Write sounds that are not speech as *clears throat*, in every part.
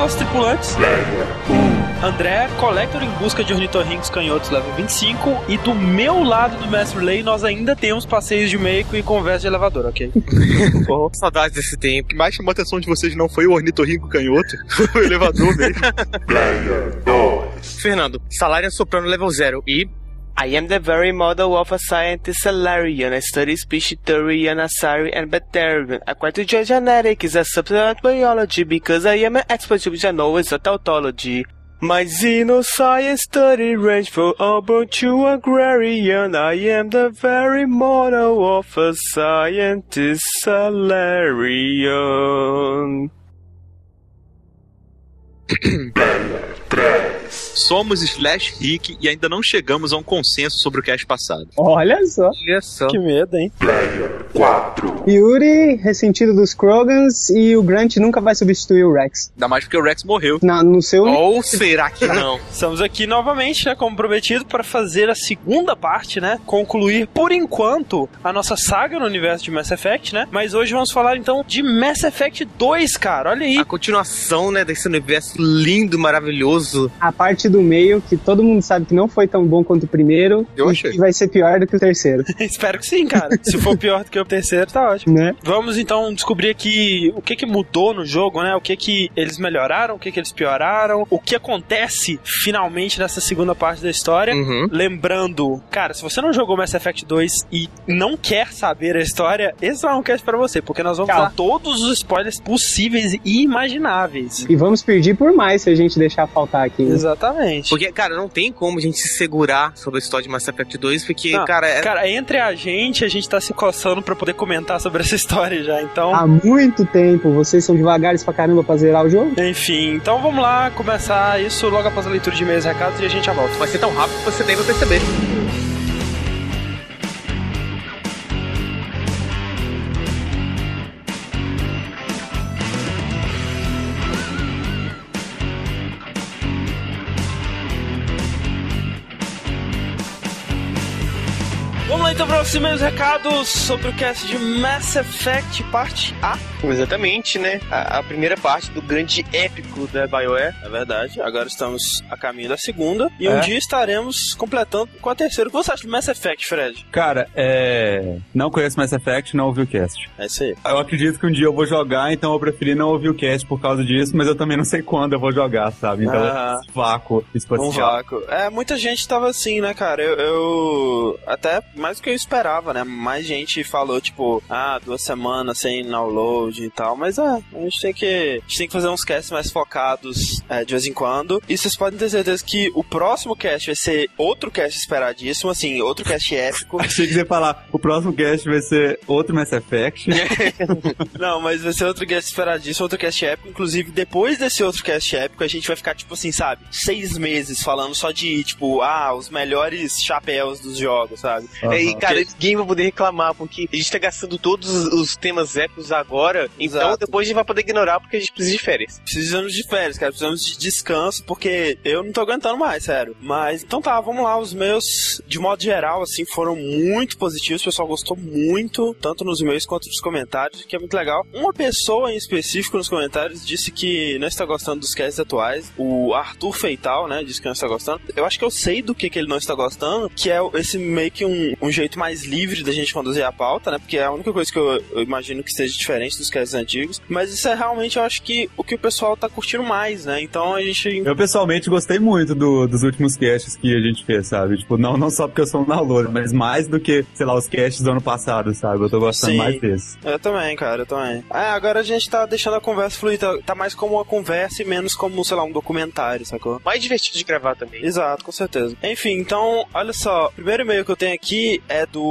Aos nossos tripulantes. André, Collector em busca de ornitorrincos canhotos level 25 e do meu lado do Mestre Lay nós ainda temos passeios de meio e conversa de elevador, ok? *laughs* oh, saudades desse tempo. O que mais chamou a atenção de vocês não foi o ornitorrinco canhoto, *laughs* o elevador mesmo. Fernando, salário soprano level 0 e I am the very model of a scientist Salarian. I study species theory and Asari and bacterium. I to genetic is a subset biology because I am an expert which I know is a tautology. My xenoscience study range from urban to agrarian. I am the very model of a scientist Salarian. *clears throat* Somos slash Rick e ainda não chegamos a um consenso sobre o cast passado. Olha só. Olha só. Que medo, hein? Player 4. Yuri, ressentido dos Krogans e o Grant nunca vai substituir o Rex. Ainda mais porque o Rex morreu. Na, no seu. Ou será que *laughs* não? Estamos aqui novamente, né, como prometido, para fazer a segunda parte, né? Concluir, por enquanto, a nossa saga no universo de Mass Effect, né? Mas hoje vamos falar então de Mass Effect 2, cara. Olha aí. A continuação, né, desse universo lindo, maravilhoso. A parte do meio, que todo mundo sabe que não foi tão bom quanto o primeiro. Eu achei. que vai ser pior do que o terceiro. *laughs* Espero que sim, cara. Se for pior do que o terceiro, tá ótimo. Né? Vamos então descobrir aqui o que que mudou no jogo, né? O que que eles melhoraram, o que que eles pioraram, o que acontece finalmente nessa segunda parte da história. Uhum. Lembrando, cara, se você não jogou Mass Effect 2 e não quer saber a história, esse não é um cast pra você, porque nós vamos dar todos os spoilers possíveis e imagináveis. E vamos pedir por mais se a gente deixar faltar aqui. Né? Exatamente. Porque, cara, não tem como a gente se segurar sobre a história de Mass Effect 2, porque, não, cara. É... Cara, entre a gente, a gente tá se coçando pra poder comentar sobre essa *laughs* história já, então. Há muito tempo, vocês são devagares pra caramba pra zerar o jogo. Enfim, então vamos lá começar isso logo após a leitura de e-mails e recados e a gente já volta. Vai ser tão rápido que você nem vai perceber. Os meus recados sobre o cast de Mass Effect Parte A. Exatamente, né? A, a, primeira parte do grande épico da BioWare. É verdade. Agora estamos a caminho da segunda. E é. um dia estaremos completando com a terceira. O que você acha de Mass Effect, Fred? Cara, é. Não conheço Mass Effect, não ouvi o cast. É isso aí. Eu acredito que um dia eu vou jogar, então eu preferi não ouvir o cast por causa disso, mas eu também não sei quando eu vou jogar, sabe? Então, ah, vácuo espacial. Um vácuo. É, muita gente tava assim, né, cara? Eu, eu. Até mais do que eu esperava, né? Mais gente falou, tipo, ah, duas semanas sem download e tal. Mas é, a gente tem que, a gente tem que fazer uns casts mais focados é, de vez em quando. E vocês podem ter certeza que o próximo cast vai ser outro cast esperadíssimo, assim, outro cast épico. *laughs* Achei que você ia falar, o próximo cast vai ser outro Mass Effect. *laughs* Não, mas vai ser outro cast esperadíssimo, outro cast épico. Inclusive, depois desse outro cast épico, a gente vai ficar, tipo assim, sabe, seis meses falando só de, tipo, ah, os melhores chapéus dos jogos, sabe? Uhum. E, cara, ninguém vai poder reclamar, porque a gente tá gastando todos os temas épicos agora, Exato. então depois a gente vai poder ignorar porque a gente precisa de férias. Precisamos de férias, cara, precisamos de descanso, porque eu não tô aguentando mais, sério. Mas, então tá, vamos lá, os meus, de modo geral, assim, foram muito positivos, o pessoal gostou muito, tanto nos e-mails quanto nos comentários, que é muito legal. Uma pessoa em específico nos comentários disse que não está gostando dos casts atuais, o Arthur Feital, né, disse que não está gostando. Eu acho que eu sei do que, que ele não está gostando, que é esse meio que um, um jeito mais mais livre da gente conduzir a pauta, né? Porque é a única coisa que eu, eu imagino que seja diferente dos casts antigos. Mas isso é realmente, eu acho que o que o pessoal tá curtindo mais, né? Então a gente. Eu pessoalmente gostei muito do, dos últimos casts que a gente fez, sabe? Tipo, não, não só porque eu sou um download, mas mais do que, sei lá, os casts do ano passado, sabe? Eu tô gostando Sim, mais desses. Eu também, cara, eu também. É, agora a gente tá deixando a conversa fluir, tá, tá mais como uma conversa e menos como, sei lá, um documentário, sacou? Mais divertido de gravar também. Exato, com certeza. Enfim, então, olha só, o primeiro e-mail que eu tenho aqui é do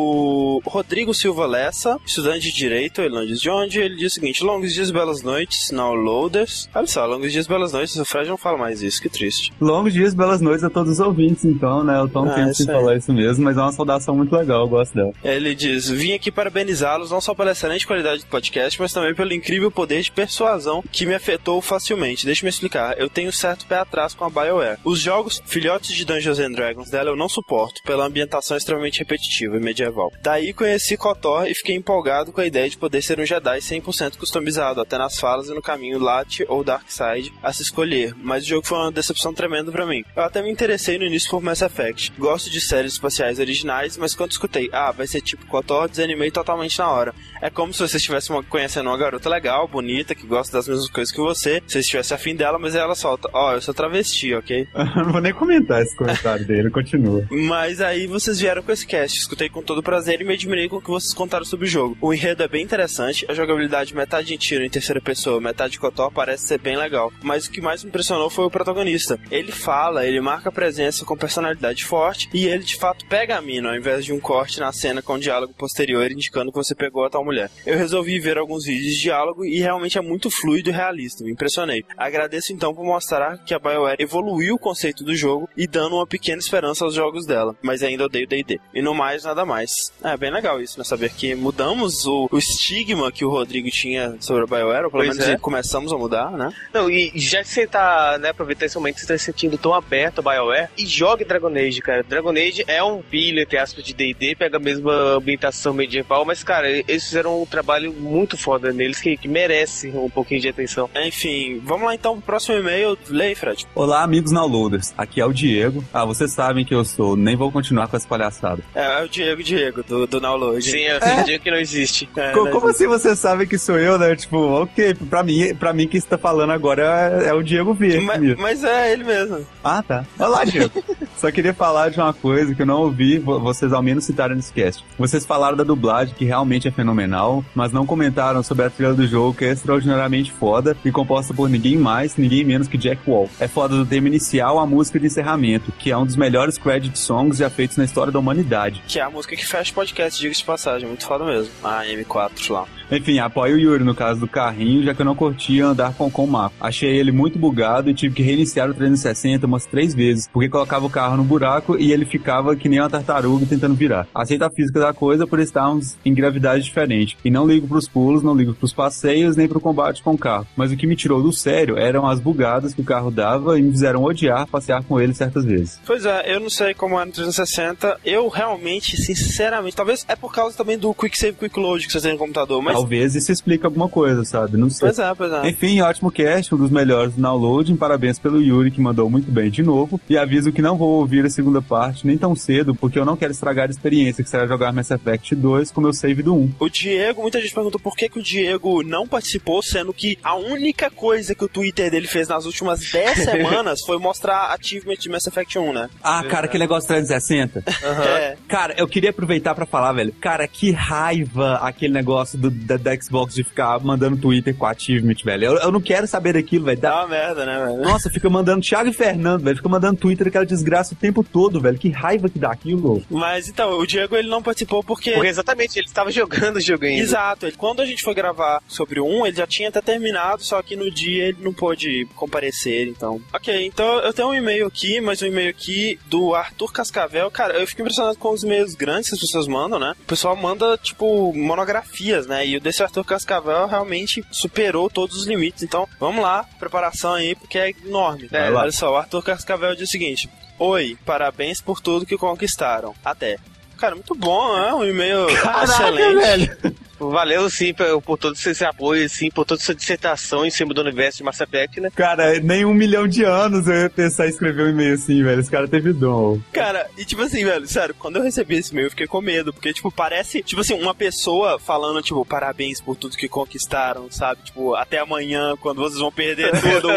Rodrigo Silva Lessa, estudante de Direito, ele não diz de onde. Ele diz o seguinte: Longos dias, belas noites, now loaders. Olha só, longos dias, belas noites. O Fred não fala mais isso, que triste. Longos dias, belas noites a todos os ouvintes, então, né? Eu tô um Ah, tempo sem falar isso mesmo, mas é uma saudação muito legal, eu gosto dela. Ele diz: Vim aqui parabenizá-los não só pela excelente qualidade do podcast, mas também pelo incrível poder de persuasão que me afetou facilmente. Deixa eu me explicar. Eu tenho certo pé atrás com a BioWare. Os jogos filhotes de Dungeons and Dragons dela eu não suporto, pela ambientação extremamente repetitiva e medieval. Daí conheci KOTOR e fiquei empolgado com a ideia de poder ser um Jedi 100% customizado, até nas falas e no caminho Light ou Dark Side a se escolher. Mas o jogo foi uma decepção tremenda pra mim. Eu até me interessei no início por Mass Effect. Gosto de séries espaciais originais, mas quando escutei, ah, vai ser tipo KOTOR, desanimei totalmente na hora. É como se você estivesse conhecendo uma garota legal, bonita, que gosta das mesmas coisas que você, se você estivesse afim dela, mas aí ela solta, ó, eu sou travesti, ok? *laughs* Não vou nem comentar esse comentário dele, continua. Mas aí vocês vieram com esse cast, escutei com todo prazer e me admirei com o que vocês contaram sobre o jogo. O enredo é bem interessante, a jogabilidade metade em tiro em terceira pessoa, metade de cotó parece ser bem legal. Mas o que mais me impressionou foi o protagonista. Ele fala, ele marca presença com personalidade forte e ele de fato pega a mina, ao invés de um corte na cena com um diálogo posterior indicando que você pegou a tal mulher. Eu resolvi ver alguns vídeos de diálogo e realmente é muito fluido e realista, me impressionei. Agradeço então por mostrar que a BioWare evoluiu o conceito do jogo e dando uma pequena esperança aos jogos dela, mas ainda odeio D&D. E no mais, nada mais. É bem legal isso, né? Saber que mudamos o, o estigma que o Rodrigo tinha sobre a BioWare, ou pelo Pois menos é. começamos a mudar, né? Não, e já que você tá, né, aproveitando esse momento que você tá se sentindo tão aberto a BioWare, e jogue Dragon Age, cara. Dragon Age é um filho, entre aspas, de D&D, pega a mesma ambientação medieval, mas, cara, eles fizeram um trabalho muito foda neles que, que merece um pouquinho de atenção. Enfim, vamos lá então pro próximo e-mail. Leia, Fred. Olá, amigos downloaders. Aqui é o Diego. Ah, vocês sabem que eu sou, nem vou continuar com essa palhaçada. É, é o Diego Diego, do, do Download. Sim, eu fingi que não existe. É, Co- né? Como assim vocês sabem que sou eu, né? Tipo, ok, pra mim, pra mim quem está falando agora é, é o Diego Verde. Mas, mas é ele mesmo. Ah, tá. Olá, Diego. *laughs* Só queria falar de uma coisa que eu não ouvi, vo- vocês ao menos citaram nesse cast. Vocês falaram da dublagem, que realmente é fenomenal, mas não comentaram sobre a trilha do jogo, que é extraordinariamente foda e composta por ninguém mais, ninguém menos que Jack Wall. É foda do tema inicial à música de encerramento, que é um dos melhores credit songs já feitos na história da humanidade. Que é a música que fecha podcast, diga-se de passagem. Muito foda mesmo. A M4 lá. Enfim, apoio o Yuri no caso do carrinho, já que eu não curtia andar com, com o mapa. Achei ele muito bugado e tive que reiniciar o 360 umas três vezes, porque colocava o carro no buraco e ele ficava que nem uma tartaruga tentando virar. Aceito a física da coisa por estarmos em gravidade diferente. E não ligo pros pulos, não ligo pros passeios, nem pro combate com o carro. Mas o que me tirou do sério eram as bugadas que o carro dava e me fizeram odiar passear com ele certas vezes. Pois é, eu não sei como é no 360. Eu realmente, sinceramente, talvez é por causa também do Quick Save Quick Load que você tem no computador, mas. Talvez isso explique alguma coisa, sabe? Não sei. Pois é, pois é. Enfim, ótimo cast, um dos melhores do downloading. Parabéns pelo Yuri, que mandou muito bem de novo. E aviso que não vou ouvir a segunda parte nem tão cedo, porque eu não quero estragar a experiência que será jogar Mass Effect 2 com meu save do 1. O Diego, muita gente perguntou por que, que o Diego não participou, sendo que a única coisa que o Twitter dele fez nas últimas 10 *laughs* semanas foi mostrar achievement de Mass Effect 1, né? Ah, cara, aquele negócio 360. É. Cara, eu queria aproveitar pra falar, velho. Cara, que raiva aquele negócio do, da, da Xbox de ficar mandando Twitter com achievement, velho. Eu, eu não quero saber daquilo, velho. Dá uma merda, né, velho? Nossa, fica mandando Thiago e Fernando, velho. Fica mandando Twitter aquela desgraça o tempo todo, velho. Que raiva que dá aquilo. Mas então, o Diego ele não participou porque. Porque exatamente, ele estava jogando o jogo ainda. Exato, ele- quando a gente foi gravar sobre 1, ele já tinha até terminado, só que no dia ele não pôde comparecer, então. Ok, então eu tenho um e-mail aqui, mas um e-mail aqui do Arthur Cascavel. Cara, eu fico impressionado com os e-mails grandes que as pessoas mandam, né? O pessoal manda, tipo, monografias, né? E o desse Arthur Cascavel realmente superou todos os limites. Então, vamos lá, preparação aí, porque é enorme. É, olha só, o Arthur Cascavel diz o seguinte: Oi, parabéns por tudo que conquistaram. Até. Cara, muito bom, né? Um e-mail excelente. Valeu, sim, por, por todo esse apoio, sim, por toda essa dissertação em cima do universo de Mass Effect, né? Cara, nem um milhão de anos eu ia pensar em escrever um e-mail assim, velho. Esse cara teve dom. Cara, e tipo assim, velho, sério, quando eu recebi esse e-mail eu fiquei com medo, porque, tipo, parece, tipo assim, uma pessoa falando, tipo, parabéns por tudo que conquistaram, sabe? Tipo, até amanhã, quando vocês vão perder *laughs* tudo.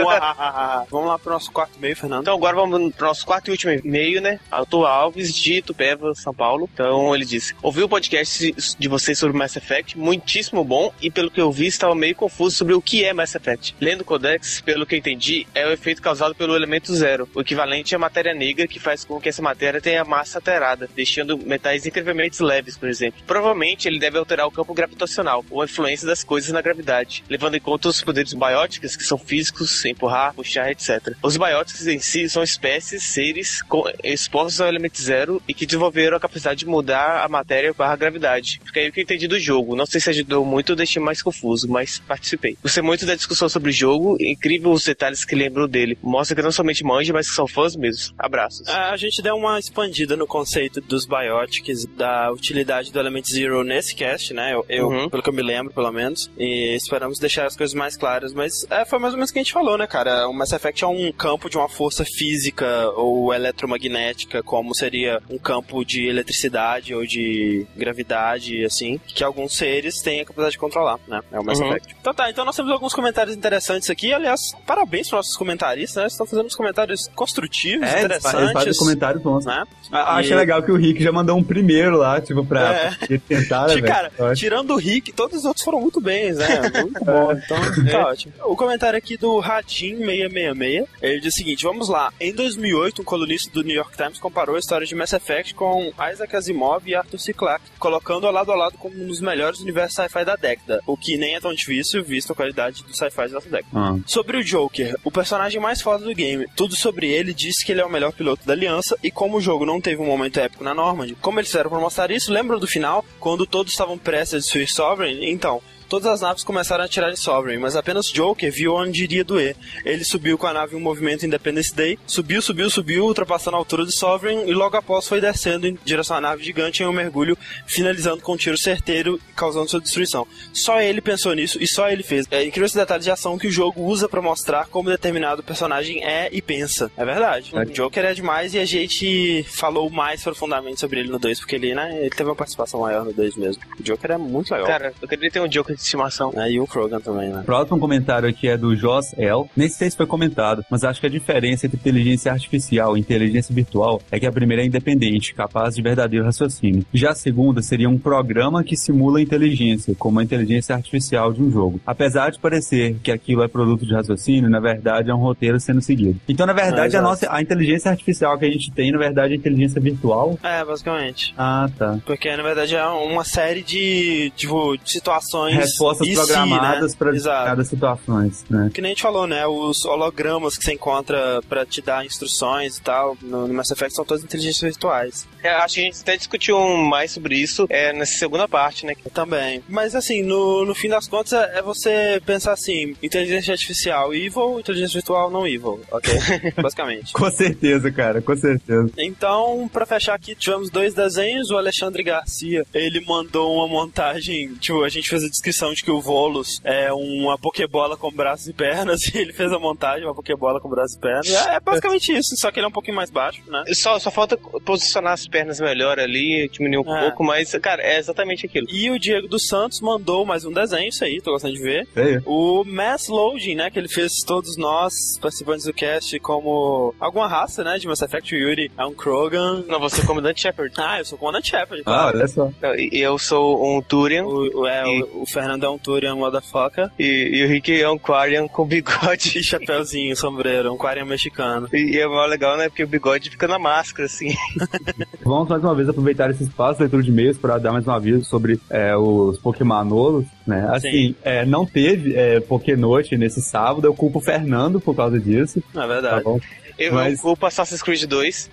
vamos lá pro nosso quarto e-mail, Fernando. Então agora vamos pro nosso quarto e último e-mail, né? Arthur Alves, de Tupéva, São Paulo. Então ele disse: Ouvi o podcast de vocês sobre Mass Effect Muitíssimo bom e pelo que eu vi estava meio confuso sobre o que é Mass Effect. Lendo o Codex, pelo que eu entendi, é o efeito causado pelo elemento zero, o equivalente à matéria negra que faz com que essa matéria tenha massa alterada, deixando metais incrivelmente leves, por exemplo. Provavelmente ele deve alterar o campo gravitacional, ou a influência das coisas na gravidade, levando em conta os poderes bióticos, que são físicos, empurrar, puxar, etc. Os bióticos em si são espécies, seres expostos ao elemento zero e que desenvolveram a capacidade de mudar a matéria barra gravidade. Fica aí o que eu entendi do jogo. Não sei se ajudou muito ou deixei mais confuso, mas participei. Gostei muito da discussão sobre o jogo, incrível os detalhes que lembram dele. Mostra que não somente manja, mas que são fãs mesmo. Abraços. A gente deu uma expandida no conceito dos biotics, da utilidade do Element Zero nesse cast, né? Eu, eu Uhum. pelo que eu me lembro, pelo menos. E esperamos deixar as coisas mais claras. Mas é, foi mais ou menos o que a gente falou, né, cara? O Mass Effect é um campo de uma força física ou eletromagnética, como seria um campo de eletricidade ou de gravidade, assim, que alguns seres têm a capacidade de controlar, né? É o Mass Uhum. Effect. Então tá, então nós temos alguns comentários interessantes aqui. Aliás, parabéns para nossos comentaristas, né? Estão fazendo uns comentários construtivos, É, eles eles fazem interessantes. comentários bons. né? Ah, Achei E- legal que o Rick já mandou um primeiro lá, tipo, pra, É. pra tentar, né, Cara, velho? Acho- tirando o Rick, todos os outros foram muito bem, né? *laughs* Muito bom. Então, tá ótimo. O comentário aqui do Radin666, ele diz o seguinte, vamos lá. Em 2008, um colunista do New York Times comparou a história de Mass Effect com Isaac Asimov e Arthur C. Clarke, colocando ao lado a lado como um dos melhores universos sci-fi da década, o que nem é tão difícil, visto a qualidade do sci-fi dessa década. Ah. Sobre o Joker, o personagem mais foda do game. Tudo sobre ele diz que ele é o melhor piloto da aliança e como o jogo não teve um momento épico na Normandy, como eles fizeram pra mostrar isso, lembram do final, quando todos estavam prestes a destruir Sovereign? Então, Todas as naves começaram a atirar em Sovereign, mas apenas Joker viu onde iria doer. Ele subiu com a nave em um movimento Independence Day, subiu, subiu, subiu, ultrapassando a altura de Sovereign e logo após foi descendo em direção à nave gigante em um mergulho, finalizando com um tiro certeiro, causando sua destruição. Só ele pensou nisso e só ele fez. É incrível esse detalhe de ação que o jogo usa pra mostrar como determinado personagem é e pensa. É verdade. O Joker é demais e a gente falou mais profundamente sobre ele no 2, porque ele, né, ele teve uma participação maior no 2 mesmo. O Joker é muito legal. Cara, eu queria ter um Joker de estimação. É, e o Krogan também, né? Próximo comentário aqui é do Joss L. Nem sei se foi comentado, mas acho que a diferença entre inteligência artificial e inteligência virtual é que a primeira é independente, capaz de verdadeiro raciocínio. Já a segunda seria um programa que simula a inteligência, como a inteligência artificial de um jogo. Apesar de parecer que aquilo é produto de raciocínio, na verdade é um roteiro sendo seguido. Então, na verdade, Ah, a nossa a inteligência artificial que a gente tem, na verdade, é a inteligência virtual. É, basicamente. Ah, tá. Porque, na verdade, é uma série de, tipo, de situações... Respostas e si, programadas né? para cada situações, né? Que nem a gente falou, né? Os hologramas que você encontra pra te dar instruções e tal no, no Mass Effect são todas inteligências virtuais. É, acho que a gente até discutiu mais sobre isso é, nessa segunda parte, né? Também. Mas assim, no, no fim das contas é, é você pensar assim, inteligência artificial evil, inteligência virtual não evil, ok? *laughs* Basicamente. Com certeza, cara, com certeza. Então, pra fechar aqui, tivemos dois desenhos. O Alexandre Garcia, ele mandou uma montagem. Tipo, a gente fez a descrição de que o Volus é uma Pokébola com braços e pernas. *laughs* E ele fez a montagem, uma Pokébola com braços e pernas. É, é basicamente isso, só que ele é um pouquinho mais baixo, né? Só, só falta posicionar as pernas melhor ali, diminuir um É. pouco, mas, cara, é exatamente aquilo. E o Diego dos Santos mandou mais um desenho, isso aí, tô gostando de ver. É. O Mass Loading, né, que ele fez todos nós, participantes do cast, como alguma raça, né, de Mass Effect. O Yuri é um Krogan. Não, você é o comandante Shepard. Ah, eu sou o Comandante Shepard, Ah, olha só. Não, e- Eu sou um Turian O, o, é, E- o, o Fernando é um Turian motherfucker. e, e o Rick é um Quarian com bigode. E chapéuzinho, sombreiro, um aquário mexicano. E é mó legal, né? Porque o bigode fica na máscara, assim. *laughs* Vamos mais uma vez aproveitar esse espaço, leitura de e-mails, para dar mais um aviso sobre é, os Pokémonolos, né? Assim, Sim. é, não teve é, Pokénote nesse sábado, eu culpo o Fernando por causa disso, é tá verdade. bom? Eu, Mas- culpo Assassin's Creed 2.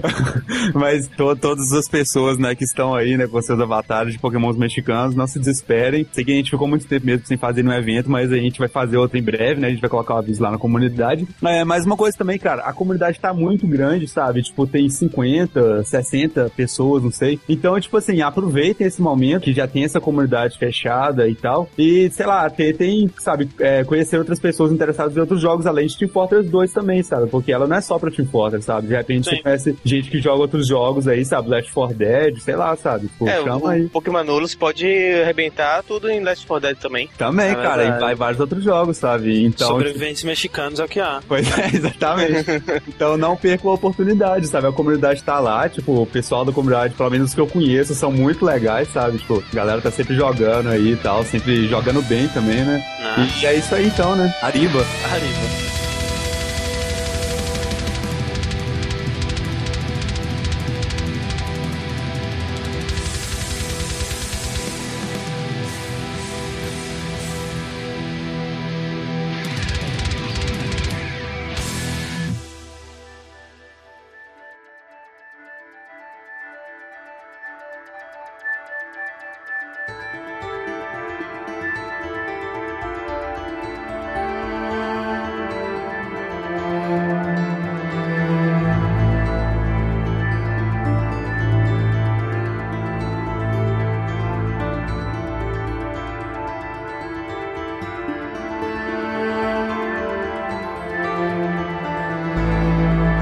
*laughs* Mas to- todas as pessoas, né, que estão aí, né, com seus avatares de Pokémons mexicanos, não se desesperem. Sei que a gente ficou muito tempo mesmo sem fazer nenhum evento, mas a gente vai fazer outro em breve, né? A gente vai colocar o aviso lá na comunidade. É, mas uma coisa também, cara, a comunidade tá muito grande, sabe? Tipo, tem 50, 60 pessoas, não sei. Então, tipo assim, aproveitem esse momento que já tem essa comunidade fechada e tal. E, sei lá, tentem, sabe, é, conhecer outras pessoas interessadas em outros jogos, além de Team Fortress 2 também, sabe? Porque ela não é só pra Team Fortress, sabe? De repente Sim. você conhece gente que joga outros jogos aí, sabe? Left 4 Dead, sei lá, sabe? Tipo, É, chama o, aí. o Pokémon Nulos pode arrebentar tudo em Last 4 Dead também. Também, É cara, e verdade. vai vários outros jogos, sabe? Então, Sobreviventes mexicanos é o que há. Pois é, *laughs* exatamente. então não percam a oportunidade, sabe? A comunidade tá lá, tipo, o pessoal da comunidade, pelo menos os que eu conheço, são muito legais, sabe? Tipo, a galera tá sempre jogando aí e tal, sempre jogando bem também, né? Né? E é isso aí então, né? Arriba. Arriba.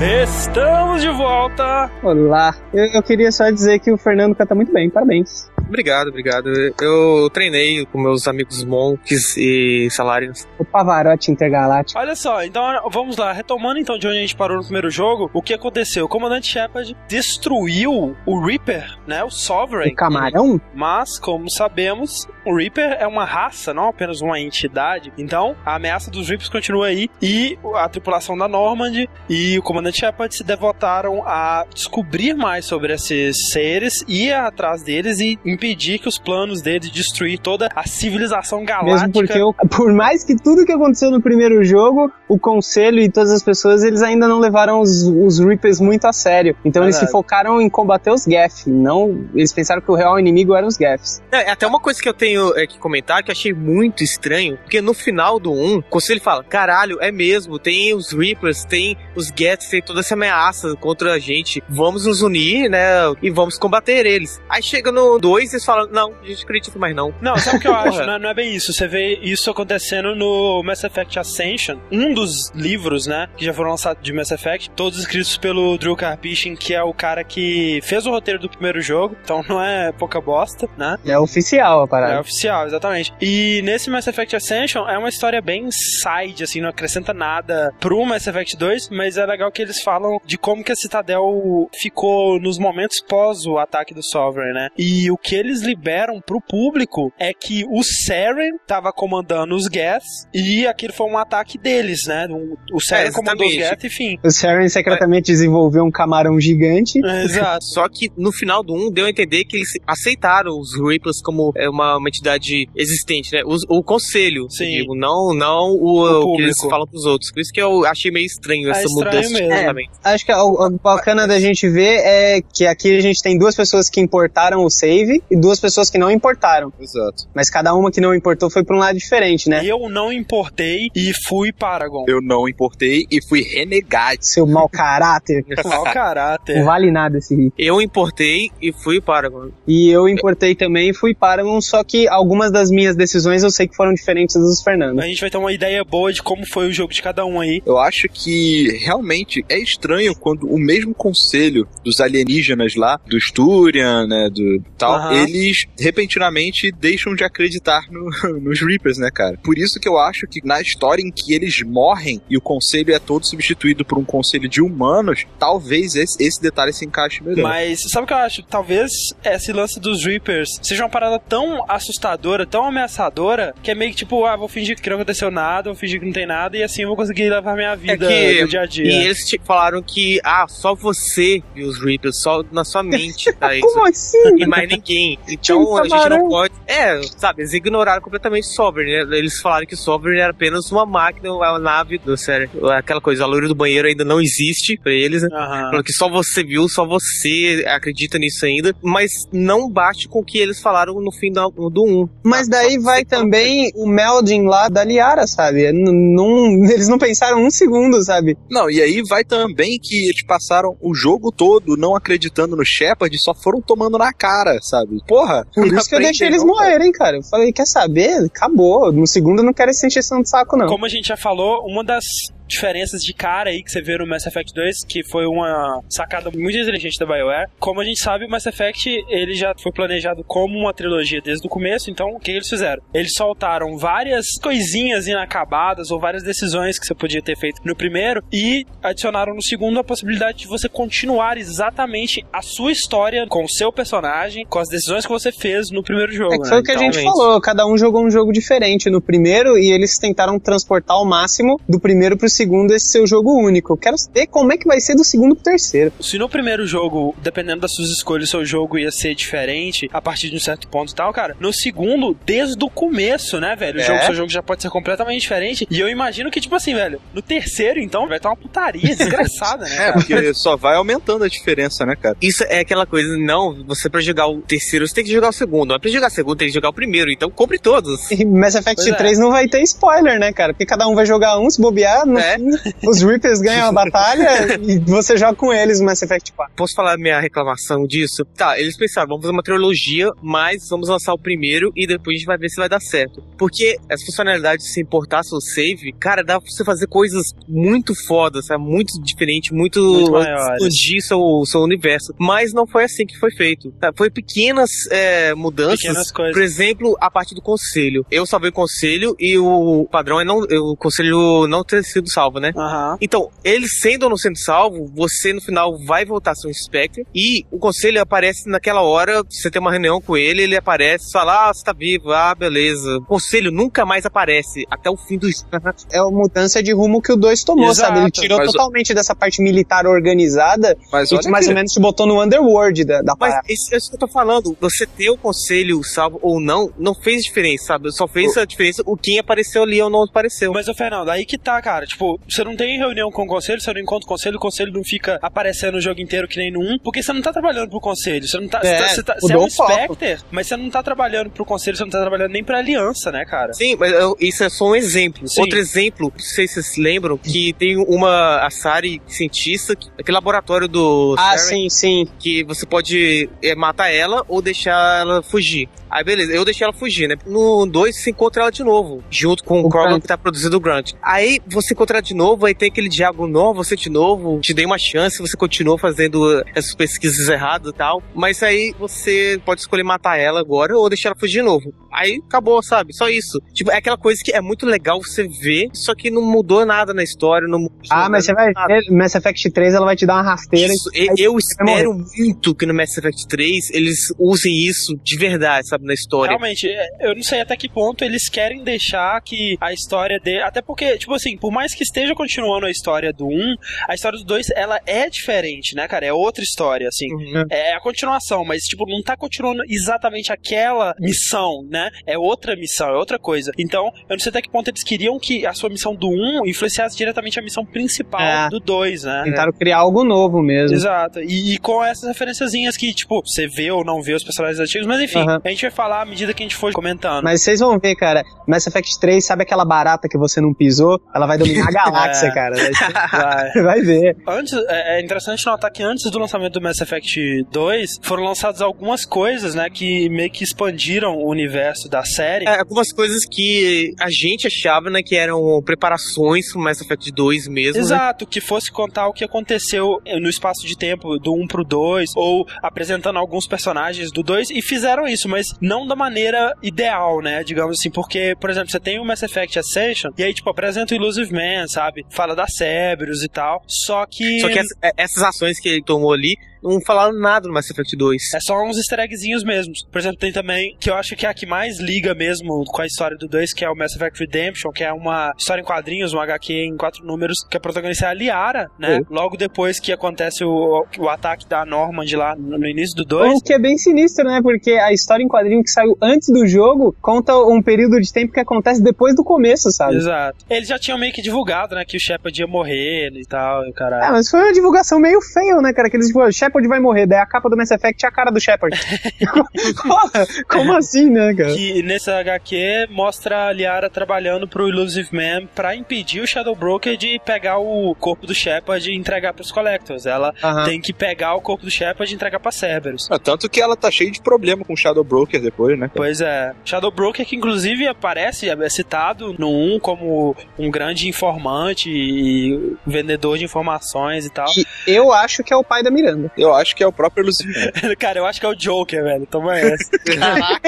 Estamos de volta! Olá. Eu, eu queria só dizer que o Fernando canta muito bem, parabéns. Obrigado, obrigado. Eu treinei com meus amigos monks e salários. O Pavarotti Intergaláctico. Olha só, então vamos lá, retomando então de onde a gente parou no primeiro jogo, o que aconteceu? O comandante Shepard destruiu o Reaper, né? O Sovereign. O camarão? Mas, como sabemos, o Reaper é uma raça, não apenas uma entidade. Então, a ameaça dos Reapers continua aí. E a tripulação da Normand e o comandante Shepard se devotaram a descobrir mais sobre esses seres, ir atrás deles e impedir que os planos deles de destruir toda a civilização galáctica. Mesmo porque, o- por mais que tudo que aconteceu no primeiro jogo, o conselho e todas as pessoas, eles ainda não levaram os, os Reapers muito a sério. Então eles se Verdade. focaram em combater os Geth. Não, eles pensaram que o real inimigo eram os Geths. É, até uma coisa que eu tenho é, que comentar que eu achei muito estranho, porque no final do 1, o conselho fala: caralho, é mesmo, tem os Reapers, tem os Gets, tem toda essa ameaça contra a gente, vamos nos unir, né, e vamos combater eles. Aí chega no 2 eles falam: não, a gente acredita mais não. Não, sabe o que eu *laughs* acho? Não é, não é bem isso. Você vê isso acontecendo no Mass Effect Ascension, um dos livros, né, que já foram lançados de Mass Effect, todos escritos pelo Drew Karpyshyn, que é o cara que fez o roteiro do primeiro jogo, então não é pouca bosta, né? É oficial a É parada. oficial, exatamente. E nesse Mass Effect Ascension é uma história bem side, assim, não acrescenta nada pro Mass Effect 2, mas é legal que eles falam de como que a Citadel ficou nos momentos pós o ataque do Sovereign, né? E o que eles liberam pro público é que o Saren tava comandando os Geth e aquele foi um ataque deles, né? O Saren É, comandou os. Geth, enfim. O Saren secretamente desenvolveu um camarão gigante. É, Exato. *laughs* Só que no final do 1 deu a entender que eles aceitaram os Reapers como é, uma, uma entidade existente, né? Os- o conselho, Sim. eu digo, não, não o, O o que eles falam pros outros. Por isso que eu achei meio estranho É essa estranho mudança de mesmo. comportamento. Acho que o, o bacana da gente ver é que aqui a gente tem duas pessoas que importaram o save e duas pessoas que não importaram. Exato. Mas cada uma que não importou foi pra um lado diferente, né? Eu não importei e fui Paragon. Eu não importei e fui renegado. Seu mau caráter. *laughs* Mau Não caráter. vale nada esse rico. Eu importei e fui Paragon. E eu importei também e fui Paragon, só que algumas das minhas decisões eu sei que foram diferentes das dos Fernando. A gente vai ter uma ideia boa de como foi o jogo de cada um aí. Eu acho que realmente é estranho quando o mesmo conselho dos alienígenas lá, do Sturian, né, do tal, Aham. eles repentinamente deixam de acreditar no- *laughs* nos Reapers, né, cara? Por isso que eu acho que na história em que eles morrem e o conselho é todo substituído por um conselho de humanos, talvez esse, esse detalhe se encaixe melhor. Mas sabe o que eu acho? Talvez esse lance dos Reapers seja uma parada tão assustadora, tão ameaçadora, que é meio que tipo, ah, vou fingir que não aconteceu nada, vou fingir que não tem nada, e assim eu vou conseguir levar minha vida que- no dia a dia. E eles falaram que, ah, só você viu os Reapers, só na sua mente tá *laughs* isso. Como assim? E mais ninguém. Então a gente camarão. não pode. É, sabe, eles ignoraram completamente Sovereign. né? Eles falaram que Sovereign era apenas uma máquina, uma nave do sério. Aquela coisa, a loira do banheiro ainda não existe pra eles, né? Falando que só você viu, só você acredita nisso ainda, mas não bate com o que eles falaram no final do 1. Mas daí vai também o melding lá da Liara, sabe? N- não- *laughs* eles não pensaram um segundo, sabe? Não, e aí vai também que eles passaram o jogo todo não acreditando no Shepard e só foram tomando na cara, sabe? Porra! Por isso que eu deixei eles não, morrerem, cara. Eu falei, quer saber? Acabou. No segundo eu não quero essa encheção de saco, não. Como a gente já falou, uma das diferenças de cara aí que você vê no Mass Effect 2, que foi uma sacada muito inteligente da BioWare. Como a gente sabe, o Mass Effect ele já foi planejado como uma trilogia desde o começo, então o que eles fizeram? Eles soltaram várias coisinhas inacabadas ou várias decisões que você podia ter feito no primeiro e adicionaram no segundo a possibilidade de você continuar exatamente a sua história com o seu personagem, com as decisões que você fez no primeiro jogo. É que foi né? o que a Então, gente falou, cada um jogou um jogo diferente no primeiro e eles tentaram transportar ao máximo do primeiro pro segundo esse seu jogo único. Quero saber como é que vai ser do segundo pro terceiro. Se no primeiro jogo, dependendo das suas escolhas, seu jogo ia ser diferente a partir de um certo ponto e tal, cara, no segundo, desde o começo, né, velho? O É. jogo, seu jogo já pode ser completamente diferente. E eu imagino que, tipo assim, velho, no terceiro, então, vai estar uma putaria desgraçada, né? *laughs* É, cara? porque só vai aumentando a diferença, né, cara? Isso é aquela coisa, não, você pra jogar o terceiro, você tem que jogar o segundo. Mas pra jogar o segundo, tem que jogar o primeiro. Então compre todos. E Mass Effect Pois é. 3 não vai ter spoiler, né, cara? Porque cada um vai jogar um, se bobear, no É. fim, os Reapers ganham a batalha e você joga com eles no Mass Effect 4. Posso falar minha reclamação disso? Tá, eles pensaram, vamos fazer uma trilogia, mas vamos lançar o primeiro e depois a gente vai ver se vai dar certo. Porque as funcionalidades de se importar seu save, cara, dá pra você fazer coisas muito fodas, sabe? Muito diferente, muito, Muito expandir seu, seu universo. Mas não foi assim que foi feito. tá? Foi pequenas é, mudanças. Pequenas coisas. Por exemplo, a parte do conselho. Eu salvei o conselho e o padrão é não, o conselho não ter sido salvo, né? Aham. Então, ele sendo ou não sendo salvo, você no final vai voltar a ser um Spectre e o conselho aparece naquela hora, você tem uma reunião com ele, ele aparece, fala, ah, você tá vivo, ah, beleza. O conselho nunca mais aparece até o fim do *laughs* É a mudança de rumo que o 2 tomou, Exato. sabe? Ele tirou Mas o- totalmente dessa parte militar organizada Mas e olha mais que- ou menos te botou no underworld da, da Mas isso, isso que eu tô falando, você ter o conselho salvo ou não, não fez diferença, sabe? Só fez a diferença o quem apareceu ali ou não apareceu. Mas, ô Fernando, aí que tá, cara. Tipo, você não tem reunião com o conselho, você não encontra o conselho, o conselho não fica aparecendo o jogo inteiro que nem no 1, porque você não tá trabalhando pro conselho. Você não tá. É, você, tá, você é um. Spectre, mas você não tá trabalhando pro conselho, você não tá trabalhando nem pra aliança, né, cara? Sim, mas eu- isso é só um exemplo. Sim. Outro exemplo, não sei se vocês lembram, que tem uma a Sari cientista, que- aquele laboratório do Ah, Saren, sim, sim. que você pode é, matar ela ou deixar ela fugir. Aí beleza, eu deixei ela fugir, né? No 2 você encontra ela de novo, junto com o, O Krogan que tá produzindo o Grunt. Aí você encontra ela de novo, aí tem aquele diálogo, não, você de novo, te dei uma chance, você continua fazendo essas pesquisas erradas e tal. Mas aí você pode escolher matar ela agora ou deixar ela fugir de novo. Aí acabou, sabe? Só isso. Tipo, é aquela coisa que é muito legal você ver, só que não mudou nada na história, não mudou Ah, mas você vai nada. Mass Effect 3 ela vai te dar uma rasteira. Isso, e- eu espero muito que no Mass Effect 3 eles usem isso de verdade, sabe, na história. Realmente, é, eu não sei até que ponto eles querem deixar que a história de. Até porque, tipo assim, por mais que esteja continuando a história do 1, a história do 2 ela é diferente, né, cara? É outra história, assim. Uhum. É a continuação, mas, tipo, não tá continuando exatamente aquela missão, né? É outra missão, é outra coisa. Então, eu não sei até que ponto eles queriam que a sua missão do 1 influenciasse diretamente a missão principal É. do 2, né? Tentaram criar algo novo mesmo. Exato. E, e com essas referenciazinhas que, tipo, você vê ou não vê os personagens antigos, mas enfim, Aham. a gente vai falar à medida que a gente for comentando. Mas vocês vão ver, cara, Mass Effect 3, sabe aquela barata que você não pisou? Ela vai dominar a galáxia, É. cara. Vai, *laughs* Vai. vai ver. Antes, é é interessante notar que antes do lançamento do Mass Effect 2, foram lançadas algumas coisas, né, que meio que expandiram o universo da série. É, algumas coisas que a gente achava, né, que eram preparações pro Mass Effect 2 mesmo, né? Exato, que fosse contar o que aconteceu no espaço de tempo do 1 pro 2, ou apresentando alguns personagens do 2, e fizeram isso, mas não da maneira ideal, né? Digamos assim, porque, por exemplo, você tem o Mass Effect Ascension, e aí, tipo, apresenta o Illusive Man, sabe? Fala da Cerberus e tal, só que. Só que é, essas ações que ele tomou ali não falaram nada no Mass Effect 2. É só uns easter eggzinhos mesmos. Por exemplo, tem também, que eu acho que é a que mais liga mesmo com a história do 2, que é o Mass Effect Redemption, que é uma história em quadrinhos, um HQ em quatro números, que a protagonista é a Liara, né? Logo depois que acontece o, o ataque da Normand lá no, início do 2. O que é bem sinistro, né? Porque a história em quadrinho que saiu antes do jogo conta um período de tempo que acontece depois do começo, sabe? Exato. Eles já tinham meio que divulgado, né, que o Shepard ia morrer e tal, e o caralho. É, mas foi uma divulgação meio feio, né, cara? Que eles, tipo, Shepard Shepard vai morrer. Daí a capa do Mass Effect é a cara do Shepard. *laughs* Como assim, né, cara? Que nessa HQ mostra a Liara trabalhando pro Illusive Man pra impedir o Shadow Broker de pegar o corpo do Shepard e entregar pros Collectors. Ela tem que pegar o corpo do Shepard e entregar pra Cerberus. Ah, Tanto que ela tá cheia de problema com o Shadow Broker depois, né? Pois é. Shadow Broker que inclusive aparece, é citado no 1 como um grande informante e vendedor de informações e tal. E eu acho que é o pai da Miranda. Eu acho que é o próprio Lucifer. *laughs* Cara, eu acho que é o Joker, velho. Toma essa. *laughs*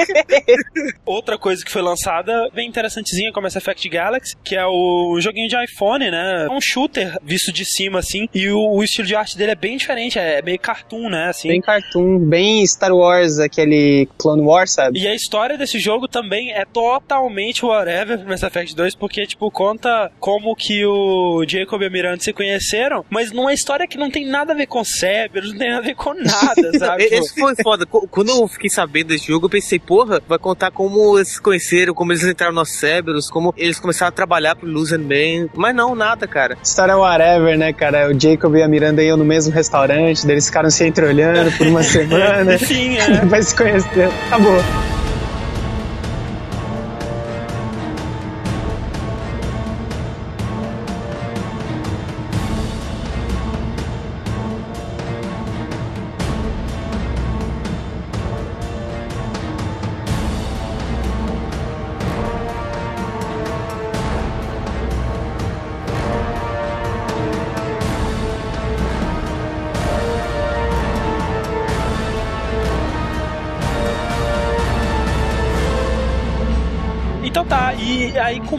*laughs* Outra coisa que foi lançada, bem interessantezinha, como Mass Effect Galaxy, que é o joguinho de iPhone, né? É um shooter visto de cima, assim, e o, o estilo de arte dele é bem diferente, é meio cartoon, né? Assim. Bem cartoon, bem Star Wars, aquele Clone Wars, sabe? E a história desse jogo também é totalmente whatever pro Mass Effect 2, porque, tipo, conta como que o Jacob e a Miranda se conheceram, mas numa história que não tem nada a ver com Cerberus, não tem nada a ver com nada, sabe? Tipo, Esse foi foda. Qu- Quando eu fiquei sabendo desse jogo, eu pensei, porra, vai contar como eles se conheceram, como eles entraram nos Cerberus, como eles começaram a trabalhar pro Luz and Man. Mas não, nada, cara. História whatever, né, cara? O Jacob e a Miranda iam no mesmo restaurante, daí eles ficaram se entreolhando por uma *laughs* semana. Enfim, é. Vai se conhecer. Acabou.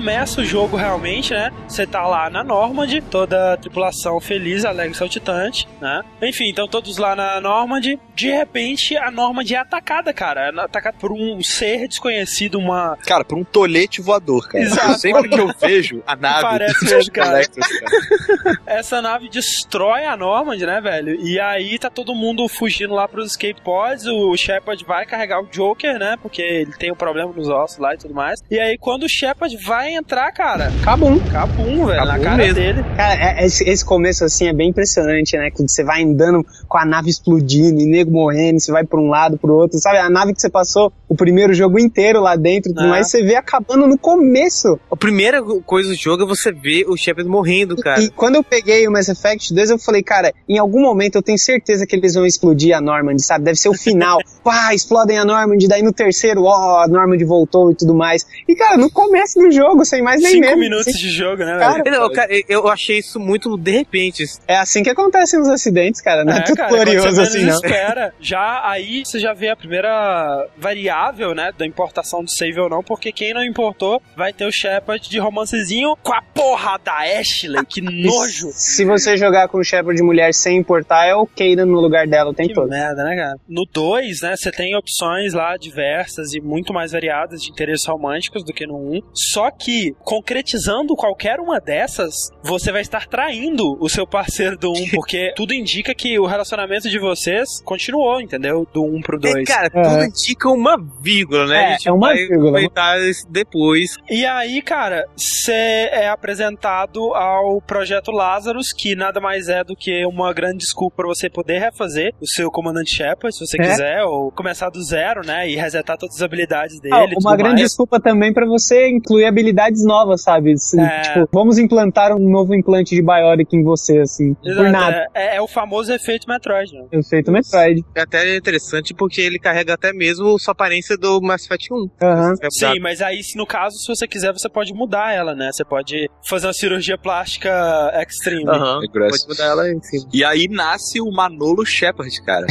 Começa o jogo realmente, né? Você tá lá na Normandy, toda a tripulação feliz, alegre saltitante, né? Enfim, então todos lá na Normandy. De repente, a Normandy é atacada, cara. É atacada por um ser desconhecido, uma. Cara, por um tolete voador, cara. Exato. Sempre que eu vejo a nave Parece *laughs* mesmo, cara. *laughs* Essa nave destrói a Normandy, né, velho? E aí tá todo mundo fugindo lá pros escape pods. O Shepard vai carregar o Joker, né? Porque ele tem um problema nos ossos lá e tudo mais. E aí, quando o Shepard vai entrar, cara, Cabum. cabum, velho, na cara mesmo. dele. Cara, é- esse, esse começo, assim, é bem impressionante, né? Quando você vai andando com a nave explodindo e nego morrendo, você vai pra um lado, pro outro, sabe? A nave que você passou o primeiro jogo inteiro lá dentro, e tudo Ah. mais, você vê acabando no começo. A primeira coisa do jogo é você ver o Shepard morrendo, cara. E quando eu peguei o Mass Effect 2, eu falei, cara, em algum momento eu tenho certeza que eles vão explodir a Normandy, sabe? Deve ser o final. *laughs* Pá, explodem a Normandy, daí no terceiro, ó, a Normandy voltou e tudo mais. E, cara, no começo do jogo, sem mais nem Cinco menos. minutos assim, de jogo, né, Cara? Não, cara, eu achei isso muito de repente. é assim que acontecem os acidentes, cara. Não é, tudo cara, glorioso assim, não. espera, já aí você já vê a primeira variável, né, da importação do save ou não, porque quem não importou vai ter o Shepard de romancezinho com a porra da Ashley, que *laughs* nojo. Se você jogar com o Shepard de mulher sem importar, é o Kaden no lugar dela o tempo Que todo. merda, né, cara? No 2, né, você tem opções lá diversas e muito mais variadas de interesses românticos do que no 1. Um. Só que, concretizando qualquer uma dessas, você vai estar traindo o seu parceiro do 1, um, *laughs* porque tudo indica que o relacionamento de vocês continuou, entendeu? Do 1 um pro 2. É, cara, É. tudo indica uma vírgula, né? É, a gente é uma vai vírgula. comentar isso depois. E aí, cara, você é apresentado ao Projeto Lazarus, que nada mais é do que uma grande desculpa para você poder refazer o seu comandante Shepard, se você É. quiser, ou começar do zero, né, e resetar todas as habilidades dele. Ah, uma tudo grande mais. desculpa também pra você incluir habilidades novas, sabe? Se- É. Tipo, vamos implantar um novo implante de Bionic em você, assim. Por Exato, nada. É, é o famoso efeito Metroid, né? Eu feito Metroid. É até interessante porque ele carrega até mesmo sua aparência do Mass Effect 1. Aham. É Sim, mas aí, se no caso, se você quiser, você pode mudar ela, né? Você pode fazer uma cirurgia plástica extreme. Grosso. Pode mudar ela em cima. E aí nasce o Manolo Shepard, cara.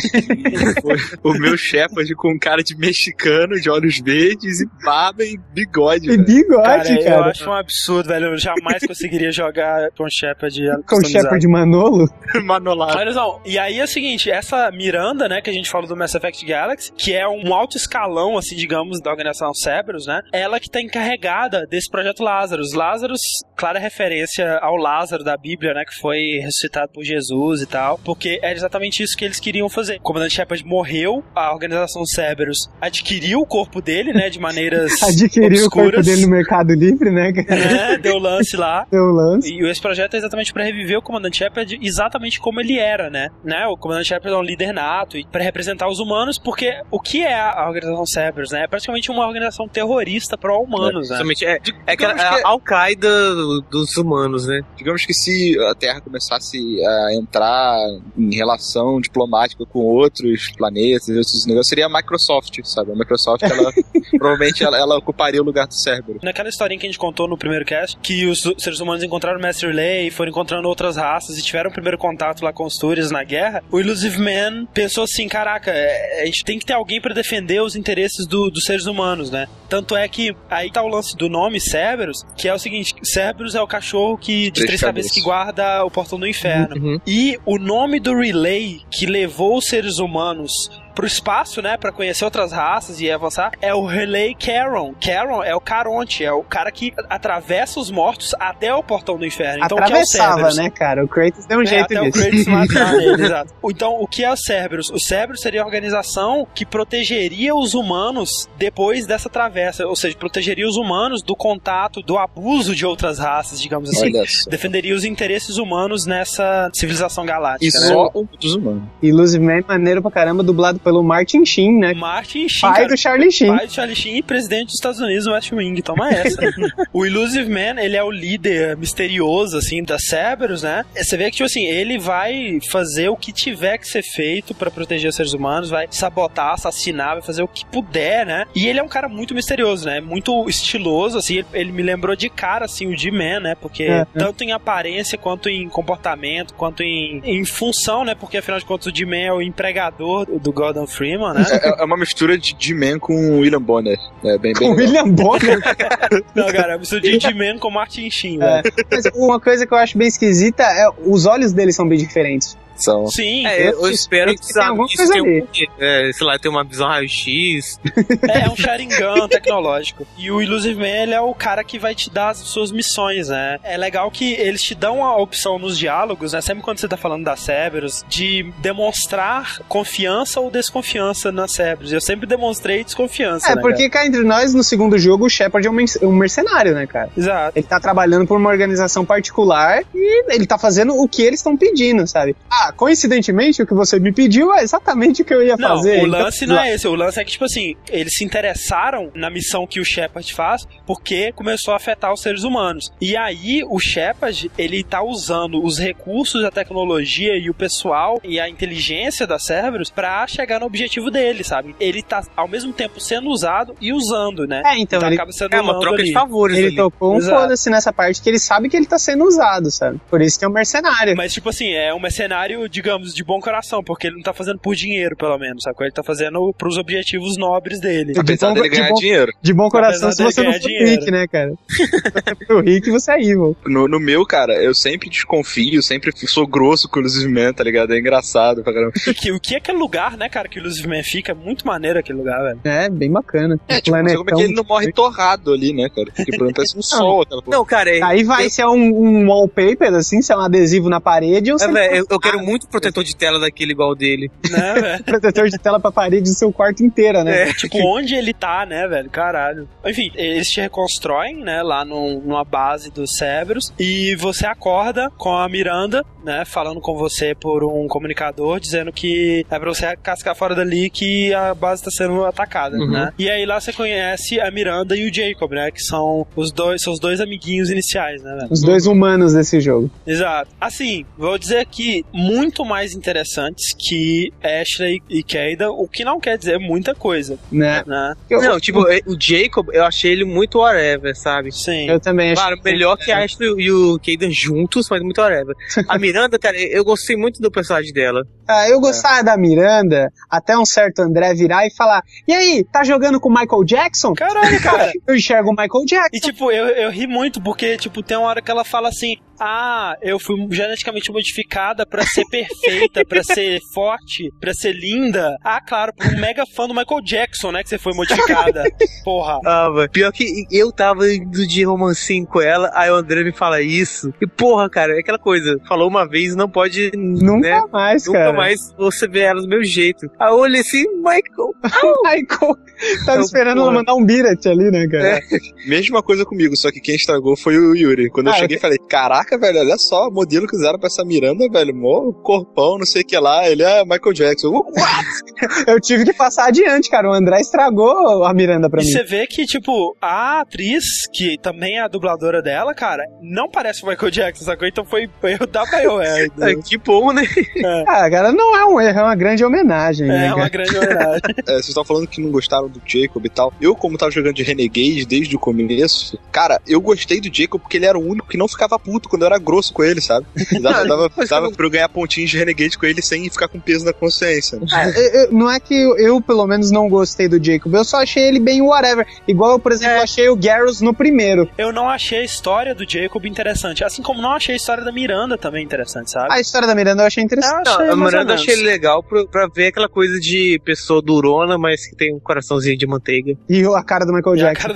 Foi *laughs* o meu Shepard com cara de mexicano, de olhos verdes e barba e bigode, E velho. bigode, Cara, cara. eu acho um absurdo, velho. Eu jamais conseguiria jogar com Shepard Com. Shepard Manolo. *laughs* Manolado. Olha só, e aí é o seguinte, essa Miranda, né, que a gente falou do Mass Effect Galaxy, que é um alto escalão, assim, digamos, da organização Cerberus, né, ela que tá encarregada desse projeto Lazarus. Lazarus, clara referência ao Lázaro da Bíblia, né, que foi ressuscitado por Jesus e tal, porque era exatamente isso que eles queriam fazer. O comandante Shepard morreu, a organização Cerberus adquiriu o corpo dele, né, de maneiras *laughs* Adquiriu o corpo obscuras, dele no Mercado Livre, né? cara? *laughs* né, deu lance lá. Deu lance. E esse projeto é exatamente pra reviver o Comandante Shepard exatamente como ele era, né? né? Né? O comandante Shepard é um líder nato e para representar os humanos, porque o que é a organização Cerberus, né? É praticamente uma organização terrorista pró-humanos, né? É, é aquela Digamos que- a Al-Qaeda dos humanos, né? Digamos que se a Terra começasse a entrar em relação diplomática com outros planetas, outros negócios, seria a Microsoft, sabe? A Microsoft, ela *laughs* provavelmente ela, ela ocuparia o lugar do Cerberus. Naquela historinha que a gente contou no primeiro cast, que os seres humanos encontraram o Mestre Lei, foram encontrando outras raças e tiveram o primeiro contato lá com os Turians na guerra, o Illusive Man pensou assim, caraca, é, a gente tem que ter alguém pra defender os interesses do- dos seres humanos, né? Tanto é que aí tá o lance do nome Cerberus, que é o seguinte, Cerberus é o cachorro que de Três três cabeças cabeças. que guarda o portão do inferno. Uhum. E o nome do relay que levou os seres humanos pro espaço, né, Pra conhecer outras raças e avançar, é o Relay Charon. Charon é o Caronte, é o cara que atravessa os mortos até o portão do inferno. Então, o que é o Atravessava, Cerberus? né, cara? O Kratos deu um É, jeito até o nisso. Kratos matar *laughs* ele, exato. Então, o que é o Cerberus? O Cerberus seria a organização que protegeria os humanos depois dessa travessa, ou seja, protegeria os humanos do contato, do abuso de outras raças, digamos assim. Olha só. Defenderia os interesses humanos nessa civilização galáctica. E né? só dos humanos. Illusive Man, maneiro pra caramba, dublado pelo Martin Sheen, né? Martin Sheen, Pai cara, do Charlie Sheen. pai do Charlie Sheen e presidente dos Estados Unidos no West Wing, toma essa. *laughs* o Illusive Man, ele é o líder misterioso, assim, da Cerberus, né? Você vê que, tipo assim, ele vai fazer o que tiver que ser feito pra proteger os seres humanos, vai sabotar, assassinar, vai fazer o que puder, né? E ele é um cara muito misterioso, né? Muito estiloso, assim, ele, me lembrou de cara, assim, o D-Man, né? Porque É, é. tanto em aparência, quanto em comportamento, quanto em, em função, né? Porque, afinal de contas, o D-Man é o empregador do Gordon Freeman, né? É, é uma mistura de D-Man com o William Bonner. É bem, bem Com legal. William Bonner. *laughs* Não, cara, eu sou de D-Man com Martin Sheen, É. Mas uma coisa que eu acho bem esquisita é os olhos deles são bem diferentes. São. Sim, É, eu, eu espero que, Tem sabe, isso tenha ali. um. É, sei lá, tem uma visão raio-x. é, um Sharingan tecnológico. E o Illusive Man, ele é o cara que vai te dar as suas missões, né? É legal que eles te dão a opção nos diálogos, né? Sempre quando você tá falando da Cerberus, de demonstrar confiança ou desconfiança na Cerberus. Eu sempre demonstrei desconfiança, É, né, porque cá entre nós, no segundo jogo, o Shepard é um um mercenário, né, cara? cara? Exato. Ele tá trabalhando por uma organização particular e ele tá fazendo o que eles estão pedindo, sabe? Ah, coincidentemente, o que você me pediu é exatamente o que eu ia Não, fazer. o Então, lance não é esse. O lance é que, tipo assim, eles se interessaram na missão que o Shepard faz porque começou a afetar os seres humanos. E aí, o Shepard, ele tá usando os recursos, a tecnologia e o pessoal e a inteligência da Cerberus pra chegar no objetivo dele, sabe? Ele tá, ao mesmo tempo, sendo usado e usando, né? É, então, ele, acaba sendo É uma troca de ali. favores ele ali. tocou um foda-se nessa parte que ele sabe que ele tá sendo usado, sabe? Por isso que é um mercenário. Mas, tipo assim, é um mercenário, digamos, de bom coração, porque ele não tá fazendo por dinheiro, pelo menos, sabe? Ele tá fazendo pros objetivos nobres dele. Apesar bom- dele de ganhar bom- dinheiro. De bom coração Apesar se você não ganhar for dinheiro. Rick, né, cara? Se for Rick, você é evil. No, no meu, cara, eu sempre desconfio, sempre sou grosso com o Illusive Man, tá ligado? É engraçado pra caramba. *laughs* Que, o que é aquele lugar, né, cara, que o Illusive Man fica? É muito maneiro aquele lugar, velho. É, bem bacana. É, tipo, sei como é que planetão. ele não morre torrado ali, né, cara? Porque por exemplo, parece um *laughs* sol. Não, cara, é, Aí vai ser um, um wallpaper, assim, se é um adesivo na parede ou se é, é velho, eu, eu quero muito protetor de tela daquele igual dele. Né, *laughs* velho? protetor de tela pra parede do seu quarto inteira, né? É. Tipo, onde ele tá, né, velho? Caralho. Enfim, eles te reconstroem, né, lá num- numa base dos Cerberus. E você acorda com a Miranda, né, falando com você por um comunicador, dizendo que é pra você cascar fora dali que a base tá sendo atacada, Uhum. né? E aí lá você conhece a Miranda e o Jacob, né, que são os dois, seus dois amiguinhos iniciais, né, velho? Os dois humanos desse jogo. Exato. Assim, vou dizer aqui, muito mais interessantes que Ashley e Kayda, o que não quer dizer muita coisa, Né? né? Eu, Não, tipo, o Jacob, eu achei ele muito whatever, sabe? Sim. eu também acho. Claro, melhor que a Ashley e o Kaden juntos, mas muito whatever. A *laughs* Miranda, cara, eu gostei muito do personagem dela. Ah, eu gostava da Miranda até um certo André virar e falar: E aí, tá jogando com o Michael Jackson? Caralho, *laughs* cara. Eu enxergo o Michael Jackson. E tipo, eu, eu ri muito porque, tipo, tem uma hora que ela fala assim: Ah, eu fui geneticamente modificada pra ser perfeita, pra *laughs* ser forte, pra ser linda. Ah, claro, por um mega fã do Michael Jackson, né? Que você foi modificada. *laughs* Porra. Ah. Pior que eu tava indo de romancinho com ela, aí o André me fala isso. E porra, cara, é aquela coisa. Falou uma vez, não pode. Nunca né? mais, Nunca cara. Mas você vê ela do meu jeito. Aí eu olhei assim, Michael. *laughs* Michael, tava Então, esperando ela mandar um biret ali, né, cara? Mesma coisa comigo, só que quem estragou foi o Yuri. Quando eu Ah, cheguei, falei: Caraca, velho, olha só o modelo que usaram pra essa Miranda, velho. Mó corpão, não sei o que lá. Ele é Michael Jackson. Uh, *laughs* Eu tive que passar adiante, cara. O André estragou a Miranda pra E mim. você vê que, tipo, a atriz, que também é a dubladora dela, cara, não parece o Michael Jackson, sacou? Então foi erro da BioWare. É, que bom, né? Ah, cara, não é um erro, é uma grande homenagem, né, É cara? uma grande homenagem. *laughs* É, vocês estão falando que não gostaram do Jacob e tal. Eu, como tava jogando de Renegade desde o começo, cara, eu gostei do Jacob porque ele era o único que não ficava puto quando eu era grosso com ele, sabe? *laughs* Dava, dava, Mas dava pra eu ganhar pontinhos de Renegade com ele sem ficar com peso na consciência. Ah, eu- eu- não é que eu, eu, pelo menos, não gostei do Jacob. Eu só achei ele bem whatever. Igual eu, por exemplo, É. achei o Garrus no primeiro. Eu não achei a história do Jacob interessante, assim como não achei a história da Miranda também interessante, sabe? A história da Miranda eu achei interessante. Eu achei Não, a menos. achei legal pra, pra ver aquela coisa de pessoa durona, mas que tem um coraçãozinho de manteiga. E a cara do Michael E a Jackson.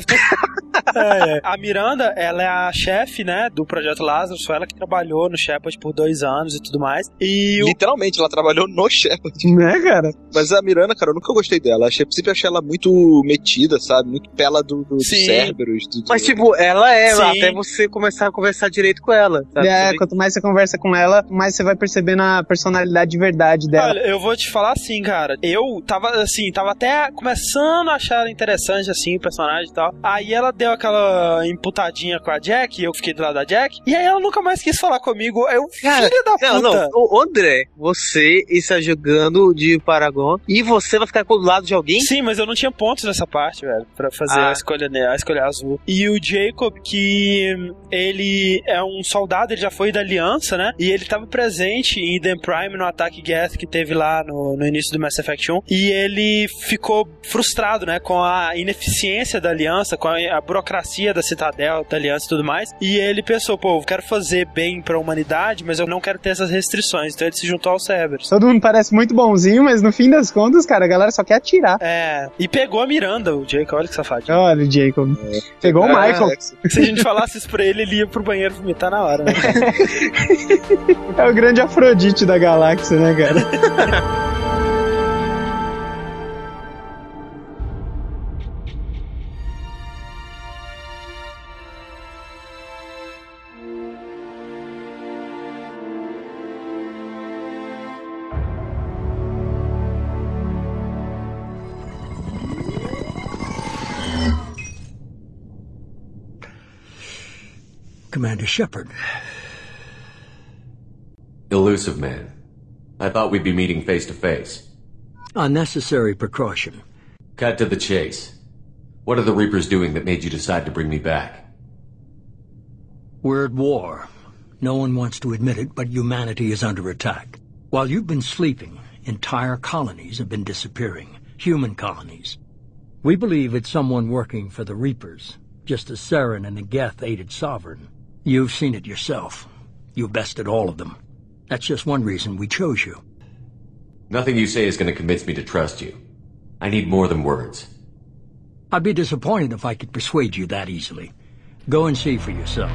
É, é. A Miranda, ela é a chefe, né, do Projeto Lázaro, foi ela que trabalhou no Shepard por dois anos e tudo mais. E o Literalmente, ela trabalhou no Shepard. Né, cara? Mas a Miranda, cara, eu nunca gostei dela. Achei, sempre achei ela muito metida, sabe? Muito pela do, do. Cerberus. do- do- Mas, tipo, ela é, Sim. até você começar a conversar direito com ela. Sabe? É, Você quanto mais você conversa com ela, mais você vai percebendo a personalidade de verdade dela. Olha, eu vou te falar assim, cara. Eu tava assim, tava até começando a achar ela interessante, assim, o personagem e tal. Aí ela deu aquela imputadinha com a Jack, e eu fiquei do lado da Jack. E aí ela nunca mais quis falar comigo. Eu, Cara, filha da puta. Não, não. O André, você está jogando de Paragon e você vai ficar do lado de alguém? Sim, mas eu não tinha pontos nessa parte, velho, pra fazer Ah. a escolha ne- a escolha azul. E o Jacob, que ele é um soldado, ele já foi da Aliança, né? E ele tava presente em Eden Prime no ataque Geth que teve lá no, no início do Mass Effect 1. E ele ficou frustrado, né, com a ineficiência da Aliança, com a, a burocracia da Citadel, da Aliança e tudo mais. E ele pensou, pô, eu quero fazer bem pra humanidade, mas eu não quero ter essas restrições. Então ele se juntou aos Cerberus. Todo mundo parece muito bonzinho, mas no fim das contas, cara, a galera só quer atirar. É, e pegou a Miranda, o Jacob, olha que safadinho. Olha o Jacob. Pegou o Ah, Michael. Se a gente falasse isso pra ele, ele ia pro banheiro vomitar na hora, né? *laughs* É o grande Afrodite da galáxia, né, cara? *laughs* Commander Shepard. Elusive man. I thought we'd be meeting face to face. Unnecessary precaution. Cut to the chase. What are the Reapers doing that made you decide to bring me back? We're at war. No one wants to admit it, but humanity is under attack. While you've been sleeping, entire colonies have been disappearing. Human colonies. We believe it's someone working for the Reapers, just as Saren and the Geth aided Sovereign. You've seen it yourself. You've bested all of them. That's just one reason we chose you. Nothing you say is going to convince me to trust you. I need more than words. I'd be disappointed if I could persuade you that easily. Go and see for yourself.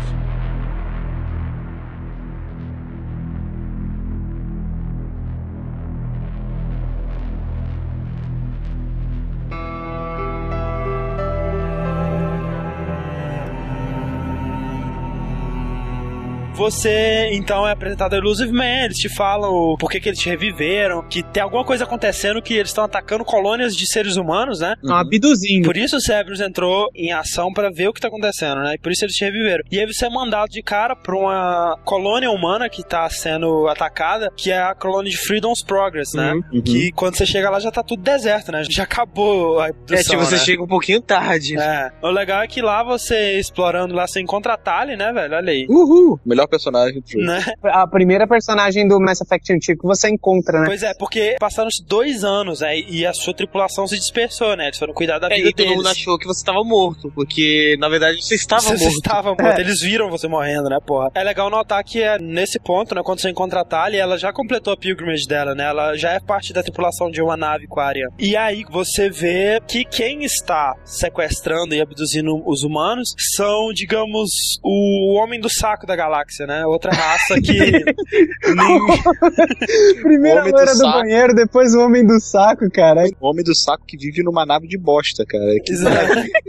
Você, então, é apresentado a Elusive Man, eles te falam por que, que eles te reviveram, que tem alguma coisa acontecendo que eles estão atacando colônias de seres humanos, né? Estão abduzindo. Por isso o Cerberus entrou em ação pra ver o que tá acontecendo, né? E por isso eles te reviveram. E aí você é mandado de cara pra uma colônia humana que tá sendo atacada, que é a colônia de Freedom's Progress, né? Uhum. Que quando você chega lá já tá tudo deserto, né? Já acabou a abdução, É, tipo, você né? chega um pouquinho tarde. É. O legal é que lá você explorando lá, você encontra a Tali, né, velho? Olha aí. Uhul! Melhor personagem do jogo. Né? A primeira personagem do Mass Effect antigo que você encontra, né? Pois é, porque passaram-se dois anos, né? E a sua tripulação se dispersou, né? Eles foram cuidar da É, vida e todo deles. mundo achou que você estava morto, porque na verdade você estava Você morto. estava morto, É. eles viram você morrendo, né, porra? É legal notar que é nesse ponto, né, quando você encontra a Tali, ela já completou a pilgrimage dela, né? Ela já é parte da tripulação de uma nave Quarian. E aí você vê que quem está sequestrando e abduzindo os humanos são, digamos, o homem do saco da galáxia, galáxia, né? Outra raça que. *laughs* nem- *laughs* Primeiro a do loira do, saco. banheiro, depois o homem do saco, cara. O homem do saco que vive numa nave de bosta, cara. Que-.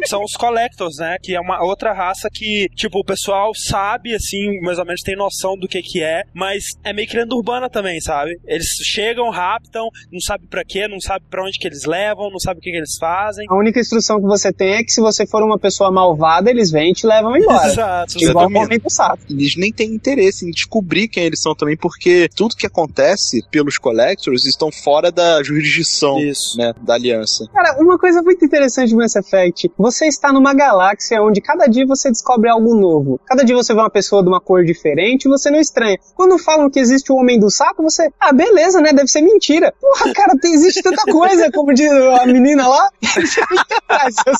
São os Collectors, né? Que é uma outra raça que, tipo, o pessoal sabe, assim, mais ou menos tem noção do que que é, mas é meio que lenda urbana também, sabe? Eles chegam, raptam, não sabe pra quê, não sabe pra onde que eles levam, não sabe o que que eles fazem. A única instrução que você tem é que se você for uma pessoa malvada, eles vêm e te levam embora. *laughs* Exato. Igual o homem do saco. eles nem têm interesse em descobrir quem eles são também, porque tudo que acontece pelos Collectors estão fora da jurisdição né, da aliança. Cara, uma coisa muito interessante do Mass Effect, você está numa galáxia onde cada dia você descobre algo novo. Cada dia você vê uma pessoa de uma cor diferente e você não estranha. Quando falam que existe o Homem do Saco, você, ah, beleza, né? Deve ser mentira. Porra, *laughs* cara, tem, existe tanta coisa, como diz a menina lá. *laughs*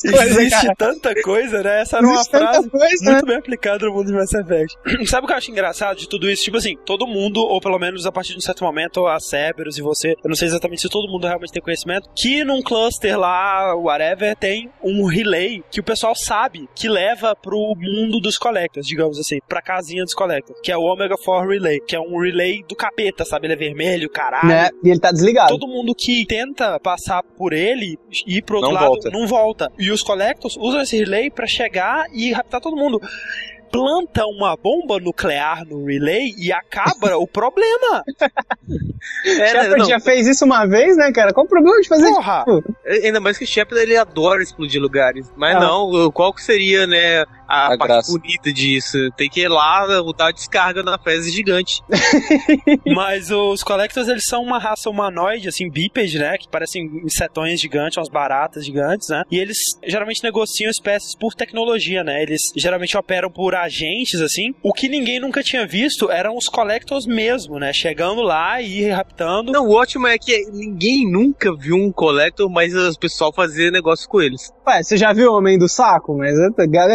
Coisas, Existe cara. tanta coisa, né? Essa era uma frase coisa, né? muito bem aplicada no mundo de Mass Effect. *clears throat* Sabe o que eu acho engraçado de tudo isso? Tipo assim, todo mundo, ou pelo menos a partir de um certo momento, a Cerberus e você, eu não sei exatamente se todo mundo realmente tem conhecimento, que num cluster lá, whatever, tem um relay que o pessoal sabe que leva pro mundo dos Collectors, digamos assim, pra casinha dos Collectors, que é o Omega 4 Relay, que é um relay do capeta, sabe? Ele é vermelho, caralho. Né? E ele tá desligado. Todo mundo que tenta passar por ele e ir pro outro Não lado volta. não volta. E os Collectors usam esse relay pra chegar e raptar todo mundo. Planta uma bomba nuclear no relay e acaba o problema. *laughs* É, né, Shepard não, já fez isso uma vez, né, cara? Qual o problema de fazer Porra! isso? ainda mais que o Shepard ele adora explodir lugares. Mas Ah. não, qual que seria, né, a, A parte graça. bonita disso? Tem que ir lá dar a descarga na fezes gigante. *laughs* Mas os Collectors, eles são uma raça humanoide, assim, bípede, né? Que parecem insetões gigantes, umas baratas gigantes, né? E eles geralmente negociam espécies por tecnologia, né? Eles geralmente operam por agentes, assim. O que ninguém nunca tinha visto eram os Collectors mesmo, né? Chegando lá e raptando. Não, o ótimo é que ninguém nunca viu um Collector, mas o pessoal fazia negócio com eles. Ué, você já viu o Homem do Saco? Mas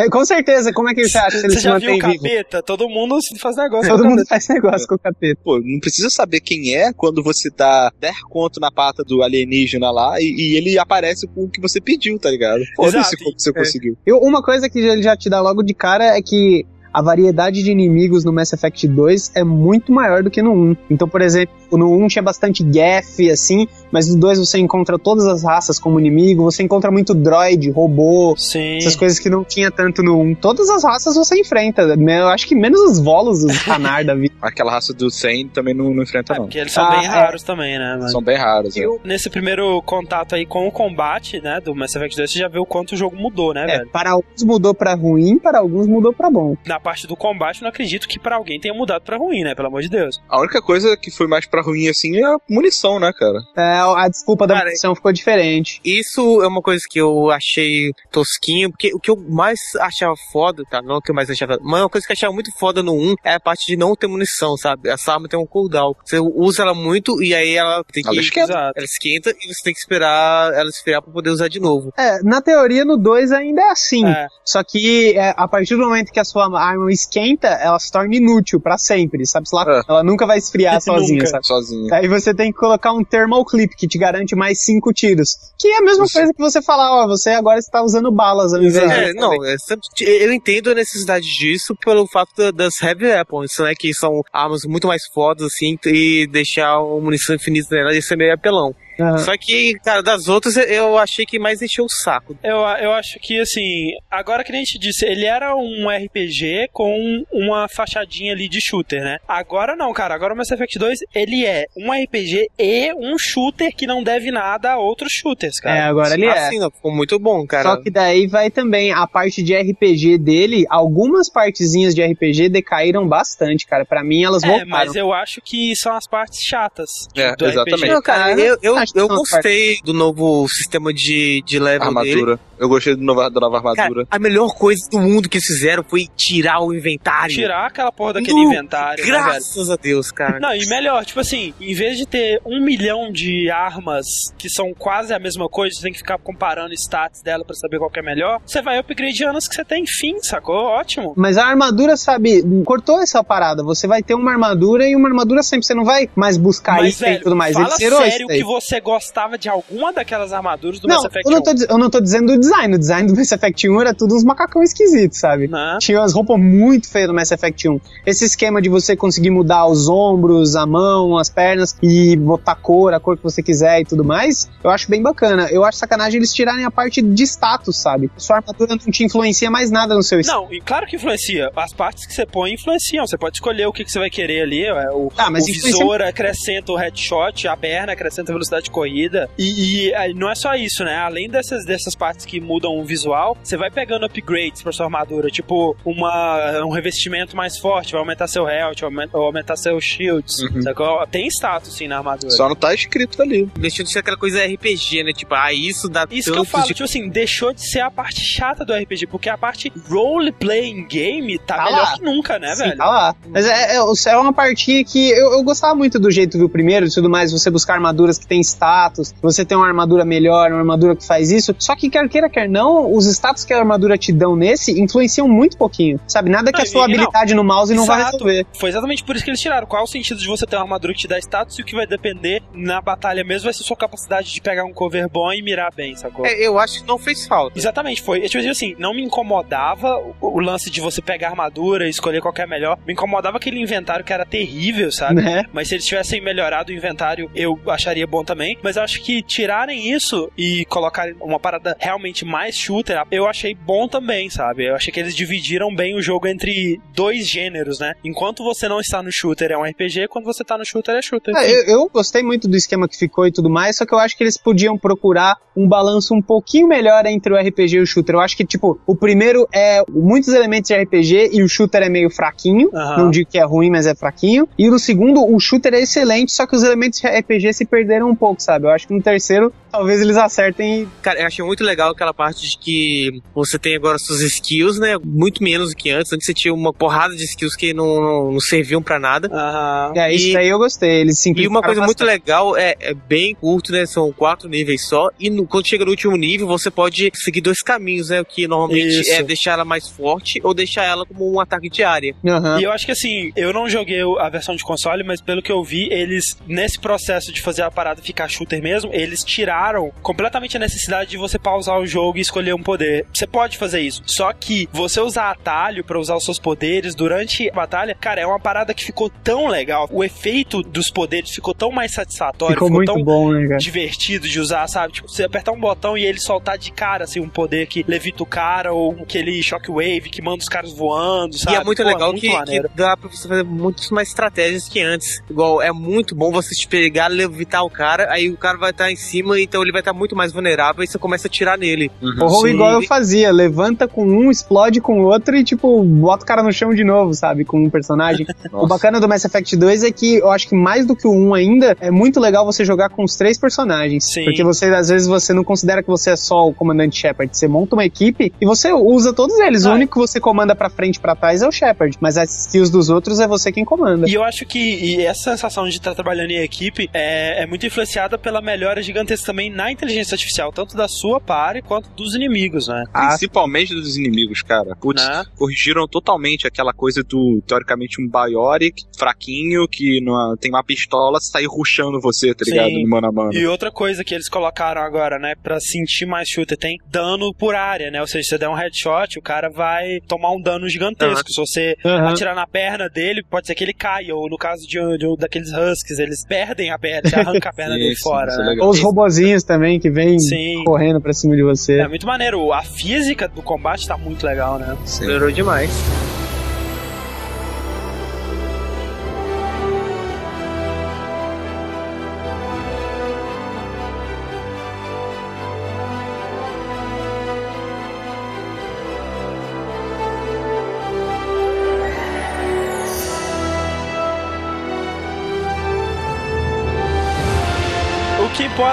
com certeza, como é que você acha que ele Você se já viu o vivo? capeta? Todo mundo faz negócio Todo com o mundo faz negócio com o capeta. Pô, não precisa saber quem é quando você dá 10 conto na pata do alienígena lá e, e ele aparece com o que você pediu, tá ligado? Foda-se Exato. quanto você É. conseguiu. Eu- uma coisa que ele já te dá logo de cara é que a variedade de inimigos no Mass Effect 2 é muito maior do que no 1. Então, por exemplo, no 1 tinha bastante Geth, assim, mas no 2 você encontra todas as raças como inimigo, você encontra muito droid, robô, Sim. essas coisas que não tinha tanto no 1. Todas as raças você enfrenta. Eu acho que menos os volos, os canar da vida. *laughs* Aquela raça do 100 também não, não enfrenta, É, não. porque eles são Ah, bem é. raros também, né? Mas... São bem raros. é. Eu, nesse primeiro contato aí com o combate, né, do Mass Effect 2, você já viu o quanto o jogo mudou, né, É, velho? para alguns mudou pra ruim, para alguns mudou pra bom. Na parte do combate, eu não acredito que pra alguém tenha mudado pra ruim, né? Pelo amor de Deus. A única coisa que foi mais pra ruim assim é a munição, né, cara? É, a desculpa da Cara, munição ficou diferente. Isso é uma coisa que eu achei tosquinho, porque o que eu mais achava foda, tá? Não o que eu mais achava, mas uma coisa que eu achava muito foda no 1 é a parte de não ter munição, sabe? Essa arma tem um cooldown. Você usa ela muito e aí ela tem que. Ela esquenta. Exato. Ela esquenta e você tem que esperar ela esfriar pra poder usar de novo. É, na teoria no 2 ainda é assim. É. Só que é, a partir do momento que a sua arma esquenta, ela se torna inútil pra sempre, sabe? Lá, É. Ela nunca vai esfriar *laughs* sozinha, sabe? Sozinho. Aí você tem que colocar um thermal clip que te garante mais 5 tiros. Que é a mesma Isso. coisa que você falar, ó, você agora está usando balas ao invés É, de. não, é eu entendo a necessidade disso pelo fato da- das heavy weapons, né? Que são armas muito mais fodas, assim, e deixar a munição infinita nela ia ser meio apelão. Aham. Só que, cara, das outras eu achei que mais encheu o saco. Eu, eu acho que, assim, agora que a gente disse, ele era um RPG com uma fachadinha ali de shooter, né? Agora não, cara. Agora o Mass Effect 2, ele é um RPG e um shooter que não deve nada a outros shooters, É, cara. agora ele é. Assim, ficou muito bom, cara. Só que daí vai também a parte de RPG dele, algumas partezinhas de RPG decaíram bastante, cara. Pra mim elas É, voltaram. mas eu acho que são as partes chatas É, do exatamente. RPG. Não, cara, eu, eu, eu gostei do novo sistema de, de level dele. Eu gostei do nova, da nova Cara, armadura. a melhor coisa do mundo que eles fizeram foi tirar o inventário. Tirar aquela porra daquele Nu, inventário, né? Graças a Deus, cara. Não, e melhor, tipo assim, em vez de ter um milhão de armas que são quase a mesma coisa, você tem que ficar comparando stats dela pra saber qual que é melhor, você vai upgradeando as que você tem, enfim, sacou? Ótimo. Mas a armadura, sabe, cortou essa parada. Você vai ter uma armadura e uma armadura sempre. Você não vai mais buscar Mas, item e tudo mais. fala Ele sério isso que você gostava de alguma daquelas armaduras do Não, Mass Effect eu não, 1. tô, eu não tô dizendo do design. O design do Mass Effect 1 era tudo uns macacão esquisitos, sabe? Né? Tinha umas roupas muito feias no Mass Effect 1. Esse esquema de você conseguir mudar os ombros, a mão, as pernas e botar cor, a cor que você quiser e tudo mais, eu acho bem bacana. Eu acho sacanagem eles tirarem a parte de status, sabe? Sua armadura não te influencia mais nada no seu Não, e claro que influencia. As partes que você põe influenciam. Você pode escolher o que, que você vai querer ali. é, O, Ah, mas o influencia- visor acrescenta o headshot, a perna acrescenta a velocidade de corrida. E, e, aí, não é só isso, né? Além dessas, dessas partes que mudam o visual, você vai pegando upgrades pra sua armadura. Tipo, uma, um revestimento mais forte, vai aumentar seu health, vai aumentar, vai aumentar seus shields. Uhum. sacou? Tem status sim na armadura. Só não tá escrito ali. Deixou de ser aquela coisa RPG, né? Tipo, ah, isso dá Isso que eu falo, de- tipo assim, deixou de ser a parte chata do RPG, porque a parte role-playing game tá, Tá melhor lá. que nunca, né, Sim, velho? tá lá. Mas é, é, é uma partinha que eu, eu gostava muito do jeito do primeiro e tudo mais, você buscar armaduras que tem status, você tem uma armadura melhor, uma armadura que faz isso. Só que quer queira, quer não, os status que a armadura te dão nesse influenciam muito pouquinho. Sabe? Nada que Não, a sua e- e não. habilidade no mouse não vai Exato. resolver. Foi exatamente por isso que eles tiraram. Qual é o sentido de você ter uma armadura que te dá status e o que vai depender na batalha mesmo vai ser sua capacidade de pegar um cover bom e mirar bem, sacou? É, eu acho que não fez falta. Exatamente, foi. Tipo assim, não me incomodava o, o lance de você pegar armadura e escolher qual que é a melhor. Me incomodava aquele inventário que era terrível, sabe? Né? Mas se eles tivessem melhorado o inventário, eu acharia bom também. Mas eu acho que tirarem isso e colocarem uma parada realmente mais shooter, eu achei bom também, sabe? Eu achei que eles dividiram bem o jogo entre dois gêneros, né? Enquanto você não está no shooter é um RPG, quando você tá no shooter é shooter. É, eu, eu gostei muito do esquema que ficou e tudo mais, só que eu acho que eles podiam procurar um balanço um pouquinho melhor entre o RPG e o shooter. Eu acho que, tipo, o primeiro é muitos elementos de RPG e o shooter é meio fraquinho. Aham. Não digo que é ruim, mas é fraquinho. E no segundo, o shooter é excelente, só que os elementos de RPG se perderam um pouco, sabe? Eu acho que no terceiro, talvez eles acertem Cara, eu achei muito legal aquela parte de que você tem agora suas skills, né? Muito menos do que antes. Antes você tinha uma porrada de skills que não, não, não serviam pra nada. Aham. É, isso E- daí eu gostei. Eles E uma coisa muito bastante. legal é, é bem curto, né? São quatro níveis só. E no- quando chega no último nível, você pode seguir dois caminhos, né? O que normalmente Isso. é deixar ela mais forte ou deixar ela como um ataque de área. Aham. E eu acho que assim, eu não joguei a versão de console, mas pelo que eu vi, eles, nesse processo de fazer a parada ficar shooter mesmo, eles tiraram completamente a necessidade de você pausar o jogo e escolher um poder. Você pode fazer isso. Só que você usar atalho pra usar os seus poderes durante a batalha, cara, é uma parada que ficou tão legal. O efeito dos poderes ficou tão mais satisfatório, Ficou ficou, muito tão bom, né, cara? divertido de usar, sabe? Tipo, você apertar um botão e ele soltar de cara, assim, um poder que levita o cara, ou aquele shockwave que manda os caras voando, sabe? E é muito Pô, legal muito que, que dá pra você fazer muitas mais estratégias que antes. Igual, é muito bom você te pegar, levitar o cara, aí o cara vai estar em cima, então ele vai estar muito mais vulnerável e você começa a tirar nele. Ou Sim. igual eu fazia, levanta com um, explode com o outro e, tipo, bota o cara no chão de novo, sabe? Com um personagem. *laughs* o bacana do Mass Effect 2 é que eu acho que mais do que o 1 ainda, é muito legal você jogar com os três personagens. Sim. Porque você, às vezes, você não considera que você é só o comandante Shepard. Você monta uma equipe e você usa todos eles. O Ah. único que você comanda pra frente e pra trás é o Shepard. Mas as skills dos outros é você quem comanda. E eu acho que e essa sensação de estar trabalhando em equipe é, é muito influenciada pela melhora gigantesca também na inteligência artificial, tanto da sua pare quanto dos inimigos, né? Principalmente dos inimigos, cara. Putz, Né? corrigiram totalmente aquela coisa do, teoricamente, um Bioric fraquinho que numa- tem uma pistola sair ruxando você, tá ligado? Sim. No mano a mano. E outra coisa que eles colocaram agora, né, pra sentir mais shooter, tem dano por área, né? Ou seja, se você der um headshot, o cara vai tomar um dano gigantesco. Se você Aham. atirar na perna dele, pode ser que ele caia. Ou no caso de, um- de um daqueles huskies, eles perdem a perna, você arranca a perna *laughs* dele fora, é né? Ou os robozinhos também que vêm correndo pra cima de você. É muito maneiro. A física do combate tá muito legal, né? Sim. Melhorou demais.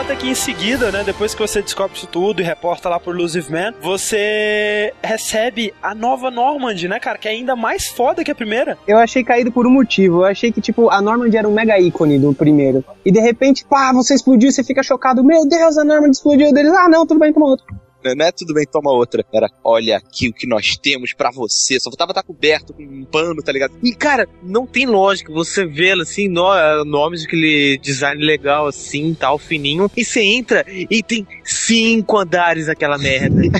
O que importa é que em seguida, né, depois que você descobre isso tudo e reporta lá por Illusive Man, você recebe a nova Normand, né, cara? Que é ainda mais foda que a primeira. Eu achei caído por um motivo. Eu achei que, tipo, a Normand era um mega ícone do primeiro. E de repente, pá, você explodiu, você fica chocado. Meu Deus, a Normand explodiu. Deles, ah, não, tudo bem, toma outro. Não é tudo bem, toma outra. Era, olha aqui o que nós temos pra você. Só tava estar coberto com um pano, tá ligado? E, cara, não tem lógica. Você vê assim, no, nomes de aquele design legal, assim, tal, fininho. E você entra e tem cinco andares aquela merda. *laughs*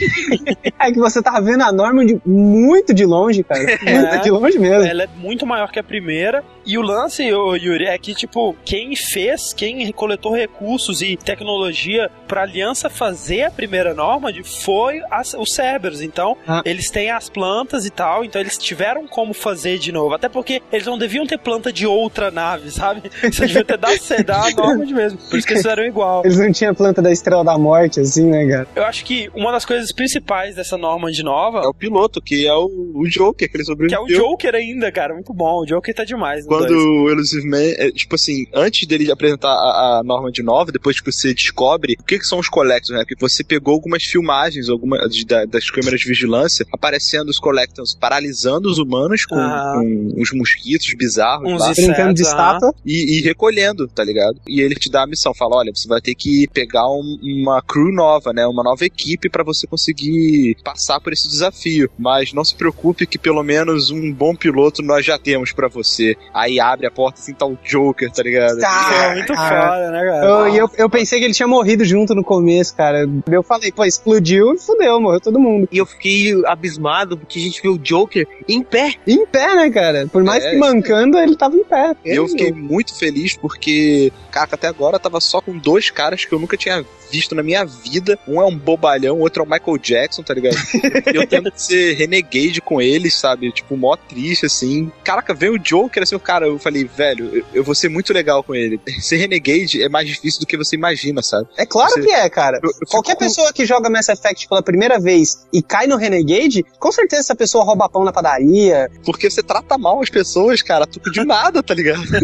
É que você tava vendo a Norma de muito de longe, cara. *laughs* Muito de longe mesmo. Ela é muito maior que a primeira. E o lance, Yuri, é que, tipo, quem fez, quem coletou recursos e tecnologia pra aliança fazer a primeira Normand foi as- os Cerberus. Então, Ah. eles têm as plantas e tal, então eles tiveram como fazer de novo. Até porque eles não deviam ter planta de outra nave, sabe? *laughs* Você devia ter dado C, dar a *laughs* Normand mesmo. Por isso que eles fizeram igual. Eles não tinham a planta da Estrela da Morte, assim, né, cara? Eu acho que uma das coisas principais dessa Normand nova É o piloto, que é o, o Joker, que ele que é sobreviveu. o Joker ainda, cara. Muito bom. O Joker tá demais. Quando dois. o Elusive Man, é, tipo assim, antes dele apresentar a, a norma de nova, depois que você descobre o que, que são os Collectors, né? Porque você pegou algumas filmagens alguma, de- da- das câmeras de vigilância, aparecendo os Collectors paralisando os humanos com, Ah. com uns mosquitos bizarros Uns lá, Brincando de estátua. e, e recolhendo, tá ligado? E ele te dá a missão, fala, olha, você vai ter que pegar um- uma crew nova, né? Uma nova equipe pra você conseguir passar por esse desafio. Mas não se preocupe que pelo menos um bom piloto nós já temos pra você. Aí abre a porta assim, tá o Joker, tá ligado? Tá. É muito Ah, foda, né, cara? Eu, e eu, eu pensei que ele tinha morrido junto no começo, cara. Eu falei, pô, explodiu e fudeu, morreu todo mundo. E eu fiquei abismado porque a gente viu o Joker em pé. Em pé, né, cara? Por mais É, que mancando, ele tava em pé. E eu fiquei muito feliz porque, cara, até agora tava só com dois caras que eu nunca tinha visto na minha vida. Um é um bobalhão, o outro é o Michael Jackson, tá ligado? E eu tento *laughs* ser renegade com eles, sabe? Tipo, mó triste, assim. Caraca, veio o Joker, assim, o cara, eu falei, velho, eu, eu vou ser muito legal com ele. *laughs* Ser renegade é mais difícil do que você imagina, sabe? É claro Você- que é, cara. Eu- eu Qualquer pessoa que joga Mass Effect pela primeira vez e cai no Renegade, com certeza essa pessoa rouba pão na padaria. Porque você trata mal as pessoas, cara, tudo de nada, tá ligado? *laughs*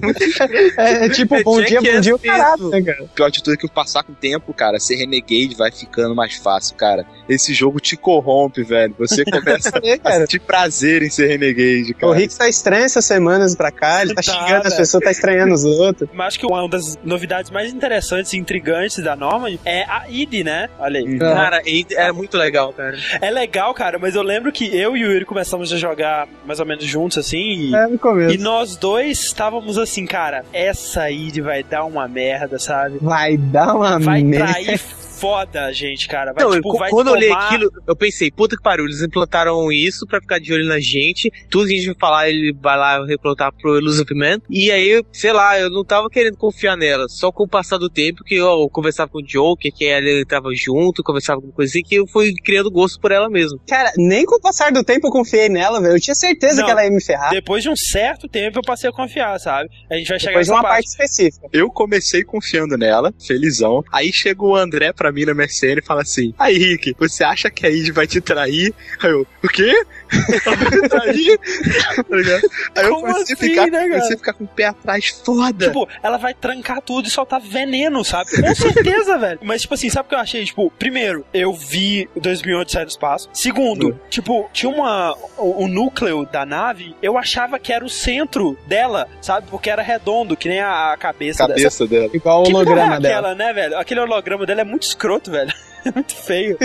*laughs* É, tipo, É bom dia, bom dia, o caralho, né, cara? O pior de tudo é que passar com o tempo, cara, ser renegade vai ficando mais fácil, cara. Esse jogo te corrompe, velho. Você *laughs* começa É, a sentir prazer em ser renegade, O cara. Rick tá estranho essas semanas pra cá, ele tá, Tá, xingando as velho. pessoas, tá estranhando os outros. Mas acho que uma das novidades mais interessantes e intrigantes da Normand é a ID, né? Olha aí. Cara, e é muito legal, cara. É legal, cara, mas eu lembro que eu e o Yuri começamos a jogar mais ou menos juntos, assim, e, É, no começo. e nós dois estávamos assim, cara, essa ID vai dar uma merda, sabe? Vai dar uma Vai merda. trair *laughs* foda a gente, cara. Vai, Não, tipo, eu- quando eu olhei tomar- aquilo, eu pensei, puta que pariu, eles implantaram isso pra ficar de olho na gente. Tudo que a gente vai falar, ele vai lá replantar pro Elusive Man. E aí, sei lá, eu não tava querendo confiar nela. Só com o passar do tempo que eu conversava com o Joker, que ele tava junto, conversava com coisa assim, que eu fui criando gosto por ela mesmo. Cara, nem com o passar do tempo eu confiei nela, velho. Eu tinha certeza Não. que ela ia me ferrar. Depois de um certo tempo eu passei a confiar, sabe? A gente vai chegar Depois de nessa uma parte específica. Eu comecei confiando nela, felizão. Aí chega o André pra mim na MSN e fala assim: Aí, Rick, você acha que a Id vai te trair? Aí eu, o quê? Trair? Tá ligado? Aí eu Como comecei, assim, a ficar, né, comecei a ficar com o pé atrás, foda. Tipo, ela vai trancar tudo e soltar veneno, sabe? *laughs* Com certeza, velho. Mas, tipo assim, sabe o que eu achei? Tipo, primeiro, eu vi o 2008 sair do espaço. Segundo, tipo, tinha uma... O, o núcleo da nave, eu achava que era o centro dela, sabe? Porque era redondo, que nem a, a cabeça, dessa. cabeça dela. Igual o Que é holograma dela. aquela, né, velho? Aquele holograma dela é muito escroto, velho. É *laughs* muito feio.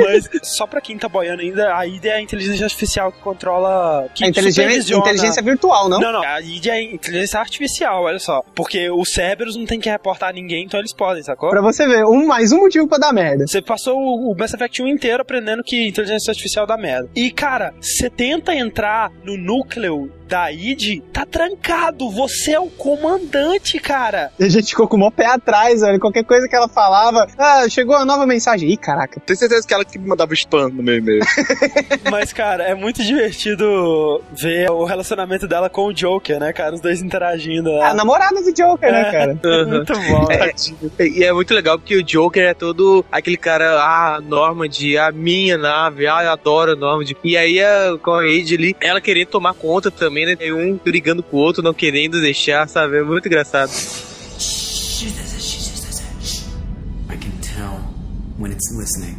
Mas só pra quem tá boiando ainda, a ID é a inteligência artificial que controla. Que É inteligência, inteligência virtual, não? Não, não. A ID é inteligência artificial, olha só. Porque os Cerberus não tem que reportar ninguém, então eles podem, sacou? Pra você ver, um, mais um motivo pra dar merda. Você passou o o Mass Effect 1 inteiro aprendendo que inteligência artificial dá merda. E, cara, você tenta entrar no núcleo da ID, tá trancado. Você é o comandante, cara. E a gente ficou com o maior pé atrás, velho. Qualquer coisa que ela falava, ah, chegou a nova mensagem. Ih, caraca. Tenho certeza que ela que me mandava spam no meu e-mail. *laughs* Mas, cara, é muito divertido ver o relacionamento dela com o Joker, né, cara? Os dois interagindo A lá. namorada do Joker, né, É. cara? *laughs* Muito bom. É, e é muito legal porque o Joker é todo aquele cara, ah, Normand, a minha nave, ah, eu adoro a Normand. E aí a, com a Age ali, ela querendo tomar conta também, E um brigando com o outro, não querendo deixar, sabe? É muito engraçado. I can tell when it's listening.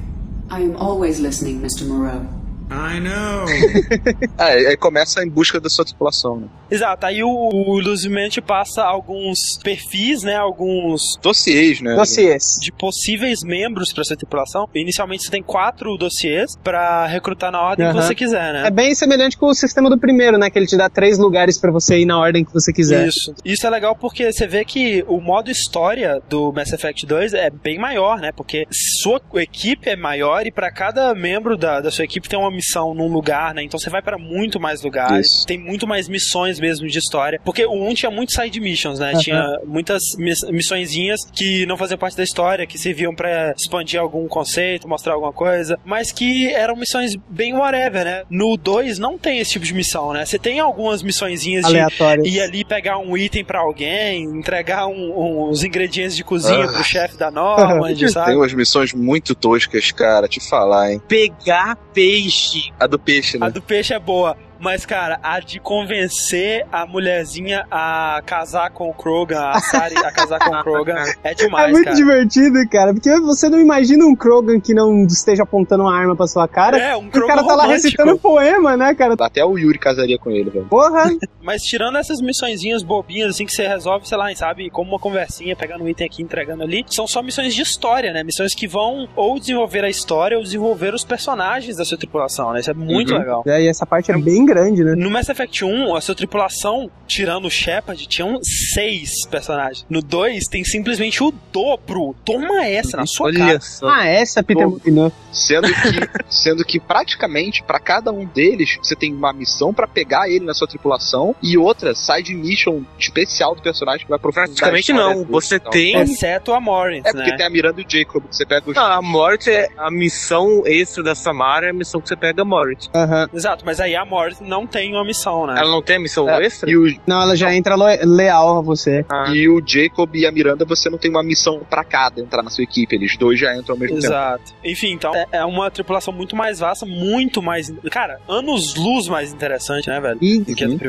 I am always listening, Mr. Moreau. I know. *laughs* É, aí começa em busca da sua tripulação, né? Exato, aí o, o Illusion te passa alguns perfis, né? Alguns Dossiês, né? Dossiês. de possíveis membros pra sua tripulação. Inicialmente você tem quatro dossiês pra recrutar na ordem que você quiser, né? É bem semelhante com o sistema do primeiro, né? Que ele te dá três lugares pra você ir na ordem que você quiser. Isso. Isso é legal porque você vê que o modo história do Mass Effect 2 é bem maior, né? Porque sua equipe é maior e pra cada membro da, da sua equipe tem uma missão num lugar, né? Então você vai pra muito mais lugares. Isso. Tem muito mais missões mesmo de história. Porque o 1 tinha muitos side missions, né? Aham. Tinha muitas miss missõezinhas que não faziam parte da história, que serviam pra expandir algum conceito, mostrar alguma coisa, mas que eram missões bem whatever, né? No 2 não tem esse tipo de missão, né? Você tem algumas missõezinhas de Aleatório. ir ali pegar um item pra alguém, entregar um- uns ingredientes de cozinha Ah. pro chefe da Normand, *laughs* Tem sabe? umas missões muito toscas, cara, te falar, hein? Pegar peixe. A do peixe, A né? do peixe é boa. Mas, cara, a de convencer a mulherzinha a casar com o Krogan, a Sari a casar com o Krogan, é *laughs* É demais, muito cara. divertido, cara, porque você não imagina um Krogan que não esteja apontando uma arma pra sua cara. É, um o Krogan cara tá lá romântico. recitando poema, né, cara? Até o Yuri casaria com ele, velho. Porra! *laughs* Mas tirando essas missõezinhas bobinhas, assim, que você resolve, sei lá, sabe, como uma conversinha, pegando um item aqui, entregando ali, são só missões de história, né? Missões que vão ou desenvolver a história ou desenvolver os personagens da sua tripulação, né? Isso é muito Uhum. legal. E aí essa parte é bem grande, né? No Mass Effect 1, a sua tripulação, tirando o Shepard, tinham seis personagens. No 2, tem simplesmente o dobro. Toma essa na sua cara. Olha só. Ah, essa Peter Bom. Molyneux. Sendo que, *laughs* sendo que praticamente pra cada um deles você tem uma missão pra pegar ele na sua tripulação e outra side mission especial do personagem que vai aprofundar Praticamente não. dele. Você Então, tem. Exceto a Morris, É porque né? tem a Miranda e o Jacob, que você pega os. Não, a morte é a missão extra da Samara, é a missão que você pega a morte. Aham. Exato, mas aí a Morris não tem uma missão, né? Ela não tem a missão É, extra? e, o, Não, ela já entra leal a você. Ah. e o Jacob e a Miranda você não tem uma missão pra cada entrar na sua equipe, eles dois já entram ao mesmo tempo. Exato. Enfim, então é- é uma tripulação muito mais vasta, muito mais. Cara, anos-luz mais interessante, né, velho? E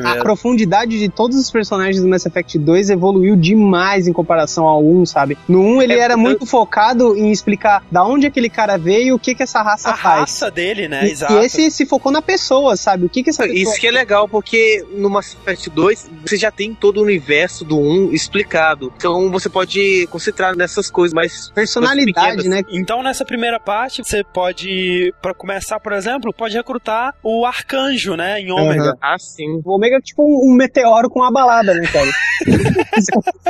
a a profundidade de todos os personagens do Mass Effect 2 evoluiu demais em comparação ao 1, sabe? No 1 ele É, era eu- muito focado em explicar da onde aquele cara veio e o que que essa raça A faz. raça dele, né? E, Exato. e esse se focou na pessoa, sabe? O que que pessoa... Isso que é legal, porque no Mass Effect 2 você já tem todo o universo do 1 explicado. Então você pode concentrar nessas coisas mais Personalidade, né? Então, nessa primeira parte, você pode, pra começar, por exemplo, pode recrutar o arcanjo, né, em Ômega. Aham. Ah, sim. O Omega é tipo um, um meteoro com uma balada, né, cara? *laughs*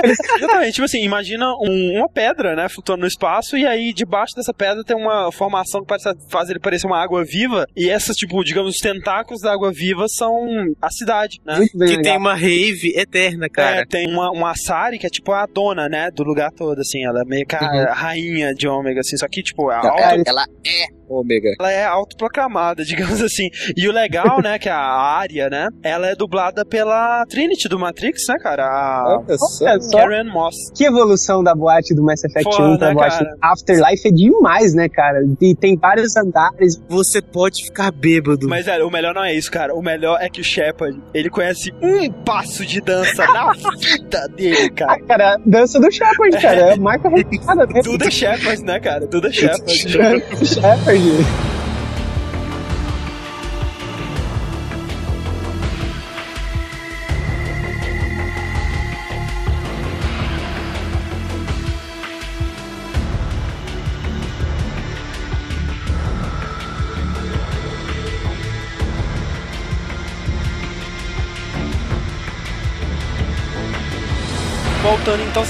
Exatamente, tipo assim, imagina um- uma pedra, né, flutuando no espaço, e aí debaixo dessa pedra tem uma formação que parece, faz ele parecer uma água viva, e essas, tipo, digamos, os tentáculos da água viva são a cidade, né? Muito bem Que tem legal. uma rave eterna, cara. É, tem uma, uma Asari que é tipo a dona, né, do lugar todo, assim, ela é meio que a Uhum. rainha de Ômega, assim, só que, tipo, a auto- ela, ela é Ômega. ela é autoproclamada, *laughs* digamos assim. E o legal, né, que a área, né, ela é dublada pela Trinity do Matrix, né, cara? A Olha só. Karen Moss. Que evolução da boate do Mass Effect Foda, 1 pra né, boate cara? Afterlife é demais, né, cara? E tem vários andares. Você pode ficar bêbado. Mas, velho, o melhor não é isso, cara. O melhor é que o Shepard, ele conhece um passo de dança na *laughs* vida dele, cara. Ah, cara, dança do Shepard, cara. É marca *laughs* registrada. Tudo é Shepard, né, cara? Tudo é Shepard. Shepard. Voltando,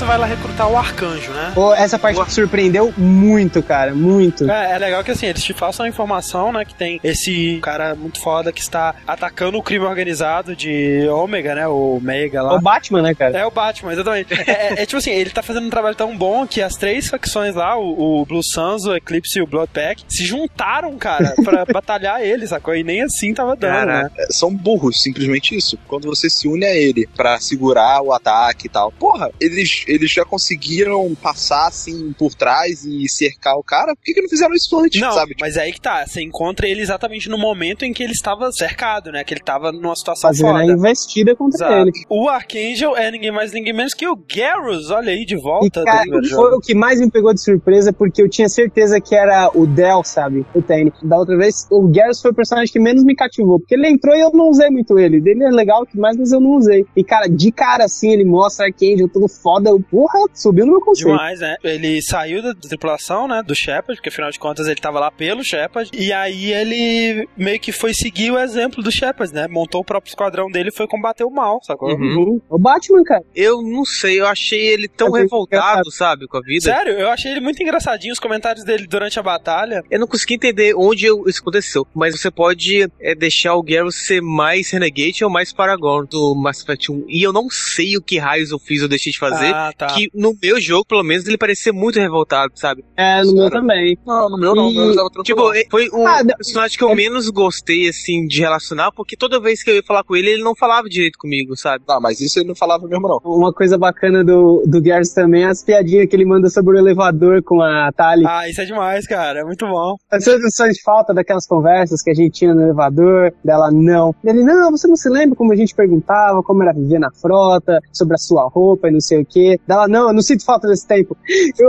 vai lá recrutar o arcanjo, né? Pô, essa parte me surpreendeu muito, cara. Muito. É, é legal que assim, eles te passam a informação, né? Que tem esse cara muito foda que está atacando o crime organizado de Ômega, né? O Mega É lá. o Batman, né, cara? É o Batman, exatamente. É, é- é tipo assim, ele tá fazendo um trabalho tão bom que as três facções lá, o, o Blue Suns, o Eclipse e o Bloodpack, se juntaram, cara, pra *laughs* batalhar ele, sacou? E nem assim tava dando, Caraca. né? São burros, simplesmente isso. Quando você se une a ele pra segurar o ataque e tal. Porra, porra, eles, eles já conseguiram passar assim por trás e cercar o cara, por que, que não fizeram isso antes, Não, sabe? mas aí que tá. Você encontra ele exatamente no momento em que ele estava cercado, né? Que ele estava numa situação Fazendo a foda. investida contra Exato. ele. O Archangel é ninguém mais, ninguém menos que o Garrus. Olha aí, de volta. E, cara, foi jogo. o que mais me pegou de surpresa, porque eu tinha certeza que era o Del, sabe? O Tenny. Da outra vez, o Garrus foi o personagem que menos me cativou, porque ele entrou e eu não usei muito ele. Dele é legal demais, mas eu não usei. E, cara, de cara assim, ele mostra Archangel todo foda. Eu, porra, subiu no meu conceito. Demais, né? Ele saiu da tripulação, né? Do Shepard, porque afinal de contas ele tava lá pelo Shepard. E aí ele meio que foi seguir o exemplo do Shepard, né? Montou o próprio esquadrão dele e foi combater o mal, sacou? Uhum. O Batman, cara. Eu não sei, eu achei ele tão achei revoltado, sabe, com a vida. Sério, eu achei ele muito engraçadinho os comentários dele durante a batalha. Eu não consegui entender onde isso aconteceu, mas você pode é, deixar o Garrus ser mais Renegade ou mais Paragon do Mass Effect 1. E eu não sei o que raios eu fiz ou deixei de fazer, Ah, tá. que no meu jogo, pelo menos, ele parecia muito revoltado, sabe? É, no meu também. Não, no meu não, no meu eu tava tranquilo. Tipo, é- foi o Ah, personagem que eu menos gostei, assim, de relacionar, porque toda vez que eu ia falar com ele, ele não falava direito comigo, sabe? Não, mas isso ele não falava mesmo, não. Uma coisa bacana do, do Garrus também é as piadinhas que ele manda sobre o elevador com a Tali. Ah, isso é demais, cara. É muito bom. As sensações de falta daquelas conversas que a gente tinha no elevador, dela não. Ele, não, você não se lembra como a gente perguntava como era viver na frota, sobre a sua roupa e não sei o quê. Dela, não, eu não sinto falta desse tempo.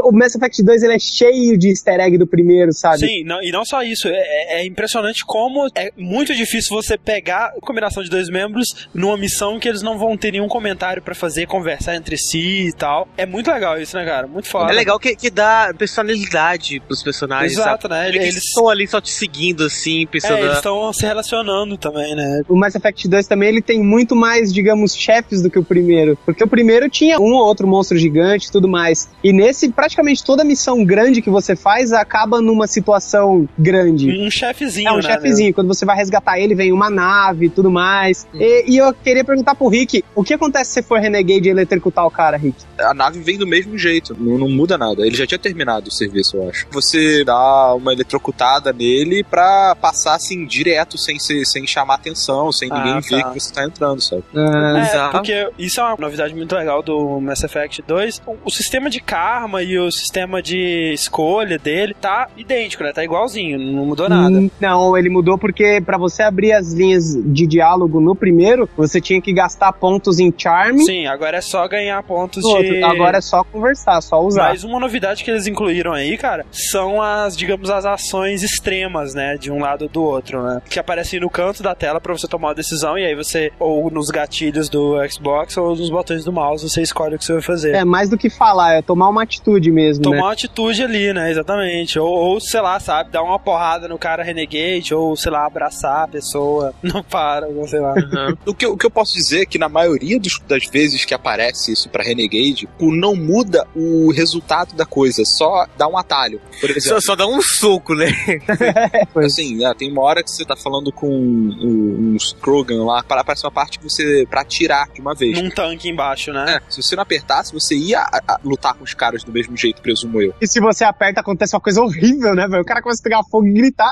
O Mass Effect 2 ele é cheio de easter egg do primeiro, sabe? Sim, não- e não só isso, é- é, é impressionante como é muito difícil você pegar a combinação de dois membros numa missão que eles não vão ter nenhum comentário pra fazer, conversar entre si e tal. É muito legal isso, né, cara? Muito foda. É legal que, que dá personalidade pros personagens, Exato, sabe? né? Eles Eles- estão ali só te seguindo, assim, pensando... É, eles estão se relacionando também, né? O Mass Effect 2 também ele tem muito mais, digamos, chefes do que o primeiro. Porque o primeiro tinha um ou outro monstro gigante e tudo mais. E nesse, praticamente toda missão grande que você faz acaba numa situação grande. Um chefezinho, É um né? chefezinho. Quando você vai resgatar ele, vem uma nave e tudo mais. E, e eu queria perguntar pro Rick: o que acontece se você for renegade e eletrocutar o cara, Rick? A nave vem do mesmo jeito, não, não muda nada. Ele já tinha terminado o serviço, eu acho. Você dá uma eletrocutada nele pra passar assim direto, sem, ser, sem chamar atenção, sem Ah, ninguém ver tá. que você tá entrando, sabe? É, Exato. porque isso é uma novidade muito legal do Mass Effect 2. O, sistema de karma e o sistema de escolha dele tá idêntico, né? Tá igualzinho, não mudou nada. Hum, Não, ele mudou porque pra você abrir as linhas de diálogo no primeiro, você tinha que gastar pontos em charme. Sim, agora é só ganhar pontos no outro. de. Agora é só conversar, só usar. Mas uma novidade que eles incluíram aí, cara, são as, digamos, as ações extremas, né? De um lado ou do outro, né? Que aparecem no canto da tela pra você tomar uma decisão e aí você, ou nos gatilhos do Xbox ou nos botões do mouse, você escolhe o que você vai fazer. É mais do que falar, é tomar uma atitude mesmo, Tomar né? uma atitude ali, né? Exatamente. Ou, ou, sei lá, sabe, dar uma porrada no cara renegade, ou, sei lá, abraçar a pessoa. *laughs* Não para, ou sei lá. O que, eu- o que eu posso dizer é que na maioria dos- das vezes que aparece isso pra Renegade, o não muda o resultado da coisa, só dá um atalho. Por Só, exemplo, só dá um soco, né? *laughs* assim, né, tem uma hora que você tá falando com um- uns Krogan lá, para aparecer uma parte que você pra atirar de uma vez. Num tanque embaixo, né? É, se você não apertasse, você ia a- a lutar com os caras do mesmo jeito, presumo eu. E se você aperta, acontece uma coisa horrível, né, velho? O cara começa a pegar fogo e gritar.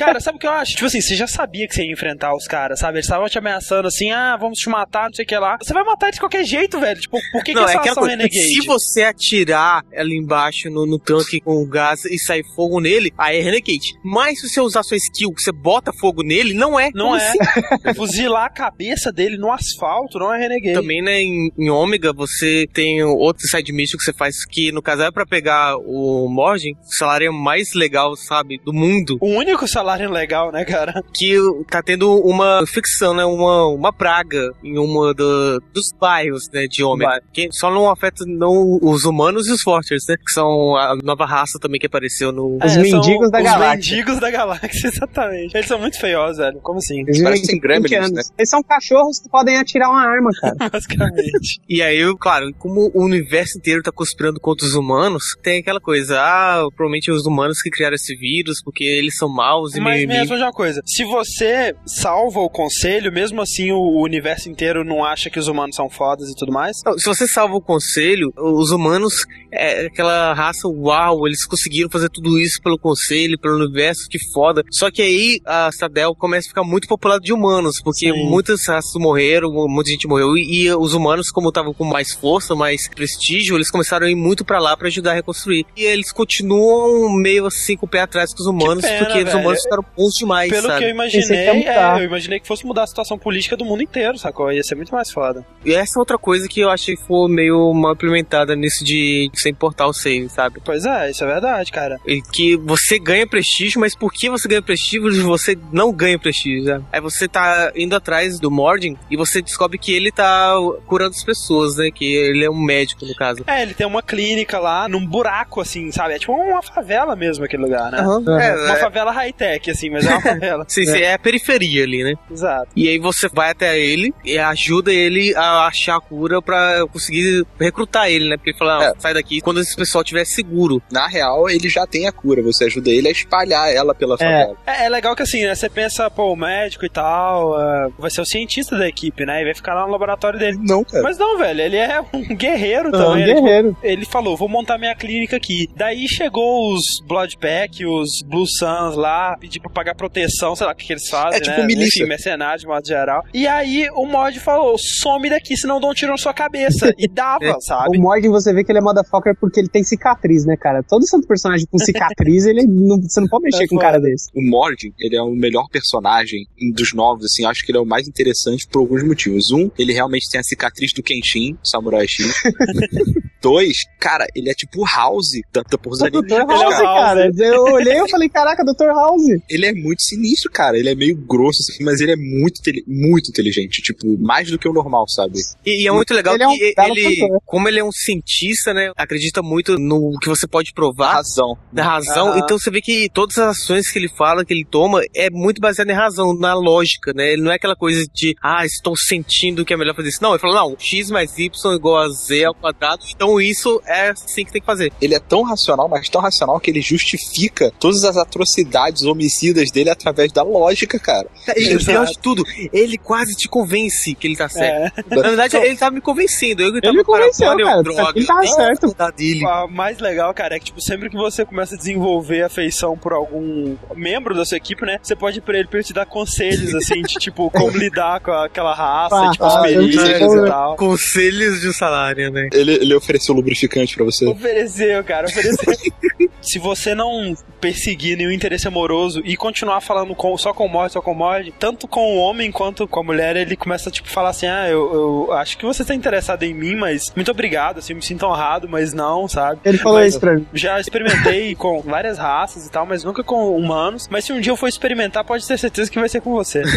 Cara, sabe o que eu acho? Tipo assim, você já sabia que você ia enfrentar os caras, sabe? Eles estavam te ameaçando assim, ah, vamos te matar, não sei o que lá. Você vai matar eles de qualquer jeito, velho. Tipo, por que, não, que é essa ação coisa. renegade? Se você atirar ali embaixo no, no tanque com o gás e sair fogo nele, aí é Renegade. Mas se você usar sua skill, que você bota fogo nele, não é. Não Como é. assim? *laughs* Fuzilar a cabeça dele no asfalto não é renegade. Também, né, em, em Ômega, você tem outro side mission que você faz que, no caso, é pra pegar o Morgan, o salário mais legal, sabe, do mundo. O único salário legal, né, cara? *laughs* Que tá tendo uma ficção, né, uma, uma praga em uma do- dos bairros, né, de Ômega. Que só não afeta não os humanos e os Forters, né, que são a nova raça também que apareceu no... Os É, mendigos são da os galáxia. mendigos da galáxia, *laughs* exatamente. Eles são muito feiosos, velho. Como assim? Eles Parecem vivem 20 gremlins, anos. né? Eles são cachorros que podem atirar uma arma, cara. *laughs* Basicamente. E aí, claro, como o universo inteiro tá conspirando contra os humanos, tem aquela coisa, ah, provavelmente os humanos que criaram esse vírus, porque eles são maus e Mas me inimigo. responde uma coisa: se você salva o conselho, mesmo assim o universo inteiro não acha que os humanos são fodas e tudo mais? Não, Se você salva o conselho, os humanos, é aquela raça, uau, eles conseguiram fazer tudo isso pelo conselho, pelo universo, que foda. Só que aí a Citadel começa a ficar muito populada de humanos, porque Sim. muitas raças morreram, muita gente morreu, e, e os humanos, como estavam com mais força, mais prestígio, eles começaram a ir muito pra lá pra ajudar a reconstruir. E eles continuam meio assim com o pé atrás com os humanos, pena, porque os velho. Humanos ficaram bons demais, Pelo sabe? que eu imaginei, é, eu imaginei que fosse mudar a situação política do mundo inteiro, sacou? Ia ser muito mais foda. E essa é outra coisa que eu achei que foi meio mal implementada nisso de sem importar o save, sabe? Pois é, isso é verdade, cara. E que você ganha prestígio, mas por que você ganha prestígio e você não ganha prestígio, sabe? Aí você tá indo atrás do Mordin e você descobre que ele tá curando as pessoas, né? Que ele é um médico, no caso. É, ele tem uma clínica lá, num buraco, assim, sabe? É tipo uma favela mesmo aquele lugar, né? É, Uma é, favela high-tech, assim, mas é uma *laughs* favela. sim, sim, é a periferia ali, né? Exato. E aí você vai até ele e ajuda ele a achar a cura pra conseguir recrutar ele, né? Porque ele fala, É. "Ah, sai daqui quando esse pessoal estiver seguro. Na real, ele já tem a cura. Você ajuda ele a espalhar ela pela favela. É, é legal que assim, né? Você pensa, pô, o médico e tal, é, vai ser o cientista da equipe, né? E vai ficar lá no laboratório dele. Não, cara. Mas não, velho, ele é um *laughs* guerreiro É um também. né? Tipo, guerreiro. ele falou, vou montar minha clínica aqui. Daí chegou os Bloodpack, os Blue Suns lá, pedir pra pagar proteção, sei lá o que, que eles fazem, É tipo né? milícia. Enfim, mercenários de modo geral. E aí o mod falou, some daqui, senão dão um tiro na sua cabeça. E dava, *laughs* É. sabe? O Morgan, você vê que ele é motherfucker porque ele tem cicatriz, né, cara? Todo santo personagem com cicatriz, *laughs* ele não, você não pode mexer É com um cara desse. O Mordin, ele é o melhor personagem dos novos, assim, acho que ele é o mais interessante por alguns motivos. Um, ele realmente tem a cicatriz do Kenshin, Samurai X. *laughs* Dois, cara, ele é tipo House da, da Porra O Dr. House, cara. cara. Eu olhei e falei, caraca, Dr. House. Ele é muito sinistro, cara. Ele é meio grosso, assim, mas ele é muito, muito inteligente. Tipo, mais do que o normal, sabe? E, e é muito legal Ele é um que ele, cantor. como ele é um cientista, né, acredita muito no que você pode provar, Razão. da razão. Aham. Então você vê que todas as ações que ele fala, que ele toma, é muito baseado em razão, na lógica, né? Ele não é aquela coisa de, ah, estou sentindo que é melhor fazer isso. Não, ele fala, não, x mais y igual a z ao quadrado, então isso é assim que tem que fazer. Ele é tão racional, mas tão racional que ele justifica todas as atrocidades homicidas dele através da lógica, cara. E o pior de tudo, ele quase te convence que ele tá certo. É. Na verdade, ele tava me convencendo. Eu que tava me convenceu, cara. droga. Ele tava Ah, certo. dele. A mais legal, cara, é que, tipo, sempre que você começa a desenvolver afeição por algum membro da sua equipe, né? Você pode ir pra ele pra ele te dar conselhos, assim, de, tipo, *laughs* como lidar com aquela raça, Ah, tipo, ah, experiências eu- e tal. Conselhos de um salário, né? Ele, ele ofereceu lubrificante pra você. Ofereceu, cara, ofereceu. *laughs* Se você não perseguir nenhum interesse amoroso e continuar falando com, só com o mod, só com o mod, tanto com o homem quanto com a mulher, ele começa, tipo, falar assim, ah, eu, eu acho que você tá interessado em mim, mas muito obrigado, assim, eu me sinto honrado, mas não, sabe? Ele falou Mas- isso pra mim. Já experimentei *laughs* com várias raças e tal, mas nunca com humanos. Mas se um dia eu for experimentar, pode ter certeza que vai ser com você. *laughs*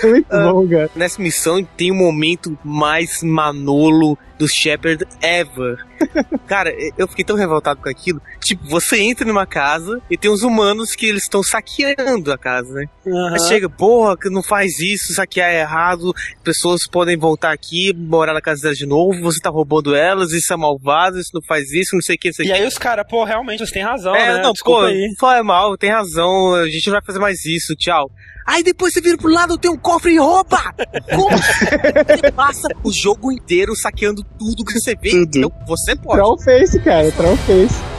É muito bom, cara. Nessa missão tem o momento mais manolo do Shepard ever. *laughs* Cara, eu fiquei tão revoltado com aquilo. Tipo, você entra numa casa e tem uns humanos que eles estão saqueando a casa, né? Aí chega, porra, que não faz isso, saquear é errado, pessoas podem voltar aqui, morar na casa delas de novo, você tá roubando elas, isso é malvado, isso não faz isso, não sei o que, não sei E que. aí os caras, pô, realmente, você tem razão, É, né? não, Desculpa pô, aí. foi mal, tem razão, a gente não vai fazer mais isso, tchau. Aí depois você vira pro lado, tem um cofre e rouba! Como? *laughs* você passa o jogo inteiro saqueando tudo que você vê. Tudo. Então você pode. Troll face, cara. Troll face.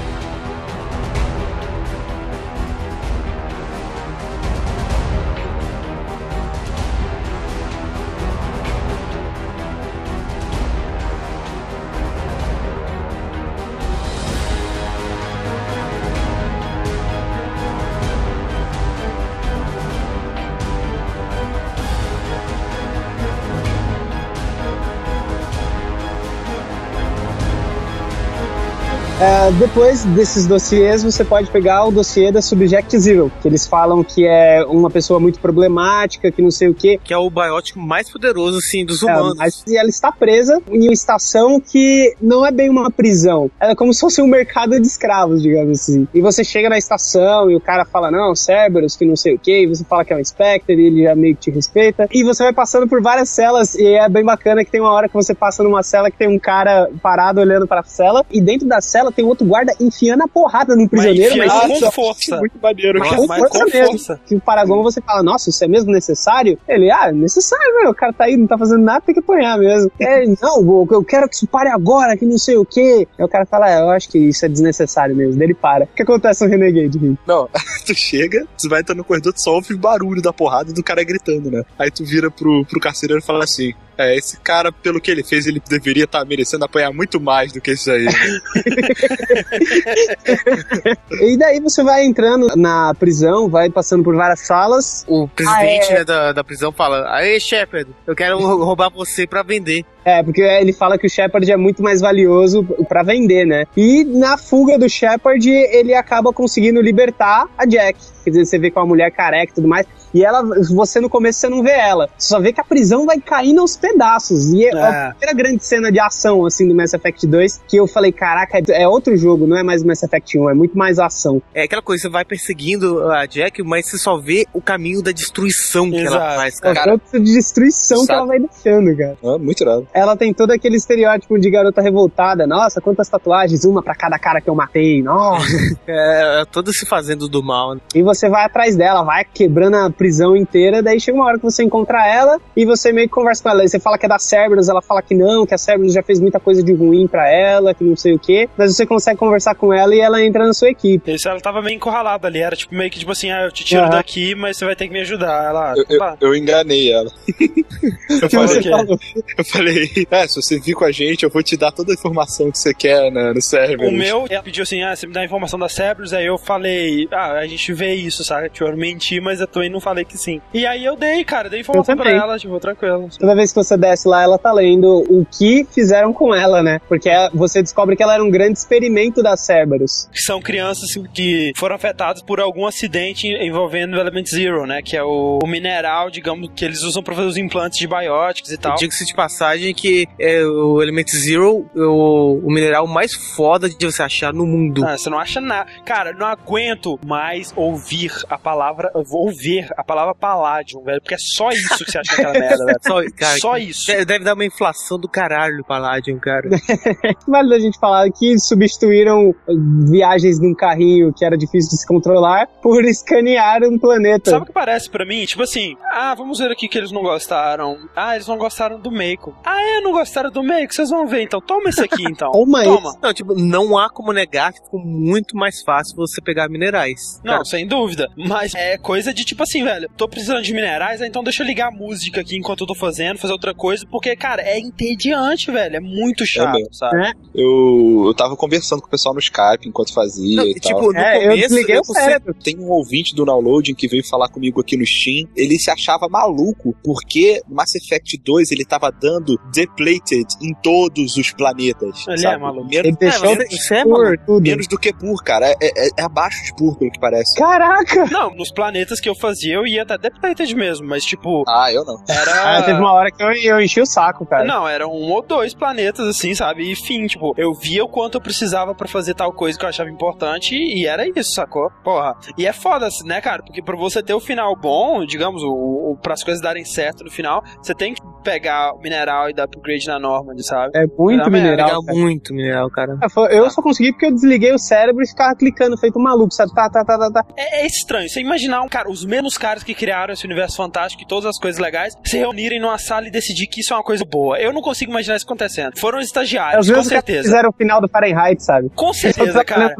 É, depois desses dossiês, você pode pegar o dossiê da Subject Zero, que eles falam que é uma pessoa muito problemática, que não sei o quê. Que é o biótico mais poderoso, assim, dos É, humanos. mas- e ela está presa em uma estação que não é bem uma prisão. Ela é como se fosse um mercado de escravos, digamos assim. E você chega na estação e o cara fala, não, Cerberus, que não sei o que, e você fala que é um Spectre, e ele já meio que te respeita. E você vai passando por várias celas, e é bem bacana que tem uma hora que você passa numa cela que tem um cara parado olhando pra cela, e dentro da cela dela tem outro guarda enfiando a porrada no prisioneiro, Mas mas, com força. Muito maneiro. Mas, com mas força com mesmo. força. que o Paragon você fala, nossa, isso é mesmo necessário? Ele, ah, é necessário, velho. O cara tá aí, não tá fazendo nada, tem que apanhar mesmo. *laughs* É, não, eu- quero que isso pare agora, que não sei o quê. Aí o cara fala, é, eu acho que isso é desnecessário mesmo. Daí ele para. O que acontece no Renegade, Rick? Não, *laughs* tu chega, tu vai entrar no corredor, tu só ouve o barulho da porrada do cara gritando, né? Aí tu vira pro, pro carcereiro e fala assim: É, esse cara, pelo que ele fez, ele deveria estar merecendo apanhar muito mais do que isso aí. né?" *laughs* E daí você vai entrando na prisão, vai passando por várias salas. O presidente Ah, é. né, da, da prisão fala: Aê, Shepard, eu quero roubar você pra vender. É, porque ele fala que o Shepard é muito mais valioso pra vender, né? E na fuga do Shepard, ele acaba conseguindo libertar a Jack. Quer dizer, você vê com a mulher careca e tudo mais. E ela, você no começo você não vê ela. Você só vê que a prisão vai caindo aos pedaços. E é, É. a primeira grande cena de ação, assim, do Mass Effect 2, que eu falei, caraca, é outro jogo, não é mais Mass Effect 1, é muito mais ação. É aquela coisa, você vai perseguindo a Jack, mas você só vê o caminho da destruição que ela Exato. faz, É cara. o tanto de destruição que sabe- ela vai deixando, cara. Ah, muito irado. ela tem todo aquele estereótipo de garota revoltada. Nossa, quantas tatuagens, uma pra cada cara que eu matei. Nossa. *laughs* É, é todo se fazendo do mal. né? e você vai atrás dela, vai quebrando a prisão inteira. Daí chega uma hora que você encontra ela e você meio que conversa com ela. Aí você fala que é da Cerberus, ela fala que não, que a Cerberus já fez muita coisa de ruim pra ela, que não sei o quê. Mas você consegue conversar com ela e ela entra na sua equipe. Isso, ela tava meio encurralada ali, era tipo meio que tipo assim, ah, eu te tiro Aham. daqui, mas você vai ter que me ajudar. Ela, Eu, eu, eu enganei ela. *laughs* eu, Que você falei, falou. eu falei, é, se você vir com a gente, eu vou te dar toda a informação que você quer né, no server. O meu, ela pediu assim, ah, você me dá a informação da Cerberus, aí eu falei, ah, a gente vê isso, sabe? Tipo, eu menti, mas eu também não falei que sim. E aí eu dei, cara, dei informação pra ela, tipo, tranquilo. Toda vez que você desce lá, ela tá lendo o que fizeram com ela, né? Porque você descobre que ela era um grande experimento da Cerberus. Que são crianças que foram afetadas por algum acidente envolvendo o Element Zero, né? Que é o, o mineral, digamos, que eles usam pra fazer os implantes de bióticos e tal. Diga-se de passagem que é o Element Zero, o, o mineral mais foda de você achar no mundo. Ah, você não acha nada. Cara, eu não aguento mais ouvir a palavra. eu vou ouvir a palavra Palladium, velho. Porque é só isso que você acha naquela merda, velho. *laughs* Só, cara, Só isso. de- Deve dar uma inflação do caralho o Palladium, cara. *laughs* Vale a gente falar que substituíram viagens num carrinho que era difícil de se controlar por escanear um planeta. Sabe o que parece pra mim? Tipo assim, ah, vamos ver aqui que eles não gostaram. Ah, eles não gostaram do Meiko. Ah, é, não gostaram do Meiko? Vocês vão ver então. Toma esse aqui então. *laughs* Toma Toma. Não, tipo, não há como negar que ficou muito mais fácil você pegar minerais. Não, Cara, sem dúvida. Mas é coisa de tipo assim, velho. Tô precisando de minerais, então deixa eu ligar a música aqui enquanto eu tô fazendo, fazer outra coisa, porque, cara, é entediante, velho. É muito chato, mesmo. sabe? É. Eu, eu tava conversando com o pessoal no Skype enquanto fazia não, e tipo, tal. no É, eu começo, desliguei eu cérebro. Tem um ouvinte do downloading que veio falar comigo aqui no Steam. Ele se achava maluco porque Mass Effect 2 ele tava dando depleted em todos os planetas. Ele sabe? é maluco. Menos, Ele deixou é tudo. menos do que pur, cara. É, é- é abaixo de pur, pelo que parece. Caraca! Não, nos planetas que eu fazia, eu ia até depleted mesmo, mas tipo, Ah, eu não. era. *laughs* Ah, teve uma hora que eu, eu enchi o saco, cara. Não, eram um ou dois planetas, assim, sabe? E fim, tipo, eu via o quanto eu precisava pra fazer tal coisa que eu achava importante e era isso, sacou? Porra. E é foda, assim, né, cara? Porque pra você ter o final bom, digamos, o, o, pras coisas darem certo no final, você tem que pegar o mineral e dar upgrade na Normand, sabe? É muito mineral. Cara. muito mineral, cara. Foi- Eu só consegui porque eu desliguei o cérebro e ficava clicando, feito um maluco, sabe? Tá, tá, tá, tá, tá. É, é estranho. Você imaginar, um cara, os mesmos caras que criaram esse universo fantástico e todas as coisas legais se reunirem numa sala e decidir que isso é uma coisa boa. Eu não consigo imaginar isso acontecendo. Foram os É estagiários, os com certeza. fizeram o final do Fahrenheit, sabe? Com certeza, cara.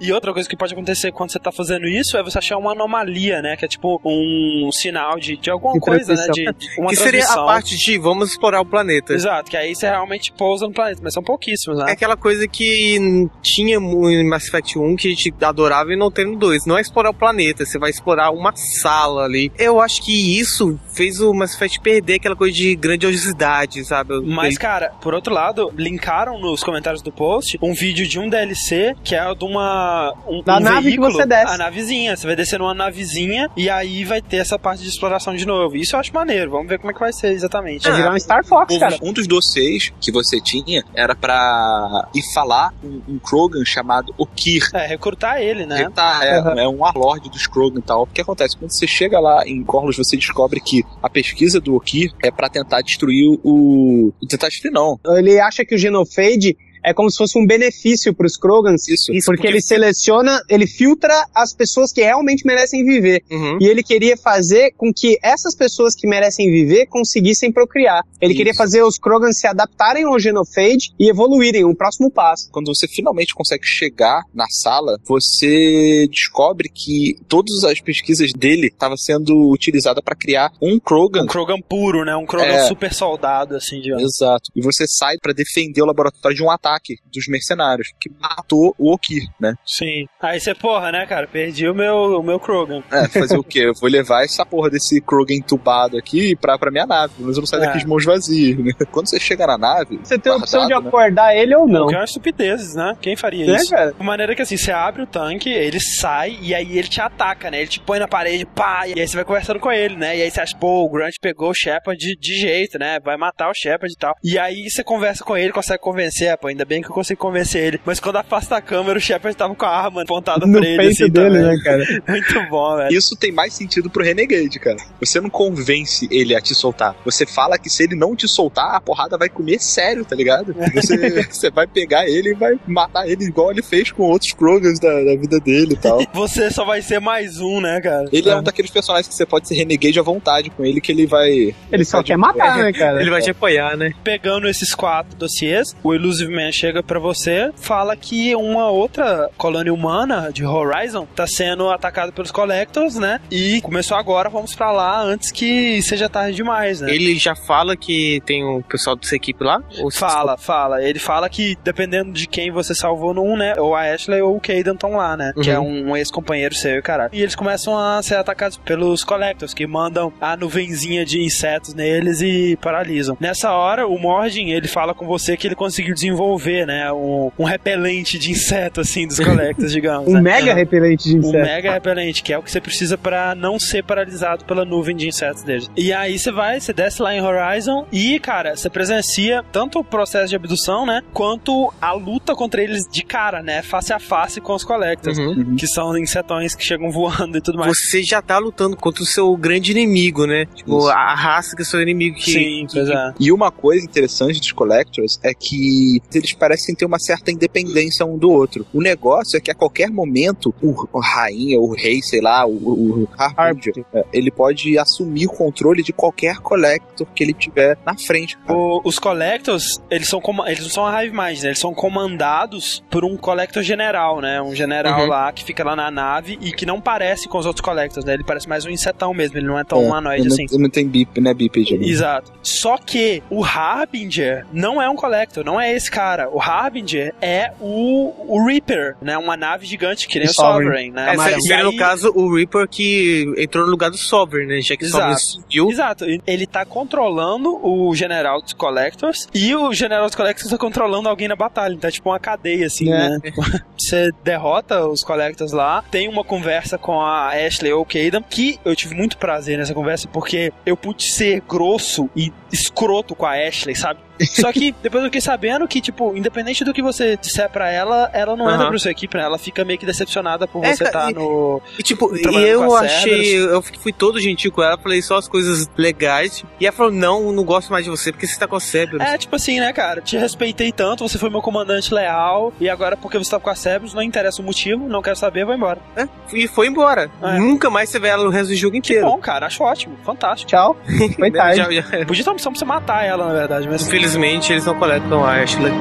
E outra coisa que pode acontecer quando você tá fazendo isso é você achar uma anomalia, né? Que é tipo um sinal de, de alguma De coisa, né? De, *laughs* de uma que seria a parte de vamos explorar o planeta. Exato, que aí você realmente pousa no planeta, mas são pouquíssimos, É né? aquela coisa que tinha em Mass Effect 1 que a gente adorava e não tem no 2. Não é explorar o planeta, você vai explorar uma sala ali. Eu acho que isso fez o Mass Effect perder aquela coisa de grandiosidade, sabe? Mas, cara, por outro lado, linkaram nos comentários do post um vídeo de um DLC que é de uma. Um, Da um nave que veículo, você desce. A navezinha. Você vai descer numa navezinha e aí vai ter essa parte de exploração de novo. Isso eu acho maneiro. Vamos ver como é que vai ser exatamente. Vai virar um Star Fox, cara. Um dos dossiês que você tinha era pra ir falar um, um Krogan chamado Okir. É, recrutar ele, né? Tá, é, é um warlord dos Krogan e tal. O que acontece? Quando você chega lá em Corlus, você descobre que a pesquisa do Okir é pra tentar destruir o. Tentar destruir, não. Ele acha que o Genofade é como se fosse um benefício pros Krogans. Isso. Isso, Porque ele seleciona, ele filtra as pessoas que realmente merecem viver. Uhum. E ele queria fazer com que essas pessoas que merecem viver conseguissem procriar. Ele Isso. queria fazer os Krogans se adaptarem ao Genophage e evoluírem, um próximo passo. quando você finalmente consegue chegar na sala, você descobre que todas as pesquisas dele estavam sendo utilizadas para criar um Krogan. Um Krogan puro, né? Um Krogan É. super soldado, assim, digamos. Exato. E você sai para defender o laboratório de um ataque dos mercenários que matou o Okir, né? Sim. Aí você, porra, né, cara? Perdi o meu, o meu Krogan. É, fazer o quê? Eu vou levar essa porra desse Krogan entubado aqui pra, pra minha nave. Mas eu não saio É. daqui de mãos vazias, né? *laughs* Quando você chega na nave. Você tem a opção de né? acordar ele ou não. Que é uma estupidez, né? Quem faria Né, isso? cara? De maneira que assim, você abre o tanque, ele sai e aí ele te ataca, né? Ele te põe na parede, pá, e aí você vai conversando com ele, né? E aí você acha, pô, o Grant pegou o Shepard de, de jeito, né? Vai matar o Shepard e tal. E aí você conversa com ele, consegue convencer, é, pô, ainda bem que eu consigo convencer ele. Mas quando afasta a câmera, o Shepard tava com a arma apontada No pra ele, peito assim, dele, também. né, cara? *laughs* Muito bom, velho. Isso tem mais sentido pro Renegade, cara. Você não convence ele a te soltar. Você fala que se ele não te soltar, a porrada vai comer sério, tá ligado? *laughs* Você, você vai pegar ele e vai matar ele igual ele fez com outros Krogans da, da vida dele e tal. *laughs* Você só vai ser mais um, né, cara? Ele é um daqueles personagens que você pode ser Renegade à vontade com ele, que ele vai. Ele só quer matar, né, cara? Ele vai te apoiar, né? Pegando esses quatro dossiês, o Illusive Man chega pra você, fala que uma outra colônia humana de Horizon tá sendo atacada pelos Collectors, né? E começou agora, vamos pra lá antes que seja tarde demais, né? Ele já fala que tem o pessoal dessa equipe lá? Fala, fala. Ele fala que dependendo de quem você salvou no 1, né? Ou a Ashley ou o Caden estão lá, né? Que Uhum. é um, um ex-companheiro seu e caralho. E eles começam a ser atacados pelos Collectors, que mandam a nuvenzinha de insetos neles e paralisam. Nessa hora, o Mordin, ele fala com você que ele conseguiu desenvolver, né? Um, um repelente de inseto, assim, dos Collectors, *laughs* digamos. Um né? mega repelente de Um inseto. mega repelente, que é o que você precisa pra não ser paralisado pela nuvem de insetos deles. E aí você vai, você desce lá em Horizon e, cara, você presencia tanto o processo de abdução, né? Quanto a luta contra eles de cara, né? Face a face com os Collectors. Uhum. Que são insetões que chegam *laughs* voando e tudo mais. Você já tá lutando contra o seu grande inimigo, né? Tipo, Isso. a raça que é o seu inimigo que. Sim, que- pois é. E uma coisa interessante dos Collectors é que eles parecem ter uma certa independência um do outro. O negócio é que a qualquer momento, o, o rainha, o rei, sei lá, o, o, o Harbinger, é, ele pode assumir o controle de qualquer Collector que ele tiver na frente. O- os Collectors, eles são eles não são a Hive Mind, né? Eles são comandados por um Collector general, né? Um general Uhum. lá que fica lá na nave e que não parece com os outros Collectors, né? Ele parece mais um insetão mesmo, ele não é tão É, humanoide não- assim. Ele não tem bip, né, né? Exato. Só que o Harbinger não é um Collector, não é esse cara. O Harbinger é o, o Reaper, né? Uma nave gigante que nem o, O Sovereign. Sovereign, né? É, seria, E no aí- caso, o Reaper que entrou no lugar do Sovereign, né? Já que o Sovereign Exato. subiu. Exato. Ele tá controlando o general dos Collectors e o general dos Collectors tá controlando alguém na batalha. Então é tipo uma cadeia, assim, É. né? *laughs* Você derrota os Collectors lá, tem uma conversa com a Ashley ou Caden, que eu tive muito prazer nessa conversa porque eu pude ser grosso e escroto com a Ashley, sabe? Só que depois eu fiquei sabendo que, tipo, independente do que você disser pra ela, ela não entra Aham. pra sua equipe, né? Ela fica meio que decepcionada por É, você estar e- no. E tipo, e eu achei, eu fui todo gentil com ela, falei só as coisas legais. E ela falou: Não, não gosto mais de você porque você tá com a Cerberus. É, tipo assim, né, cara? Te respeitei tanto, você foi meu comandante leal, e agora porque você tá com a Cerberus, não interessa o motivo, não quero saber, vou embora. É, E foi embora. É. Nunca mais você vê ela no resto do jogo Que inteiro. bom, cara, acho ótimo, fantástico. Tchau. *laughs* Foi tarde. Já- já- Podia ter uma opção pra você matar ela, na verdade, mas. Infelizmente, eles não coletam a Ashley.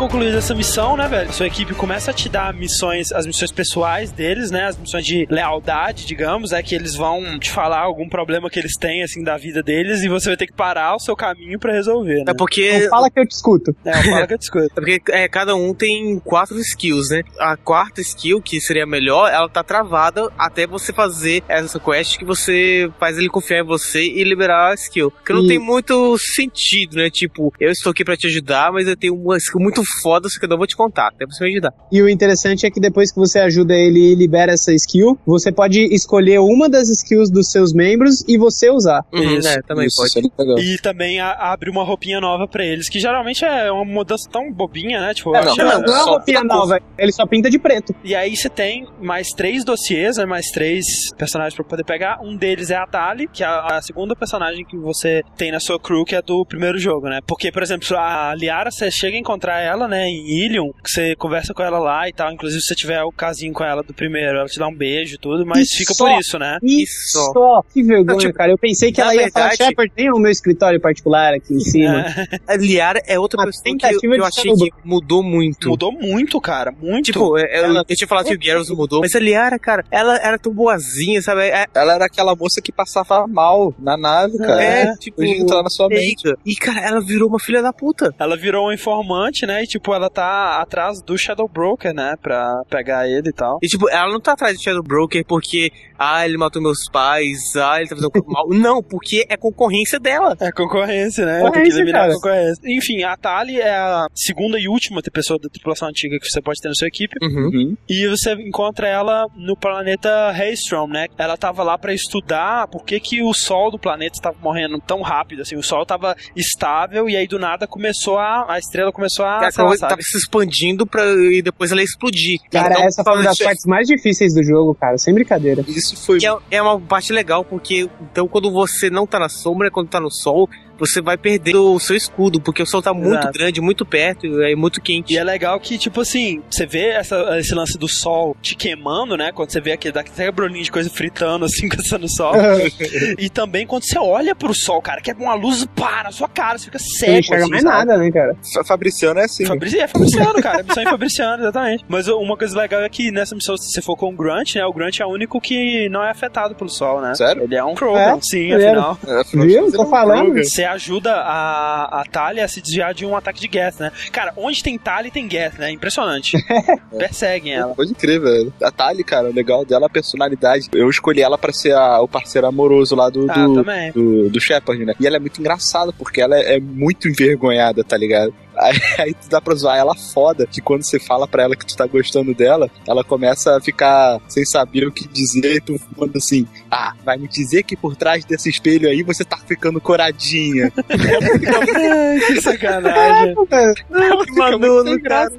Concluída essa missão, né, velho? Sua equipe começa a te dar missões, as missões pessoais deles, né? As missões de lealdade, digamos, é que eles vão te falar algum problema que eles têm, assim, da vida deles, e você vai ter que parar o seu caminho pra resolver, né? É porque. Não fala que eu te escuto. É, fala que eu discuto. *laughs* É porque é, cada um tem quatro skills, né? A quarta skill, que seria a melhor, ela tá travada até você fazer essa quest que você faz ele confiar em você e liberar a skill. Que não E- tem muito sentido, né? Tipo, eu estou aqui pra te ajudar, mas eu tenho uma skill muito foda, só que eu não vou te contar, até você me ajudar. E o interessante é que depois que você ajuda ele e libera essa skill, você pode escolher uma das skills dos seus membros e você usar. Uhum, Isso, né? Também Isso, pode. é. E também a- abre uma roupinha nova pra eles, que geralmente é uma mudança tão bobinha, né? Tipo, É, eu não, Não, não é uma roupinha nova, ele só pinta de preto. E aí você tem mais três dossiês, né? Mais três personagens pra poder pegar. Um deles é a Tali, que é a, a segunda personagem que você tem na sua crew, que é do primeiro jogo, né? Porque, por exemplo, a Liara, você chega a encontrar ela, né, em Ilion, que você conversa com ela lá e tal. Inclusive, se você tiver o casinho com ela do primeiro, ela te dá um beijo e tudo, mas E fica só- por isso, né? Isso, só. que vergonha, tipo, cara. Eu pensei que ela ia falar, verdade- Shepard, tem o meu escritório particular aqui em cima. *laughs* É, A Liara é outra Uma pessoa que eu, eu achei que mudou muito. mudou muito, cara. Muito. Tipo, é- é- Ela- eu tinha falado que o Garrus mudou, mas a Liara, cara, ela era tão boazinha, sabe? É, Ela era aquela moça que passava mal na nave, cara. é, tipo, Hoje entrar na sua mente. E, cara, ela virou uma filha da puta. Ela virou um informante, né? Tipo, ela tá atrás do Shadow Broker, né? Pra pegar ele e tal. E, tipo, ela não tá atrás de Shadow Broker porque, ah, ele matou meus pais, ah, ele tá fazendo mal. Não, porque é concorrência dela. É concorrência, né? Tem que eliminar cara. a concorrência. Enfim, a Tali é a segunda e última pessoa da tripulação antiga que você pode ter na sua equipe. Uhum. Uhum. E você encontra ela no planeta Haystrom, né? Ela tava lá pra estudar por que, que o sol do planeta estava morrendo tão rápido, assim. O sol tava estável e aí do nada começou a... A estrela começou a... a sei lá, coisa sabe? tava se expandindo pra, e depois ela ia explodir. Cara, Então, essa foi uma das isso é- partes mais difíceis do jogo, cara, sem brincadeira. Isso foi. E é, é uma parte legal, porque então quando você não tá na sombra, quando tá no sol, você vai perdendo o seu escudo, porque o sol tá muito Exato. grande, muito perto, é muito quente. E é legal que, tipo assim, você vê essa- esse lance do sol te queimando, né? Quando você vê aquele daquele brolinho de coisa fritando, *laughs* assim, no sol. *laughs* e também quando você olha pro sol, cara, que é uma luz pá, na sua cara, você fica cego. não enxerga assim, mais sabe? nada, né, cara? Fa- Fabriciano é assim. Fabrício, é Fabriciano, cara. É missão em Fabriciano, exatamente. Mas uma coisa legal é que nessa missão, se você for com o Grunt, né? O Grunt é o único que não é afetado pelo sol, né? Sério? Ele é um Krogan, É? sim, Ele afinal. É, afinal, Viu? Tô é falando. Você ajuda a, a Talia a se desviar de um ataque de gas, né? Cara, onde tem Talia tem gas, né? Impressionante. *laughs* Perseguem ela. Crer, velho. A Tali, cara, o legal dela é a personalidade. Eu escolhi ela pra ser a- o parceiro amoroso lá do, Ah, do, do, do Shepard, né? E ela é muito engraçada, porque ela é, é muito envergonhada, tá ligado? *laughs* Aí, aí tu dá pra zoar ela foda, que quando você fala pra ela que tu tá gostando dela, ela começa a ficar sem saber o que dizer, e tu manda assim, ah, vai me dizer que por trás desse espelho aí você tá ficando coradinha. *laughs* Que sacanagem. que manolo, cara.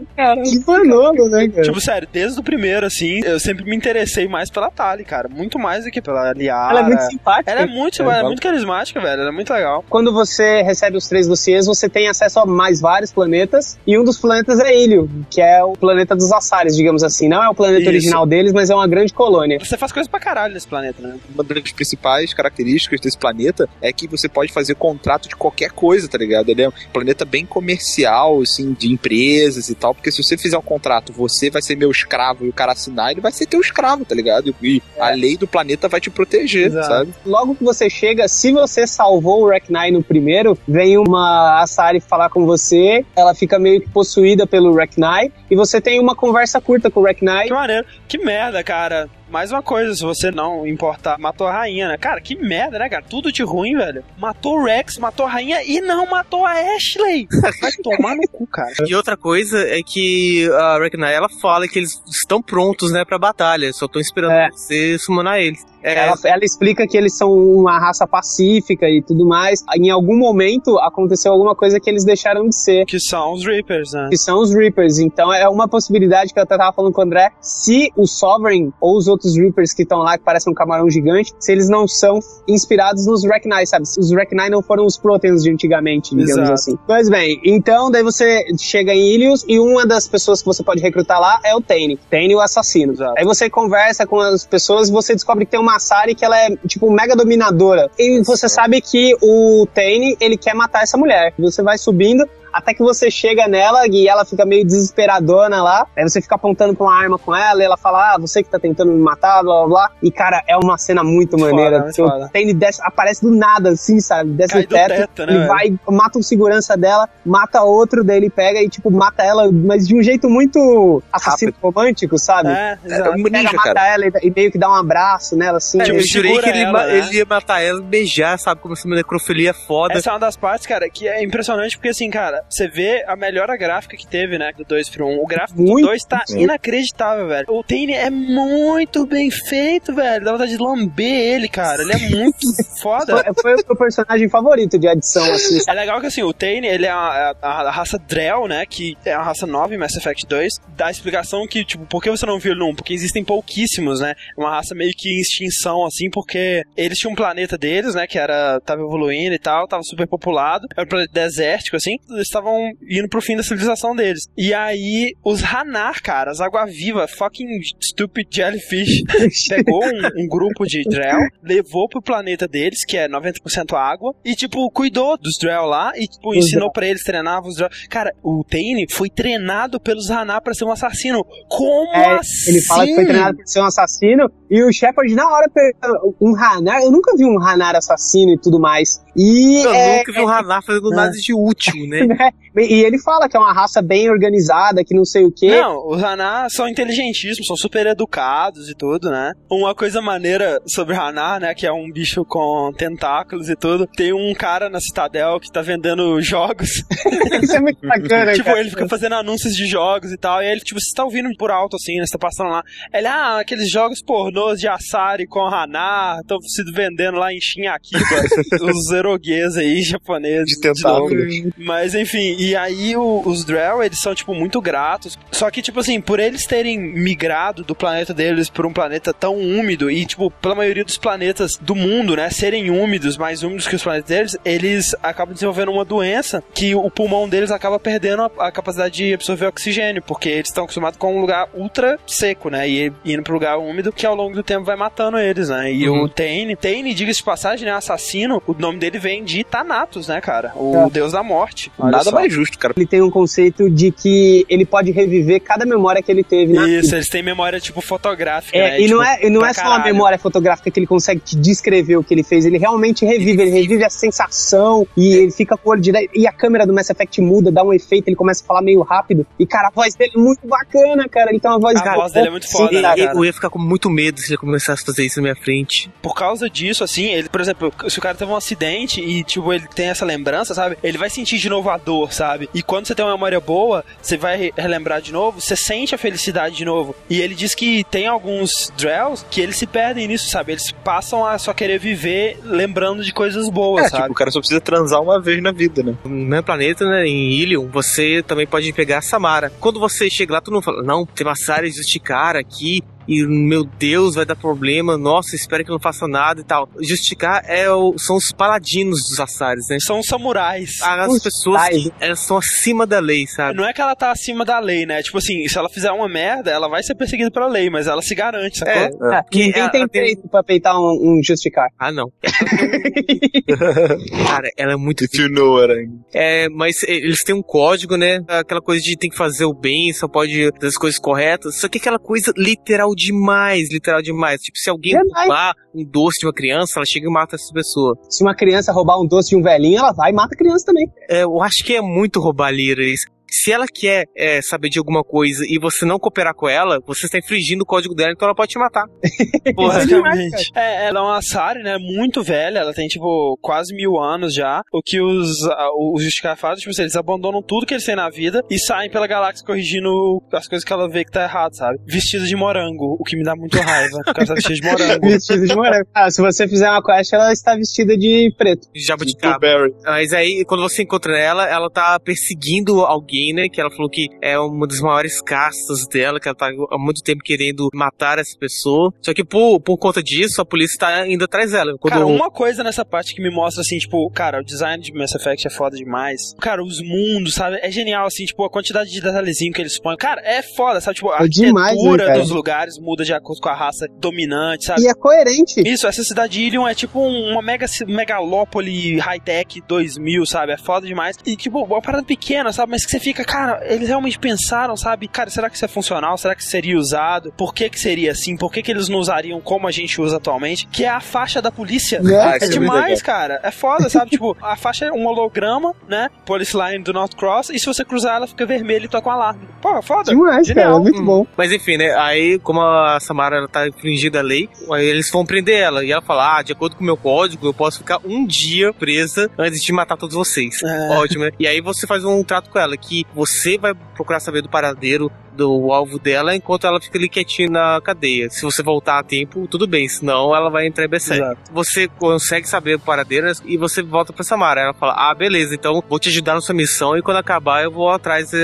Que manolo, né, cara? tipo, sério, desde o primeiro, assim, eu sempre me interessei mais pela Tali, cara. Muito mais do que pela Liara. Ela é muito simpática. Ela é muito, ela é muito carismática, velho. Ela é muito legal. Quando você recebe os três dossiês, você tem acesso a mais vários planetas, e um dos planetas é Ilho, que é o planeta dos Assares, digamos assim. Não é o planeta Isso. original deles, mas é uma grande colônia. Você faz coisa pra caralho nesse planeta, né? Uma das principais características desse planeta é que você pode fazer contrato de qualquer coisa, tá ligado? Ele é um planeta bem comercial, assim, de empresas e tal, porque se você fizer um contrato, você vai ser meu escravo e o cara assinar, ele vai ser teu escravo, tá ligado? E a lei do planeta vai te proteger, Exato. sabe? Logo que você chega, se você salvou o Rek'Nai no primeiro, vem uma Asari falar com você, ela fica meio que possuída pelo Rek'Nai, e você tem uma conversa curta com o Rek'Nai. Que maneiro. Que merda, cara. Mais uma coisa, se você não importar, matou a rainha, né? Cara, que merda, né, cara? Tudo de ruim, velho. Matou o Rex, matou a rainha e não matou a Ashley. Vai tomar no cu, cara. E outra coisa é que a Rek'Nai, ela fala que eles estão prontos, né, pra batalha. Só tô esperando É. você summonar eles. É, Ela, ela explica que eles são uma raça pacífica e tudo mais. Em algum momento aconteceu alguma coisa que eles deixaram de ser. Que são os Reapers, né? Que são os Reapers. Então é uma possibilidade que eu até tava falando com o André. Se o Sovereign ou os outros Reapers que estão lá, que parecem um camarão gigante, se eles não são inspirados nos Rek'Nai, sabe? Os Rek'Nai não foram os Proteans de antigamente, digamos Exato. assim. Pois bem, então daí você chega em Ilios e uma das pessoas que você pode recrutar lá é o Tane. Tane, o assassino. Exato. Aí você conversa com as pessoas e você descobre que tem uma Sari que ela é, tipo, mega dominadora. E você sabe que o Tane, ele quer matar essa mulher. Você vai subindo, até que você chega nela e ela fica meio desesperadona lá. Aí você fica apontando pra uma arma com ela e ela fala, ah, você que tá tentando me matar, blá blá blá. E cara, é uma cena muito maneira. muito porque o foda. Tane desce, aparece do nada, assim, sabe? Desce Cai do teto, teto, né, ele velho? vai, mata um segurança dela, mata outro, daí ele pega e, tipo, mata ela, mas de um jeito muito assassino romântico, sabe? É, exato. É um Pega, mata cara. ela e, e meio que dá um abraço nela, assim. É, Tipo, eu ele- jurei que ele, ela, ma- né? ele ia matar ela, beijar, sabe? Como se uma necrofilia foda. Essa é uma das partes, cara, que é impressionante, porque assim, cara, você vê a melhora gráfica que teve, né, do 2 pro 1. O gráfico Muito, do 2 tá sim. inacreditável, velho. O Tane é muito bem feito, velho. Dá vontade de lamber ele, cara. Ele é muito *laughs* foda. Foi, foi o meu personagem favorito de adição, assim, É legal que assim, o Tane, ele é a, a- a raça Drell, né? Que é uma raça nova em Mass Effect 2. Dá a explicação que, tipo, por que você não viu ele no 1? Porque existem pouquíssimos, né? Uma raça meio que em extinção, assim, porque eles tinham um planeta deles, né? Que era. tava evoluindo e tal, tava super populado. Era um planeta desértico, assim. Eles estavam indo pro fim da civilização deles. E aí, os Hanar, cara, as água-viva, fucking stupid jellyfish, *laughs* pegou um, um grupo de Drell, levou pro planeta deles, que é 90% água, e, tipo, cuidou dos Drell lá e, tipo, ensinou pra eles, treinava os Drell. Cara, o Tane foi treinado pelos Hanar pra ser um assassino. Como É, assim? Ele fala que foi treinado pra ser um assassino e o Shepard na hora um Hanar, eu nunca vi um Hanar assassino e tudo mais. E Eu é, nunca vi um Hanar fazendo nada de útil, né? *laughs* né? E ele fala que é uma raça bem organizada, que não sei o quê. Não, os Hanar são inteligentíssimos, são super educados e tudo, né? Uma coisa maneira sobre Hanar, né, que é um bicho com tentáculos e tudo, tem um cara na Citadel que tá vendendo jogos. *laughs* Isso é muito bacana, *laughs* tipo, cara. ele fica fazendo anúncios de jogos e tal, e aí ele, tipo, você tá ouvindo por alto, assim, né, você tá passando lá. Ele, ah, aqueles jogos pornôs de Asari com Hanar, estão se vendendo lá em Shinyakiba, *laughs* os eroguês aí, japoneses. De tentáculos. Mas, enfim, e aí o- os Drell, eles são, tipo, muito gratos. Só que, tipo assim, por eles terem migrado do planeta deles por um planeta tão úmido, e, tipo, pela maioria dos planetas do mundo, né, serem úmidos, mais úmidos que os planetas deles, eles acabam desenvolvendo uma doença que o pulmão deles acaba perdendo a, a capacidade de absorver oxigênio, porque eles estão acostumados com um lugar ultra seco, né, e indo pro lugar úmido, que ao longo do tempo vai matando eles, né, e Uhum. o Tane, Tane, diga-se de passagem, né, assassino, o nome dele vem de Thanatos, né, cara, o É. deus da morte. Olha Nada só. mais justo, cara. Ele tem um conceito de que ele pode reviver cada memória que ele teve na Isso, eles têm memória, tipo, fotográfica, É, né? e não tipo, é, e não é só caralho. memória fotográfica que ele consegue te descrever o que ele fez, ele realmente revive, ele revive a sensação e ele fica com o olho direto. E a câmera do Mass Effect muda, dá um efeito, ele começa a falar meio rápido. E, cara, a voz dele é muito bacana, cara. Ele tem uma voz A voz dele é muito Sim, foda, né, cara. cara? Eu ia ficar com muito medo se ele começasse a fazer isso na minha frente. Por causa disso, assim, ele, por exemplo, se o cara teve um acidente e, tipo, ele tem essa lembrança, sabe? Ele vai sentir de novo a dor, sabe? E quando você tem uma memória boa, você vai re- relembrar de novo, você sente a felicidade de novo. E ele diz que tem alguns Drells que eles se perdem nisso, sabe? Eles passam a só querer viver lembrando de coisas boas, É, sabe? tipo, o cara só precisa transar uma vez na vida, né? No meu planeta, né, em Ilion, você também pode pegar a Samara. Quando você chega lá, todo mundo fala, não, tem uma Sara justicar aqui, e meu Deus, vai dar problema, nossa, espero que não faça nada e tal. Justicar é o- são os paladinos dos Assares, né? São samurais. As Os pessoas que elas são acima da lei, sabe? Não é que ela tá acima da lei, né? Tipo assim, se ela fizer uma merda, ela vai ser perseguida pela lei, mas ela se garante, sacou? É, É, que ninguém ela tem tem- peito pra peitar um, um justicar. Ah, não. *laughs* Cara, ela é muito If you know what I mean. É, mas eles têm um código, né? Aquela coisa de tem que fazer o bem, só pode fazer as coisas corretas. Só que aquela coisa literal demais, literal demais. Tipo, se alguém Verdade. roubar um doce de uma criança, ela chega e mata essa pessoa. Se uma criança roubar um doce de um velhinho, ela vai e mata a criança também. É, eu acho que é muito roubar lira isso. Se ela quer é, saber de alguma coisa e você não cooperar com ela, você está infringindo o código dela, então ela pode te matar. *laughs* Isso é Basicamente. É, ela é uma Sari, né? Muito velha, ela tem, tipo, quase mil anos já. O que os, os fazem, tipo, assim, eles abandonam tudo que eles têm na vida e saem pela galáxia corrigindo as coisas que ela vê que tá errado, sabe? Vestidos de morango, o que me dá muito raiva. O cara tá vestido de *laughs* morango. Vestido de morango. Ah, se você fizer uma quest, ela está vestida de preto. Jabuticaba. Mas aí, quando você encontra ela, ela tá perseguindo alguém Marina, que ela falou que é uma das maiores castas dela, que ela tá há muito tempo querendo matar essa pessoa. Só que por, por conta disso, a polícia tá indo atrás dela. Quando Cara, uma coisa nessa parte que me mostra assim, tipo, cara, o design de Mass Effect é foda demais. Cara, os mundos, sabe? É genial, assim, tipo, a quantidade de detalhezinho que eles põem. Cara, é foda, sabe? Tipo, a É demais, arquitetura né, cara? dos lugares muda de acordo com a raça dominante, sabe? E é coerente. Isso, essa cidade de Ilion é tipo um- uma mega megalópole high-tech 2000, sabe? É foda demais. E, tipo, uma parada pequena, sabe? Mas que você fica, cara, eles realmente pensaram, sabe? Cara, será que isso é funcional? Será que seria usado? Por que que seria assim? Por que que eles não usariam como a gente usa atualmente? Que é a faixa da polícia. Né? Ah, É é muito demais, cara. É foda, sabe? tipo, a faixa é um holograma, né? Police Line do North Cross. E se você cruzar, ela fica vermelha e toca um alarme. Pô, é foda. Demais, cara. Genial. É muito bom. Mas enfim, né? Aí, como a Samara ela tá infringindo a lei, aí eles vão prender ela. E ela fala: Ah, de acordo com o meu código, eu posso ficar um dia presa antes de matar todos vocês. É. Ótimo, né? E aí você faz um trato com ela, que você vai procurar saber do paradeiro do alvo dela enquanto ela fica ali quietinha na cadeia. Se você voltar a tempo, tudo bem, senão ela vai entrar em berserk. Exato. Você consegue saber do paradeiro e você volta pra Samara. Ela fala: Ah, beleza, então vou te ajudar na sua missão e quando acabar eu vou atrás eh,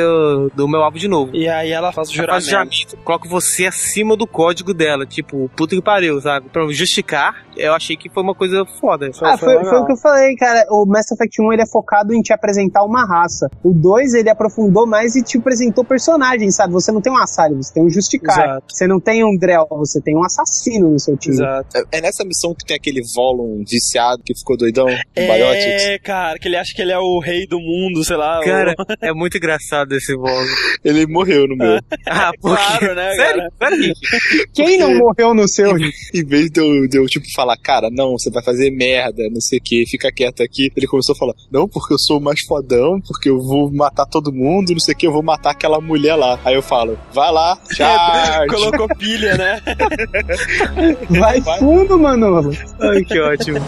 do meu alvo de novo. E aí ela faz o Ela faz juramento. juramento, coloca você acima do código dela, tipo, puta que pariu, sabe? Pra justificar, eu achei que foi uma coisa foda. Ah, foi, foi o que eu falei, cara. O Mass Effect 1 ele é focado em te apresentar uma raça. O 2 ele aprofundou mais e te apresentou personagens, sabe? Você não tem um Assali, você tem um Justicar. Exato. Você não tem um Drell, você tem um assassino no seu time. Exato. É- É nessa missão que tem aquele Volum viciado que ficou doidão com Biotics. É, cara, que ele acha que ele é o rei do mundo, sei lá. Cara, *laughs* é muito engraçado esse vlog. Ele morreu no meu. *laughs* Ah, por quê? Claro, né, Sério? Sério, gente? Quem não morreu no seu? Em vez de eu, de eu, tipo, falar, cara, não, você vai fazer merda, não sei o que, fica quieto aqui. Ele começou a falar, não, porque eu sou o mais fodão, porque eu vou matar todo mundo, não sei o que, eu vou matar aquela mulher lá. Aí eu falo, vai lá, *laughs* charge. Colocou pilha, né? Vai fundo, Manolo. Ai, que ótimo.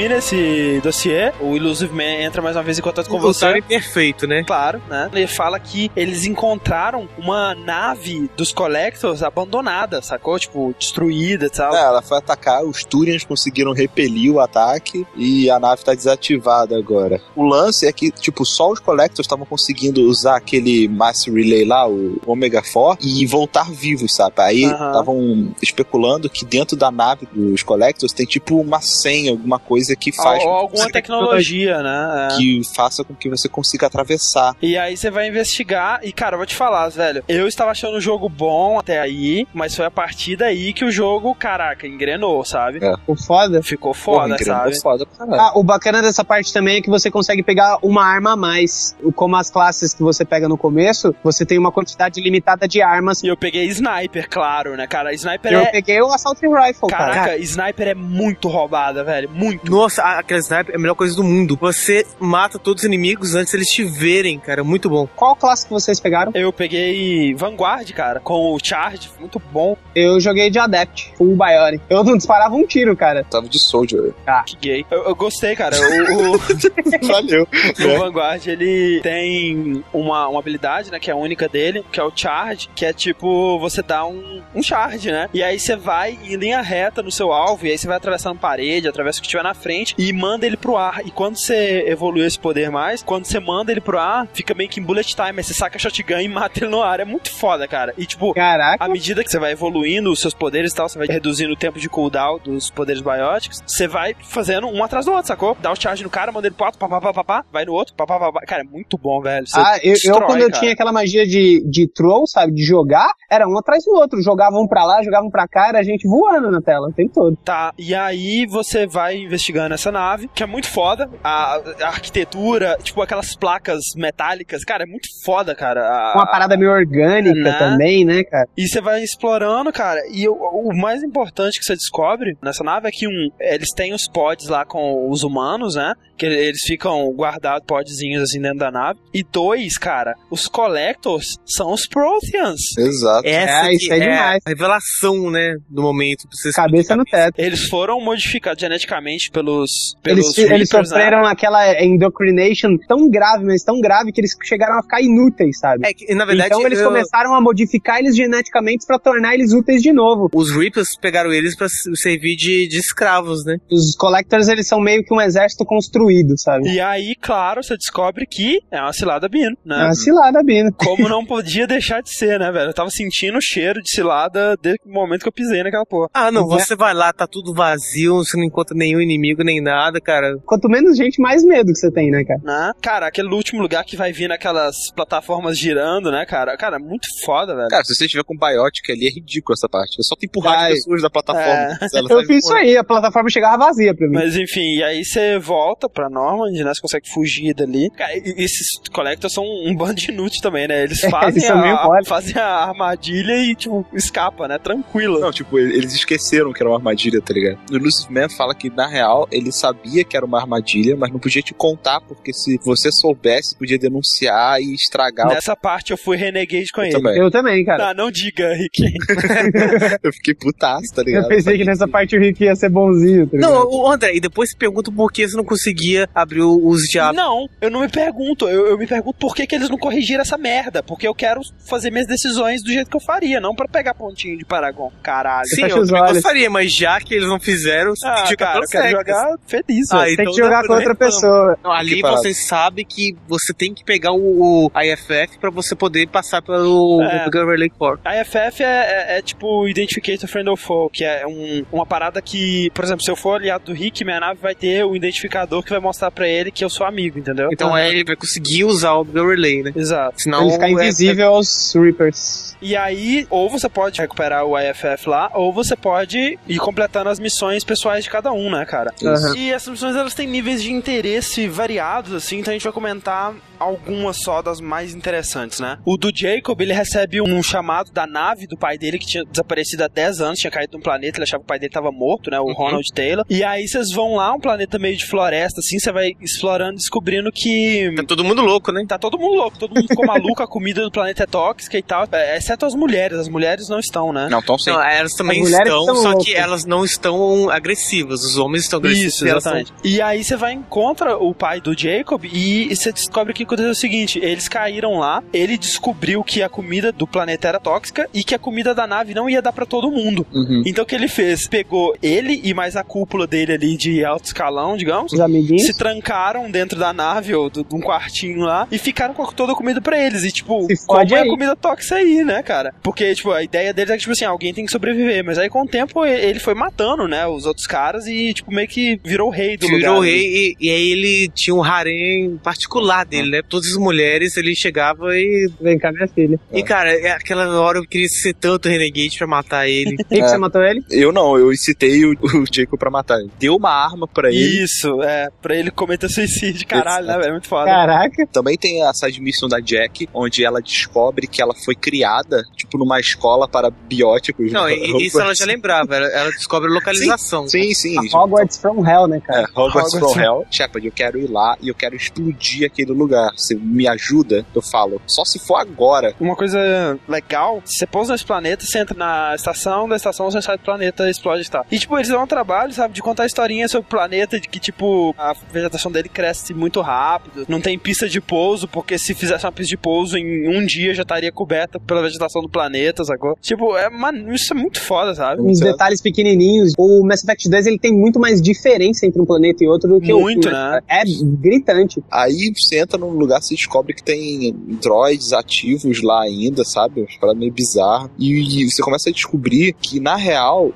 Termina esse dossiê, o Illusive Man entra mais uma vez em contato com O você. timing perfeito, né? Claro, né? Ele fala que eles encontraram uma nave dos Collectors abandonada, sacou? Tipo, destruída e tal. É, ela foi atacar, os Turians conseguiram repelir o ataque e a nave tá desativada agora. O lance é que, tipo, só os Collectors estavam conseguindo usar aquele Mass Relay lá, o Omega 4, e voltar vivos, sabe? Aí estavam especulando que dentro da nave dos Collectors tem, tipo, uma senha, alguma coisa que faz. Ou, ou alguma tecnologia, né? É. Que faça com que você consiga atravessar. E aí você vai investigar e, cara, eu vou te falar, velho. Eu estava achando o jogo bom até aí, mas foi a partir daí que o jogo, caraca, engrenou, sabe? É. Ficou foda. Ficou Porra, foda, engrenou sabe? foda. Ah, o bacana dessa parte também é que você consegue pegar uma arma a mais. Como as classes que você pega no começo, você tem uma quantidade limitada de armas. E eu peguei Sniper, claro, né, cara? Sniper Eu é. peguei o Assault Rifle, cara. Caraca, Sniper é muito roubada, velho. Muito. Nossa, aquela sniper é a melhor coisa do mundo. Você mata todos os inimigos antes eles te verem, cara. Muito bom. Qual classe que vocês pegaram? Eu peguei Vanguard, cara, com o Charge, muito bom. Eu joguei de Adept, full Bionic. Eu não disparava um tiro, cara. Tava de Soldier. Que gay. Eu, eu gostei, cara. O, o, *laughs* Valeu. o Vanguard, ele tem uma, uma habilidade, né, que é a única dele, que é o Charge, que é tipo, você dá um, um charge, né? E aí você vai em linha reta no seu alvo, e aí você vai atravessando parede, atravessa o que tiver na frente, e manda ele pro ar. E quando você evolui esse poder mais, quando você manda ele pro ar, fica meio que em bullet time, aí você saca a shotgun e *laughs* mata ele no ar. É muito foda, cara. E tipo, Caraca. à medida que você vai evoluindo os seus poderes e tal, você vai reduzindo o tempo de cooldown dos poderes bióticos, você vai fazendo um atrás do outro, sacou? Dá o charge no cara, manda ele pro outro, pá, pá, pá, pá, pá, vai no outro, pá, pá, pá, pá. Cara, é muito bom, velho. Você Ah, eu, eu destrói, quando eu cara. tinha aquela magia de, de troll, sabe, de jogar, era um atrás do outro. Jogavam um pra lá, jogavam pra cá, era a gente voando na tela o tempo todo. Tá, e aí você vai investigando essa nave, que é muito foda. A, a arquitetura, tipo aquelas placas metálicas, cara, é muito foda, cara. A- Uma parada meio orgânica Né? também, né, cara? E você vai explorando, cara. E o, o mais importante que você descobre nessa nave é que um, eles têm os pods lá com os humanos, né? Que eles ficam guardados, podzinhos assim dentro da nave. E dois, cara, os Collectors são os Protheans. Exato. Essa É, isso que é demais. a revelação, né, do momento. Cabeça no teto. Eles foram modificados geneticamente pelos, pelos Eles, eles né? sofreram aquela indoctrination tão grave, mas tão grave que eles chegaram a ficar inúteis, sabe? É que, na verdade, então eles eu- começaram a modificar eles geneticamente pra tornar eles úteis de novo. os Reapers pegaram eles pra s- servir de, de escravos, né? Os Collectors, eles são meio que um exército construído, sabe? E aí, claro, você descobre que é uma cilada Bino, É né? uma cilada, Bino. Como *laughs* não podia deixar de ser, né, velho? Eu tava sentindo o cheiro de cilada desde o momento que eu pisei naquela porra. Ah, não, Né? você vai lá, tá tudo vazio, você não encontra nenhum inimigo nem nada, cara. Quanto menos gente, mais medo que você tem, né, cara? Né? Cara, aquele último lugar que vai vir naquelas plataformas girando, né, cara? Cara, muito foda, velho. Cara, se você estiver com Biotic ali, é ridículo essa parte. É só tu empurrar as pessoas da plataforma. É. Eu fiz isso aí, a plataforma chegava vazia pra mim. Mas enfim, e aí você volta pra Normand, né? Você consegue fugir dali. Cara, esses Collectors são um bando de inútil também, né? Eles *laughs* É, fazem, meio a, fazem a armadilha e, tipo, escapa, né? Tranquilo. Não, tipo, eles esqueceram que era uma armadilha, tá ligado? O Lucifer Man fala que, na real, ele sabia que era uma armadilha, mas não podia te contar, porque se você soubesse, podia denunciar e estragar. Nessa parte eu fui renegade com Eu ele. também. Eu também, cara. Não, não diga, Rick. *laughs* Eu fiquei putaço, tá ligado? Eu pensei que nessa parte o Rick ia ser bonzinho, tá ligado? Não, o André, e depois se pergunta por que você não conseguia abrir o- os diabos. Não, eu não me pergunto. Eu, eu me pergunto por que, que eles não corrigiram essa merda. Porque eu quero fazer minhas decisões do jeito que eu faria, não pra pegar pontinho de Paragon. Caralho. Sim, fecha eu gostaria, mas já que eles não fizeram, você Ah, cara, eu quero jogar feliz, Ah. Tem então que jogar com outra pra- pessoa. Não, ali você sabe que você tem que pegar o, o IFF pra você poder passar pelo É. Port. A IFF é, é- é tipo Identificator Friend or Foe, que é um- uma parada que, por exemplo, se eu for aliado do Rick, minha nave vai ter o identificador que vai mostrar pra ele que eu sou amigo, entendeu? Então é, ele vai conseguir usar o Montgomery Relay, né? Exato. Senão Ele ficar é- invisível aos Reapers. E aí, ou você pode recuperar o IFF lá, ou você pode ir completando as missões pessoais de cada um, né, cara? Aham. E essas missões elas têm níveis de interesse variados, assim, então a gente vai comentar algumas só das mais interessantes, né? O do Jacob, ele recebe um chamado da nave do pai dele, que tinha desaparecido há 10 anos, tinha caído num planeta, ele achava que o pai dele tava morto, né? O Ronald Taylor. E aí vocês vão lá, um planeta meio de floresta, assim, você vai explorando, descobrindo que. Tá todo mundo louco, né? Tá todo mundo louco, todo mundo ficou maluco, a comida do planeta é tóxica e tal. É, exceto as mulheres, as mulheres não estão, né? Não, então sim. Não, elas também estão, estão só loucas. que elas não estão agressivas. Os homens estão agressivos. Isso, e elas são- exatamente. E aí você vai encontra o pai do Jacob e você descobre que aconteceu o seguinte: eles caíram lá, ele descobriu que a comida do planeta era tóxica e que a comida da nave não ia dar pra todo mundo. Uhum. Então o que ele fez? Pegou ele e mais a cúpula dele ali de alto escalão, digamos. Os amiguinhos. Se trancaram dentro da nave ou de um quartinho lá e ficaram com toda a comida pra eles. E, tipo, fode é a comida tóxica aí, né, cara? Porque, tipo, a ideia deles é que, tipo assim, alguém tem que sobreviver. Mas aí, com o tempo, ele foi matando, né, os outros caras e, tipo, meio que virou o rei do lugar. Virou o ali. rei e, e aí ele tinha um harém particular dele, né? Todas as mulheres ele chegava e. Vem cá, minha filha. E cara, é aquela hora eu queria ser tanto Renegade pra matar ele. *laughs* Rick, É. você matou ele? Eu não, eu incitei o, o Jacob pra matar ele. Deu uma arma pra ele. Isso, é, pra ele cometer suicídio, caralho, né, Exato. velho? Muito foda. Caraca. Também tem a side mission da Jack, onde ela descobre que ela foi criada, tipo, numa escola para bióticos. Não, *laughs* e- isso ela já lembrava, ela, ela descobre a localização. Sim, sim. A Hogwarts from Hell, né, É, cara? Hogwarts Hogwarts. from Hell. Shepard, eu quero ir lá e eu quero explodir aquele lugar. Você me ajuda? Eu falo, só se for agora. Uma coisa legal, você pousa nesse planeta, você entra na estação, da estação você sai do planeta, explode e tal. E, tipo, eles dão um trabalho, sabe, de contar historinha sobre o planeta, de que, tipo, a vegetação dele cresce muito rápido, não tem pista de pouso, porque se fizesse uma pista de pouso em um dia já estaria coberta pela vegetação do planeta, sacou? Tipo, é, mano, isso é muito foda, sabe? Uns detalhes pequenininhos. O Mass Effect 2 ele tem muito mais diferença entre um planeta e outro do que Muito, o né? É gritante. Aí você entra num lugar, você descobre que tem droids ativos lá ainda, sabe? Uma parada meio bizarra. E, e você começa a descobrir que, na real,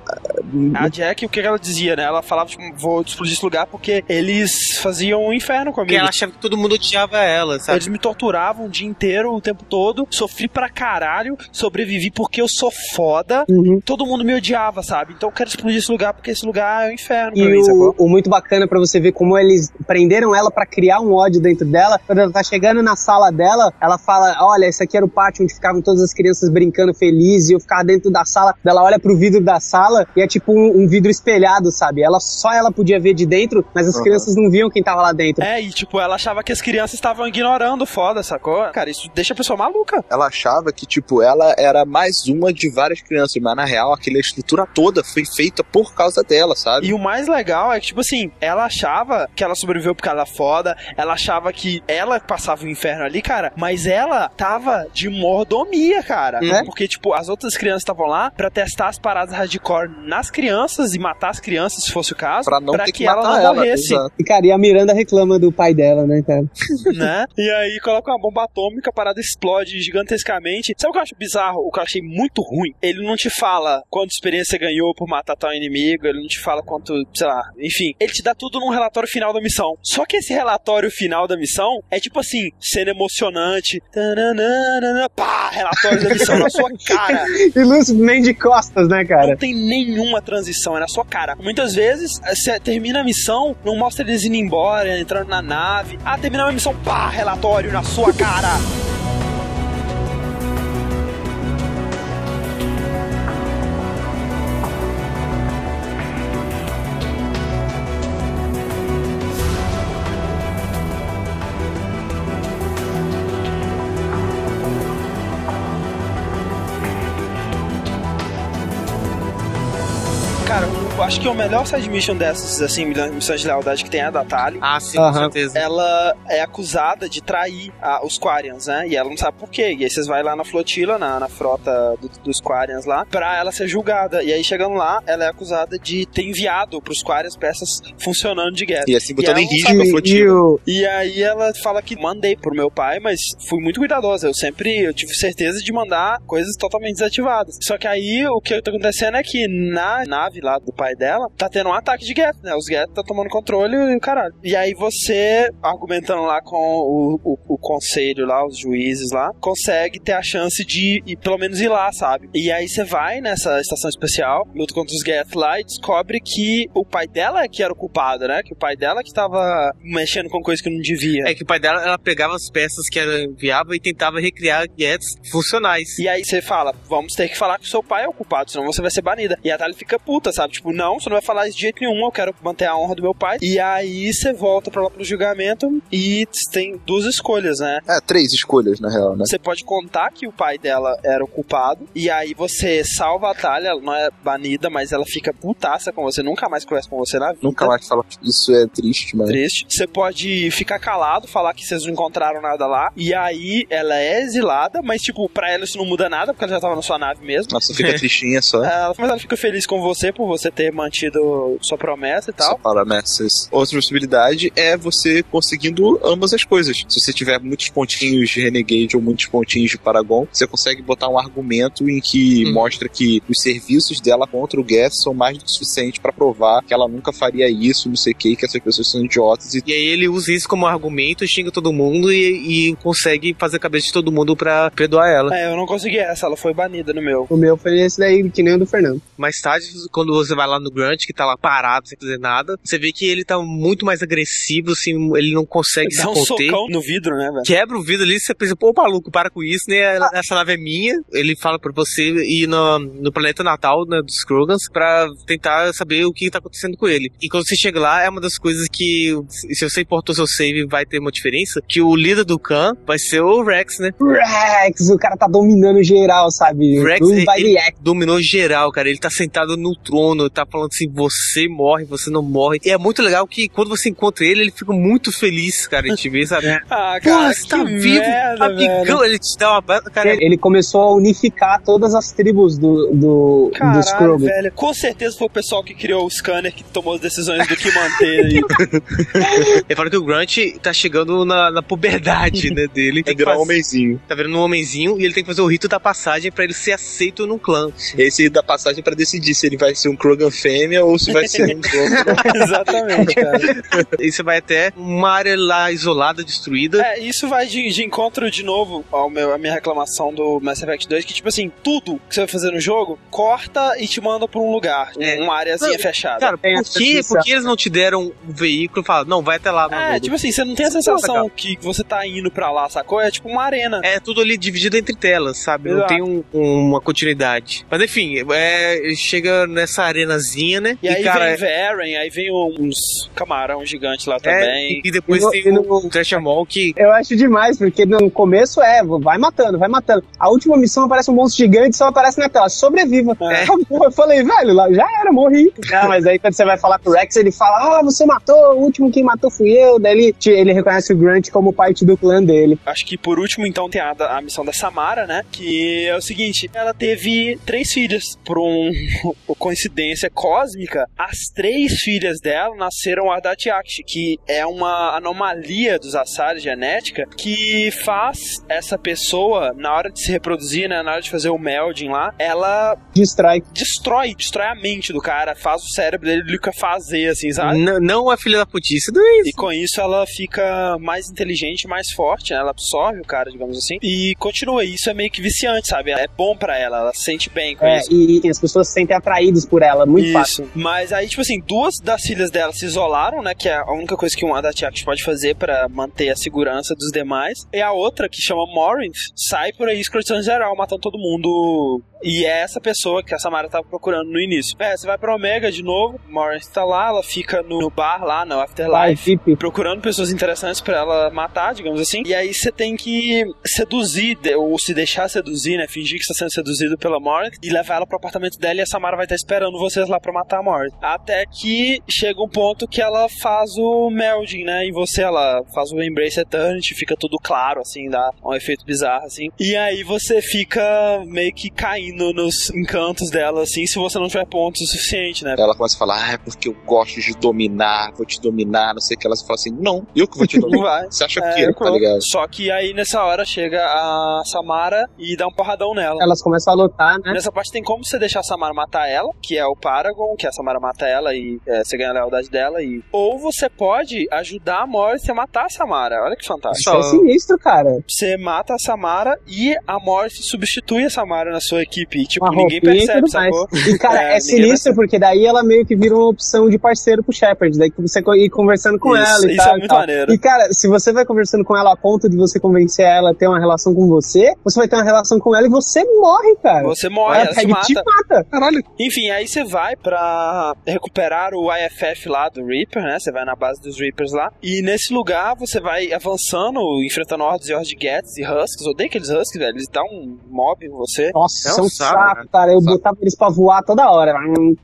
A Jack, o que ela dizia, né? Ela falava, tipo, vou explodir esse lugar porque eles faziam um inferno Porque comigo. ela achava que todo mundo odiava ela, sabe? Eles me torturavam o dia inteiro, o tempo todo. Sofri pra caralho. Sobrevivi porque eu sou foda. Uhum. Todo mundo me odiava, sabe? Então eu quero explodir esse lugar porque esse lugar é um inferno pra E mim, sacou? o, o muito bacana pra você ver como eles prenderam ela pra criar um ódio dentro dela. Quando ela tá chegando na sala dela, ela fala: Olha, esse aqui era o pátio onde ficavam todas as crianças brincando felizes. E eu ficava dentro da sala. Ela olha pro vidro da sala e é tipo um, um vidro espelhado, sabe? Ela só ela podia ver de dentro, mas as Uhum. crianças não viam quem tava lá dentro. É, e tipo, ela achava que as crianças estavam ignorando foda, sacou? Cara, isso deixa a pessoa maluca. Ela achava que, tipo, ela era mais uma de várias crianças, mas na real, aquela estrutura toda foi feita por causa dela, sabe? E o mais legal é que, tipo assim, ela achava que ela sobreviveu por causa da foda, ela achava que ela passava o inferno ali, cara, mas ela tava de mordomia, cara. Uhum. Porque, tipo, as outras crianças estavam lá pra testar as paradas hardcore nas crianças e matar as crianças, se fosse o caso, Pra não ter que, que ela não ela. morresse. exato. E, cara, e a Miranda reclama do pai dela, né, cara? *laughs* né? E aí coloca uma bomba atômica, a parada explode gigantescamente. Sabe o que eu acho bizarro? O que eu achei muito ruim? Ele não te fala quanta experiência você ganhou por matar tal inimigo, ele não te fala quanto, sei lá, enfim. Ele te dá tudo num relatório final da missão. Só que esse relatório final da missão é tipo assim, cena emocionante. tananana, Pá, relatório da missão na sua cara. *laughs* E Luz nem de costas, né, cara? Não tem nenhuma transição, é na sua cara. Muitas vezes, você termina a missão, não mostra eles indo embora, entrando na nave. Ah, terminou a missão, pá, relatório na sua. Cara, que o melhor side mission dessas, assim, missões de lealdade que tem é a da Tali. Ah, sim, Aham. com certeza. Ela é acusada de trair a- os Quarians, né? E ela não sabe por quê. E aí vocês vai lá na flotila, na, na frota do- dos Quarians lá, pra ela ser julgada. E aí chegando lá, ela é acusada de ter enviado pros Quarians peças funcionando de guerra. E assim, botando E em risco a E, e flotila. o, E aí ela fala que mandei pro meu pai, mas fui muito cuidadosa. Eu sempre eu tive certeza de mandar coisas totalmente desativadas. Só que aí o que tá acontecendo é que na nave lá do pai dela tá tendo um ataque de Geth, né? Os Geth tá tomando controle e o caralho. E aí você, argumentando lá com o, o, o conselho lá, os juízes lá, consegue ter a chance de ir, pelo menos ir lá, sabe? E aí você vai nessa estação especial, luta contra os Geth lá e descobre que o pai dela é que era o culpado, né? Que o pai dela que tava mexendo com coisa que não devia. É que o pai dela, ela pegava as peças que ela enviava e tentava recriar gadgets funcionais. E aí você fala, vamos ter que falar que o seu pai é o culpado, senão você vai ser banida. E a Tali fica puta, sabe? Tipo, não, você não vai falar isso de jeito nenhum, eu quero manter a honra do meu pai. E aí você volta pra lá pro julgamento e tem duas escolhas, né? É, três escolhas, na real, né? Você pode contar que o pai dela era o culpado, e aí você salva a Talia, ela não é banida, mas ela fica putaça com você, nunca mais conversa com você na vida. Nunca mais fala isso é triste, mas. Triste. Você pode ficar calado, falar que vocês não encontraram nada lá, e aí ela é exilada, mas tipo, pra ela isso não muda nada, porque ela já tava na sua nave mesmo. Nossa, fica *laughs* tristinha só. Ela- mas ela fica feliz com você por você ter mantido sua promessa e Só tal. promessas. Outra possibilidade é você conseguindo ambas as coisas. Se você tiver muitos pontinhos de Renegade ou muitos pontinhos de Paragon, você consegue botar um argumento em que Hum. mostra que os serviços dela contra o Geth são mais do que suficiente pra provar que ela nunca faria isso, não sei o que, que essas pessoas são idiotas e E aí ele usa isso como argumento, xinga todo mundo e, e consegue fazer a cabeça de todo mundo pra perdoar ela. É, eu não consegui essa, ela foi banida no meu. o meu foi esse daí, que nem o do Fernando. Mais tarde, quando você vai lá no Grunt, que tá lá parado, sem fazer nada, você vê que ele tá muito mais agressivo, assim, ele não consegue Dá se um conter. socão no vidro, né, velho? Quebra o vidro ali, você pensa, pô, maluco, para com isso, né? Essa nave é minha. Ele fala pra você ir no, no planeta natal né, dos Krogans pra tentar saber o que tá acontecendo com ele. E quando você chega lá, é uma das coisas que, se você importou seu save, vai ter uma diferença, que o líder do Khan vai ser o Rex, né? Rex, o cara tá dominando geral, sabe? Rex, ele- ele-. Dominou geral, cara. Ele tá sentado no trono, tá falando assim: você morre, você não morre. E é muito legal que quando você encontra ele, ele fica muito feliz, cara, de te ver, sabe? *laughs* Ah, Pô, cara, você tá que vivo, merda, amigão. velho. Ele te dá uma. Cara, Ele ele começou a unificar todas as tribos do, do, dos Caralho, Krogan. velho. Com certeza foi o pessoal que criou o scanner que tomou as decisões do que manter. aí. *laughs* ele fala que o Grunt tá chegando na, na puberdade, né, dele. é Tem que um homenzinho. Tá virando um homenzinho e ele tem que fazer o rito da passagem pra ele ser aceito no clã. Esse da passagem pra decidir se ele vai ser um Krogan fêmea ou se vai ser *laughs* um Krogan. Exatamente, cara. *laughs* E você vai até uma área lá isolada, destruída. É, isso vai de, de encontro de novo ao meu, a minha reclamação do Mass Effect 2, que tipo assim, tudo que você vai fazer no jogo, corta e te manda pra um lugar, É. uma áreazinha Não, fechada. Cara, por essa que, por que eles não te deram um veículo e falaram, não, vai até lá, é, maluco? tipo assim, você não tem a sensação que você tá indo pra lá, sacou? É tipo uma arena. É tudo ali dividido entre telas, sabe? Não Exato. tem um- uma continuidade. Mas enfim, é, chega nessa né? E, aí cara, vem Varen, aí vem uns camarão gigante lá é, também. e depois E no- tem e no- o Treasure Mall que Eu acho demais, porque no começo é, vai matando, vai matando. A última missão aparece um monstro gigante e só aparece na tela, sobreviva. É. *laughs* Eu falei, velho, lá já era, morri. Não, *laughs* mas aí quando você vai falar pro Rex, ele fala, ah, você matou, o último quem matou fui eu. Daí ele, ele reconhece o Grant como parte do clã dele. Acho que por último, então, tem a, a missão da Samara, né? Que é o seguinte: ela teve três filhas. Por um *laughs* por coincidência cósmica, as três filhas dela nasceram Ardatiakshi, que é uma anomalia dos Asari genética que faz essa pessoa, na hora de se reproduzir, né? Na hora de fazer o melding lá, ela Distrai. destrói, destrói a mente do cara, faz o cérebro dele fazer, assim, sabe? n- não é filha da putice do isso. E com isso ela fica mais inteligente, mais forte, né? Ela absorve o cara, digamos assim. E continua. Isso é meio que viciante, sabe? É bom pra ela, ela se sente bem com É, isso. e, e as pessoas se sentem atraídas por ela, muito fácil. Isso. Mas aí, tipo assim, duas das filhas dela se isolaram, né? Que é a única coisa que um Adatiax pode fazer pra manter a segurança dos demais. E a outra, que chama Morinth, sai por aí escrotando geral, matando todo mundo. E é essa pessoa que a Samara tava procurando no início. É, você vai pra Omega de novo, Morinth tá lá, ela fica no bar lá, no Afterlife Pip. procurando pessoas interessantes pra ela matar, digamos assim. E aí você tem que seduzir, ou se deixar seduzir, né? Fingir que está sendo seduzido pela Morinth e levar ela pro apartamento dela e a Samara vai estar esperando vocês lá pra matar a Morinth. Até que chega um ponto que ela faz o melding, né? E você, ela faz o Embrace Eternity, fica tudo claro, assim, dá um efeito bizarro, assim. E aí você fica meio que caindo nos encantos dela, assim, se você não tiver pontos o suficiente, né? Ela começa a falar, ah, é porque eu gosto de dominar, vou te dominar, não sei o que. Ela fala assim, não, eu que vou te Não dominar. *laughs* vai. Você acha É, que, tá ligado? Só que aí nessa hora chega a Samara e dá um porradão nela. Elas começam a lutar, né? Nessa parte tem como você deixar a Samara matar ela, que é o Paragon, que a Samara mata ela e é, você ganha a lealdade dela. E... Ou você pode ajudar a Morris a matar a Samara. Olha que fantástico. Isso é sinistro, cara. Você mata a Samara e a Morris substitui a Samara na sua equipe. E, tipo, Uma ninguém roupinha e percebe, sacou? E, cara, É, é, sinistro porque daí ela meio que vira uma opção de parceiro pro Shepard. Daí que você ir conversando com Isso, ela e isso tal. é e muito tal. maneiro. E, cara, se você vai conversando com ela a ponto de você convencer ela a ter uma relação com você, você vai ter uma relação com ela e você morre, cara. Você morre, ela ela se pega e te mata. mata. Caralho. Enfim, aí você vai pra recuperar o IFF lá do Reaper, né? Você vai na base dos Reapers lá. E nesse lugar você vai avançando, enfrentando hordas e hordas de Gets e Husks. Odeio aqueles Husks, velho. Eles dão um mob em você. Nossa, É um são saco, saco, né? cara. Eu botava eles pra voar toda hora.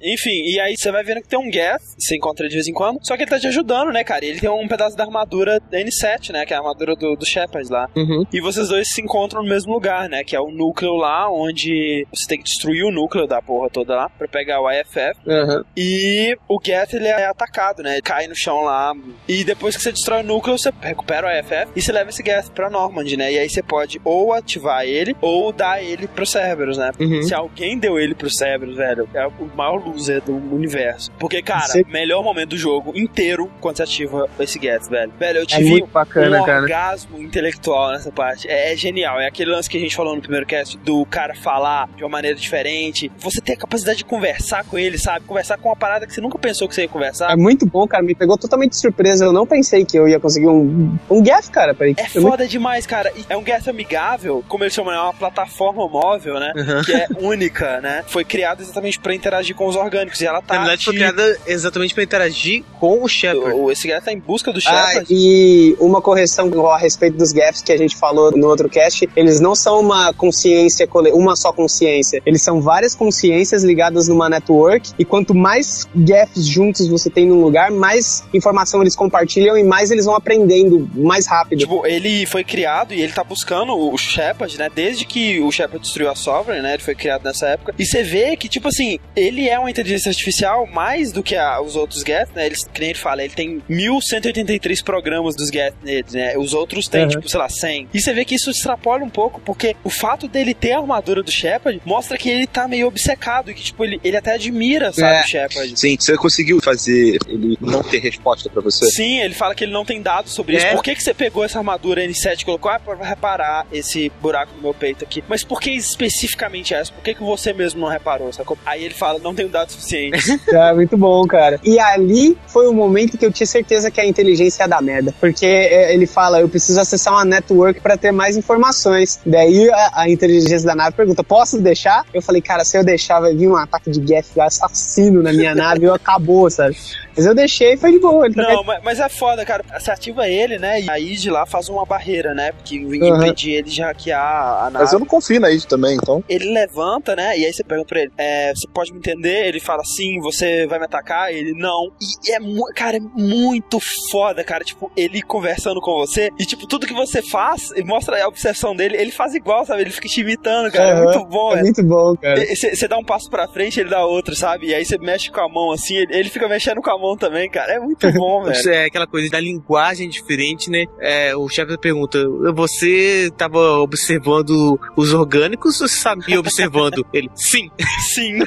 Enfim, e aí você vai vendo que tem um Geth, você encontra de vez em quando. Só que ele tá te ajudando, né, cara? E ele tem um pedaço da armadura da N7, né? Que é a armadura do, do Shepard lá. Uhum. E vocês dois se encontram no mesmo lugar, né? Que é o núcleo lá, onde você tem que destruir o núcleo da porra toda lá pra pegar o IFF. Uhum. E o Geth ele é atacado, né? Ele cai no chão lá. E depois que você destrói o núcleo, você recupera o IFF e você leva esse Geth pra Normand, né? E aí você pode ou ativar ele ou dar ele pro Cerberus, né? Uhum. Se alguém deu ele pro Cerberus, velho, é o maior loser do universo. Porque, cara, Você- melhor momento do jogo inteiro quando você ativa esse Geth, velho. Velho, eu É tive muito bacana, um cara. orgasmo intelectual nessa parte. É, é genial. É aquele lance que a gente falou no primeiro cast do cara falar de uma maneira diferente. Você ter a capacidade de conversar com ele, sabe? Conversar com uma parada que você nunca pensou que você ia conversar. É muito bom, cara. Me pegou totalmente de surpresa. Eu não pensei que eu ia conseguir um, um gaff, cara. Peraí. É Eu foda demais, cara. E É um Geth amigável, como eles chamam, é uma plataforma móvel, né? Uhum. *laughs* Que é única, né? Foi criada exatamente pra interagir com os orgânicos. E ela tá. Na verdade, foi criada exatamente pra interagir com o Shepard. O- Esse Geth tá em busca do Ah, Shepard. e uma correção a respeito dos gaps que a gente falou no outro cast, eles não são uma consciência, uma só consciência. Eles são várias consciências ligadas numa network, e quanto mais gaps juntos você tem num lugar, mais informação eles compartilham e mais eles vão aprendendo mais rápido. Tipo, ele foi criado e ele tá buscando o Shepard, né? Desde que o Shepard destruiu a Sovereign, né? Ele foi criado nessa época. E você vê que, tipo assim, ele é uma inteligência artificial mais do que a- os outros Geth, né? Eles, que nem ele fala, ele tem 1183 programas dos Geth neles, né? Os outros têm, Uhum. tipo, sei lá, 100. E você vê que isso extrapola um pouco, porque o fato dele ter a armadura do Shepard mostra que ele tá meio obcecado e que, tipo, ele, ele até admira, sabe, É. o Shepard. Sim, você conseguiu fazer ele não ter resposta pra você? Sim, ele fala que ele não tem dados sobre isso. É. Por que, que você pegou essa armadura N7 e colocou? Ah, pra reparar esse buraco no meu peito aqui. Mas por que especificamente exatamente essa. Por que, que você mesmo não reparou? Sacou? Aí ele fala, não tenho dados suficientes. É *laughs* muito bom, cara. E ali foi o momento que eu tinha certeza que a inteligência ia dar merda. Porque é, ele fala, eu preciso acessar uma network pra ter mais informações. Daí a, a inteligência da nave pergunta, posso deixar? Eu falei, cara, se eu deixar vai vir um ataque de Geth assassino na minha nave e acabou, sabe? Mas eu deixei e foi de boa. Ele Não, mas, mas é foda, cara. Você ativa ele, né? E a Id lá faz uma barreira, né? Porque impedir ele de hackear a nave. Mas eu não confio na Id também, então. Ele levanta, né? E aí você pergunta pra ele: é, Você pode me entender? Ele fala sim, você vai me atacar? Ele não. E é, cara, é muito foda, cara. Tipo, ele conversando com você e, tipo, tudo que você faz, e mostra a obsessão dele, ele faz igual, sabe? Ele fica te imitando, cara. É Aham. muito bom, É velho. muito bom, cara. Você dá um passo pra frente, ele dá outro, sabe? E aí você mexe com a mão assim, ele, ele fica mexendo com a mão também, cara. É muito *laughs* bom, velho. É aquela coisa da linguagem diferente, né? É, o chefe pergunta: Você estava observando os orgânicos ou você sabia observando? *laughs* Ele, sim. *laughs* Sim.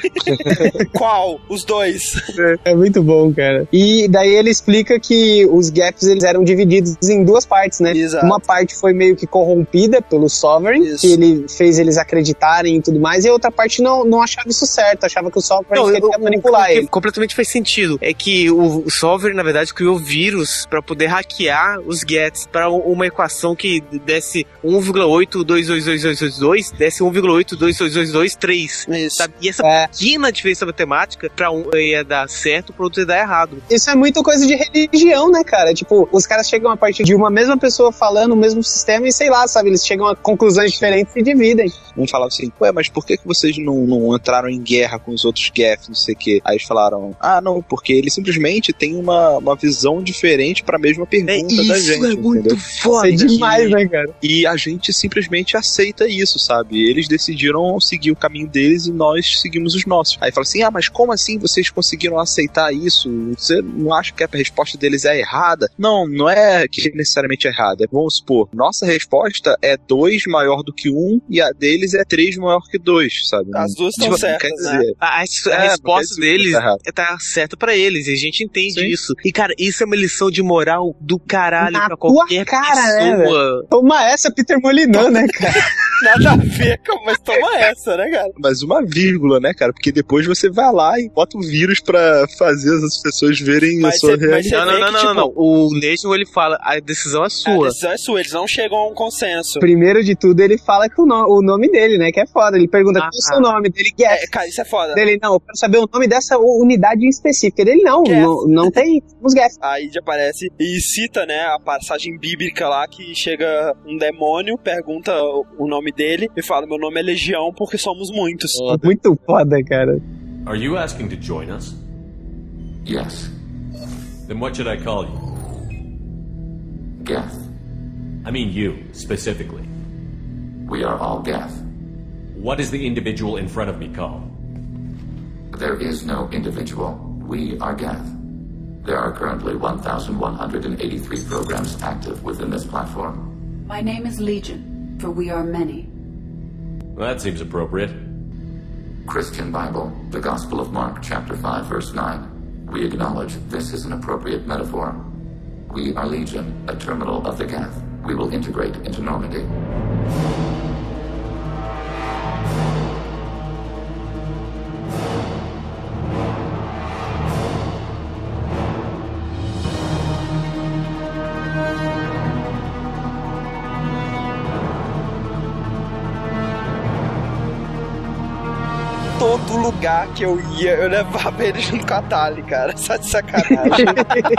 Qual? Os dois. É muito bom, cara. E daí ele explica que os gaps eles eram divididos em duas partes, né? Exato. Uma parte foi meio que corrompida pelo Sovereign, Isso. que ele fez eles acreditarem e tudo mais, e a outra parte não, não achava isso certo, achava que o Sovereign Não, queria o- manipular o que ele. completamente faz sentido. É que o Solver, na verdade, criou vírus pra poder hackear os Gets para uma equação que desse 1,8222222 desse 1,8222223. Isso. Sabe? E essa É. pequena diferença matemática, pra um ia dar certo, pro outro ia dar errado. Isso é muito coisa de religião, né, cara? Tipo, os caras chegam a partir de uma mesma pessoa falando o mesmo sistema e sei lá, sabe? Eles chegam a conclusões diferentes e dividem. Um falava assim, ué, mas por que, que vocês não, não entraram em guerra com os outros Geth, não sei o quê? Aí eles falaram, ah, não, porque ele simplesmente tem uma, uma visão diferente pra mesma pergunta da gente, entendeu? foda. Isso é demais, né, cara? E a gente simplesmente aceita isso, sabe? Eles decidiram seguir o caminho deles e nós seguimos os nossos. Aí fala assim: ah, mas como assim vocês conseguiram aceitar isso? Você não acha que a resposta deles é errada? Não, não é que necessariamente é errada. Vamos supor, nossa resposta é 2 maior do que 1 um, e a deles é 3 maior que 2, sabe? As duas estão Tipo, certas, quer né? dizer, A, a- a É, resposta mas deles tá tá certa pra eles, e a gente entende Sim. isso. E, cara, isso é uma lição de moral do caralho Na pra tua qualquer cara, né, pessoa. Toma essa, Peter Molinão, né, cara? *laughs* Nada a ver, mas toma essa, né, cara? mas uma vírgula, né, cara? Porque depois você vai lá e bota o vírus pra fazer as pessoas verem Mas a sua cê- realidade. Não, não, não, que, tipo- não. O Nation, ele fala, a decisão é A sua. decisão é sua, eles não chegam a um consenso. Primeiro de tudo, ele fala que o, no- o nome dele, né? Que é foda. Ele pergunta Ah. qual é o seu nome dele. Geth. É, cara, isso é foda. Dele, não, eu quero saber o nome dessa unidade em específica. Dele, não. Não, não tem os Geth. Aí já aparece e cita, né, a passagem bíblica lá que chega um demônio, pergunta o o nome dele e fala: Meu nome é Legião porque somos muitos. Muito foda, cara. Are you asking to join us? Yes, Then what should I call you? Geth. I mean you, specifically. We are all Geth. What is the individual in front of me called? There is no individual. We are Gath. There are currently 1,183 programs active within this platform. My name is Legion, for we are many. Well, that seems appropriate. Christian Bible, the Gospel of Mark, chapter 5, verse 9. We acknowledge this is an appropriate metaphor. We are Legion, a terminal of the Gath. We will integrate into Normandy. Todo lugar que eu ia, eu levava ele junto com a Tali, cara. *laughs* Só de sacanagem.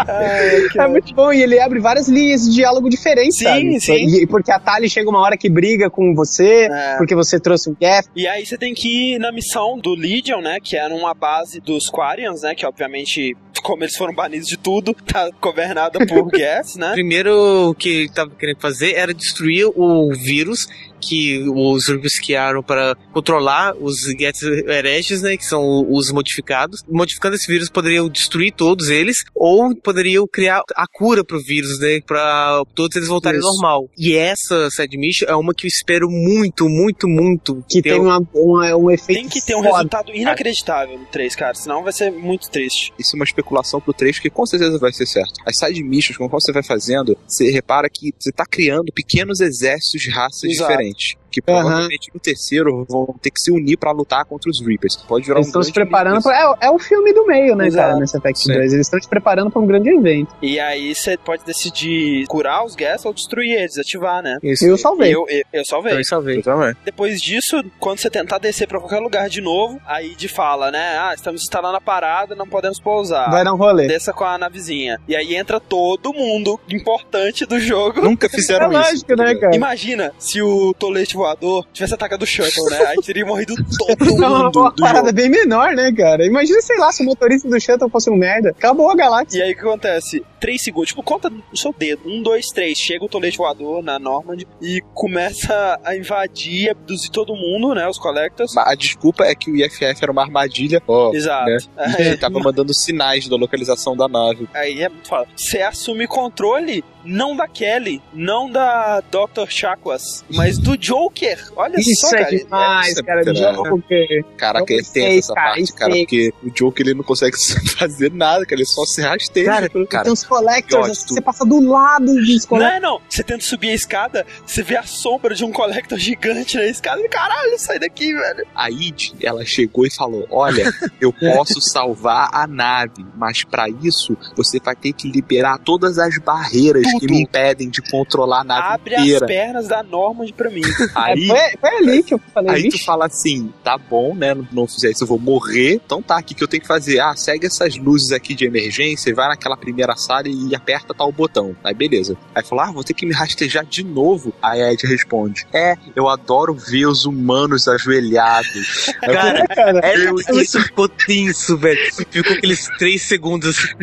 Ai, É muito bom, e ele abre várias linhas de diálogo diferentes, Sim, sabe? sim. E, porque a Tali chega uma hora que briga com você, É. porque você trouxe um Geth. E aí você tem que ir na missão do Legion, né? Que é numa base dos Quarians, né? Que obviamente, como eles foram banidos de tudo, *laughs* tá governada por *laughs* Geth, né? Primeiro, o que ele tava querendo fazer era destruir o vírus que os Urbis criaram para controlar os Gets hereges, né, que são os modificados. Modificando esse vírus, poderiam destruir todos eles, ou poderiam criar a cura pro vírus, né, para todos eles voltarem Isso. ao normal. E essa side mission é uma que eu espero muito, muito, muito. Que tem uma, uma- um efeito Tem que ter um foda. resultado inacreditável no 3, cara. Senão vai ser muito triste. Isso é uma especulação pro 3 que com certeza vai ser certo. As side missions, conforme você vai fazendo, você repara que você tá criando pequenos exércitos de raças Exato. diferentes. Que provavelmente no terceiro vão ter que se unir pra lutar contra os Reapers. Pode virar Eles um estão se preparando pra. É, é o filme do meio, né, Exato. cara, nesse Effect Sim. 2. Eles estão te preparando pra um grande evento. E aí você pode decidir curar os guests ou destruir eles, ativar, né? Isso. Eu salvei. Eu, eu, eu salvei. Também salvei. Eu também. Depois disso, quando você tentar descer pra qualquer lugar de novo, aí de fala, né? Ah, estamos instalando a parada, não podemos pousar. Vai dar um rolê. Desça com a navezinha. E aí entra todo mundo importante do jogo. Nunca *laughs* fizeram é isso. lógico, né, cara? Imagina se o tolete voador tivesse atacado o Shuttle, né? Aí teria morrido *laughs* todo É uma, mundo uma do parada bem menor, né, cara? Imagina, sei lá, se o motorista do Shuttle fosse um merda. Acabou a galáxia. E aí o que acontece? Três segundos, tipo, conta no seu dedo. Um, dois, três. Chega o tolete voador na Normand e começa a invadir, abduzir todo mundo, né? Os Collectors. A desculpa é que o IFF era uma armadilha. Ó, Exato. né? *laughs* É. E tava mandando sinais da localização da nave. Aí é muito foda. Você assume controle não da Kelly, não da Dr. Chakwas, mas do Joker. Olha Isso só, é cara. demais, isso é cara. caralho. Joker. Caraca, é tensa sei, essa cara, parte, cara, porque o Joker ele não consegue *laughs* fazer nada, cara, ele só se rasteja. Cara, cara, collectors, assim, você passa do lado dos Não collectors. é não. Você tenta subir a escada, você vê a sombra de um Collector gigante na escada e caralho, sai daqui, velho. a Id, ela chegou e falou: Olha, eu *laughs* posso salvar a nave, mas pra isso você vai ter que liberar todas as barreiras que Tudo. me impedem de controlar a nave Abre as inteira. pernas da Normand pra mim. *laughs* Aí, É, foi, foi ali que eu falei, aí tu vixe. fala assim: tá bom, né? Não, não fizer isso, eu vou morrer. Então tá, o que, que eu tenho que fazer? Ah, segue essas luzes aqui de emergência e vai naquela primeira sala e aperta tal botão. Aí beleza. Aí falou: Ah, vou ter que me rastejar de novo. Aí a Ed responde: É, eu adoro ver os humanos ajoelhados. Eu Cara, Cara, é, isso ficou tenso, velho. Ficou aqueles três segundos.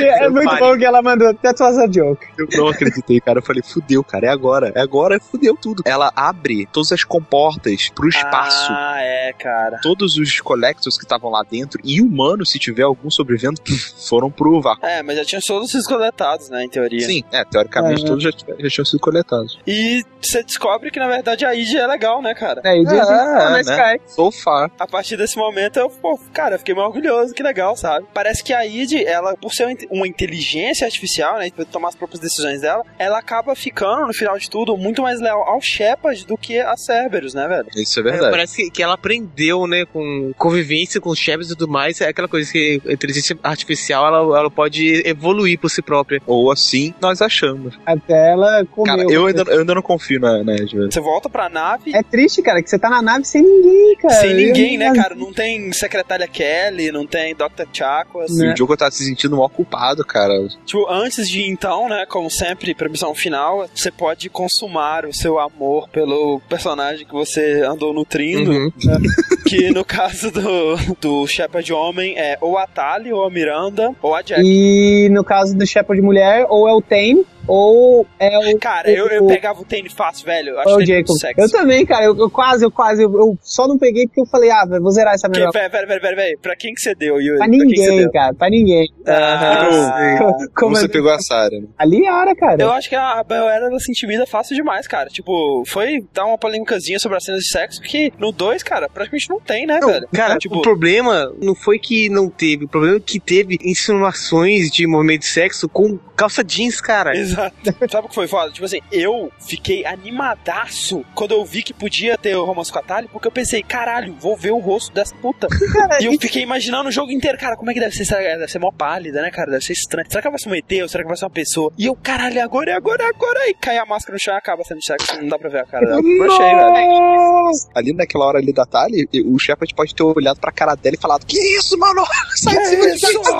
é muito Pare. bom que ela mandou. That was a joke. Eu não acreditei, cara. Eu falei, fudeu, cara, é agora. É agora, fudeu tudo. Ela abre todas as comportas pro espaço. Ah, é, cara. Todos os collectors que estavam lá dentro e humanos, se tiver algum sobrevivendo, foram pro vácuo. É, mas já tinham todos sido coletados, né, em teoria. Sim, é, teoricamente É. todos já, já tinham sido coletados. E você descobre que, na verdade, a Id é legal, né, cara? É, e diz, É, ah, mas né? So far. A partir desse momento, eu, pô, cara, eu fiquei meio orgulhoso, que legal, sabe? Parece que a Id, ela, por ser uma inteligência artificial, né, pra tomar as próprias decisões dela, ela acaba ficando, no final de tudo, muito mais leal ao Shepard do que a Cerberus, né, velho? Isso é É, verdade. parece que, que ela aprendeu, né, com convivência com os chefes e tudo mais. É aquela coisa que a inteligência artificial ela, ela pode evoluir por si própria. Ou assim nós achamos. Até ela comeu. Cara, eu ainda, eu ainda não confio na, na. Você volta pra nave. É triste, cara, que você tá na nave sem ninguém, cara. Sem ninguém, Eu- né, cara? Não tem secretária Kelly, não tem Dr. Chakwas. E o Diogo tá se sentindo mal culpado, cara. Tipo, antes de então, né, como sempre, pra missão final, você pode consumar o seu amor pelo personagem que você andou nutrindo. Uhum. *laughs* Que no caso do, do Shepard Homem é ou a Tali, ou a Miranda, ou a Jack. E no caso do Shepard mulher, ou é o Tame, ou é o. Cara, eu, eu pegava o Tane fácil, velho. Eu acho o Jacob. sexy. Eu também, cara, eu, eu quase, eu quase, eu, eu só não peguei porque eu falei, ah, velho, vou zerar essa merda. pera, pera, pera, pera, pera, pra quem que você deu, Yuri? Pra quem que você ninguém, deu? cara, pra ninguém. Ah, Como *laughs* Como você eu- pegou a Sarah, né? A Liara, cara. Eu acho que a Bel-Era ela se intimida fácil demais, cara. Tipo, foi dar uma polêmicazinha sobre as cenas de sexo que no 2, cara, praticamente não tem, né, velho? Cara, tipo, o problema não foi que não teve, o problema é que teve insinuações de movimento de sexo com calça jeans, cara. Exato. *laughs* Sabe o que foi foda? Tipo assim, eu fiquei animadaço quando eu vi que podia ter o romance com a Tali, porque eu pensei, caralho, vou ver o rosto dessa puta. *laughs* e eu fiquei imaginando o jogo inteiro, cara, como é que deve ser? Deve ser mó pálida, né, cara? Deve ser estranho. Será que ela vai ser um ET ou será que vai ser uma pessoa? E eu, caralho, é agora, é agora, é agora. E cai a máscara no chão e acaba sendo sexo. Não dá pra ver a cara dela. Brochei, velho. Ali naquela hora ali da Tali, o Shepard pode ter olhado pra cara dela e falado: Que isso, mano? Sai de cima de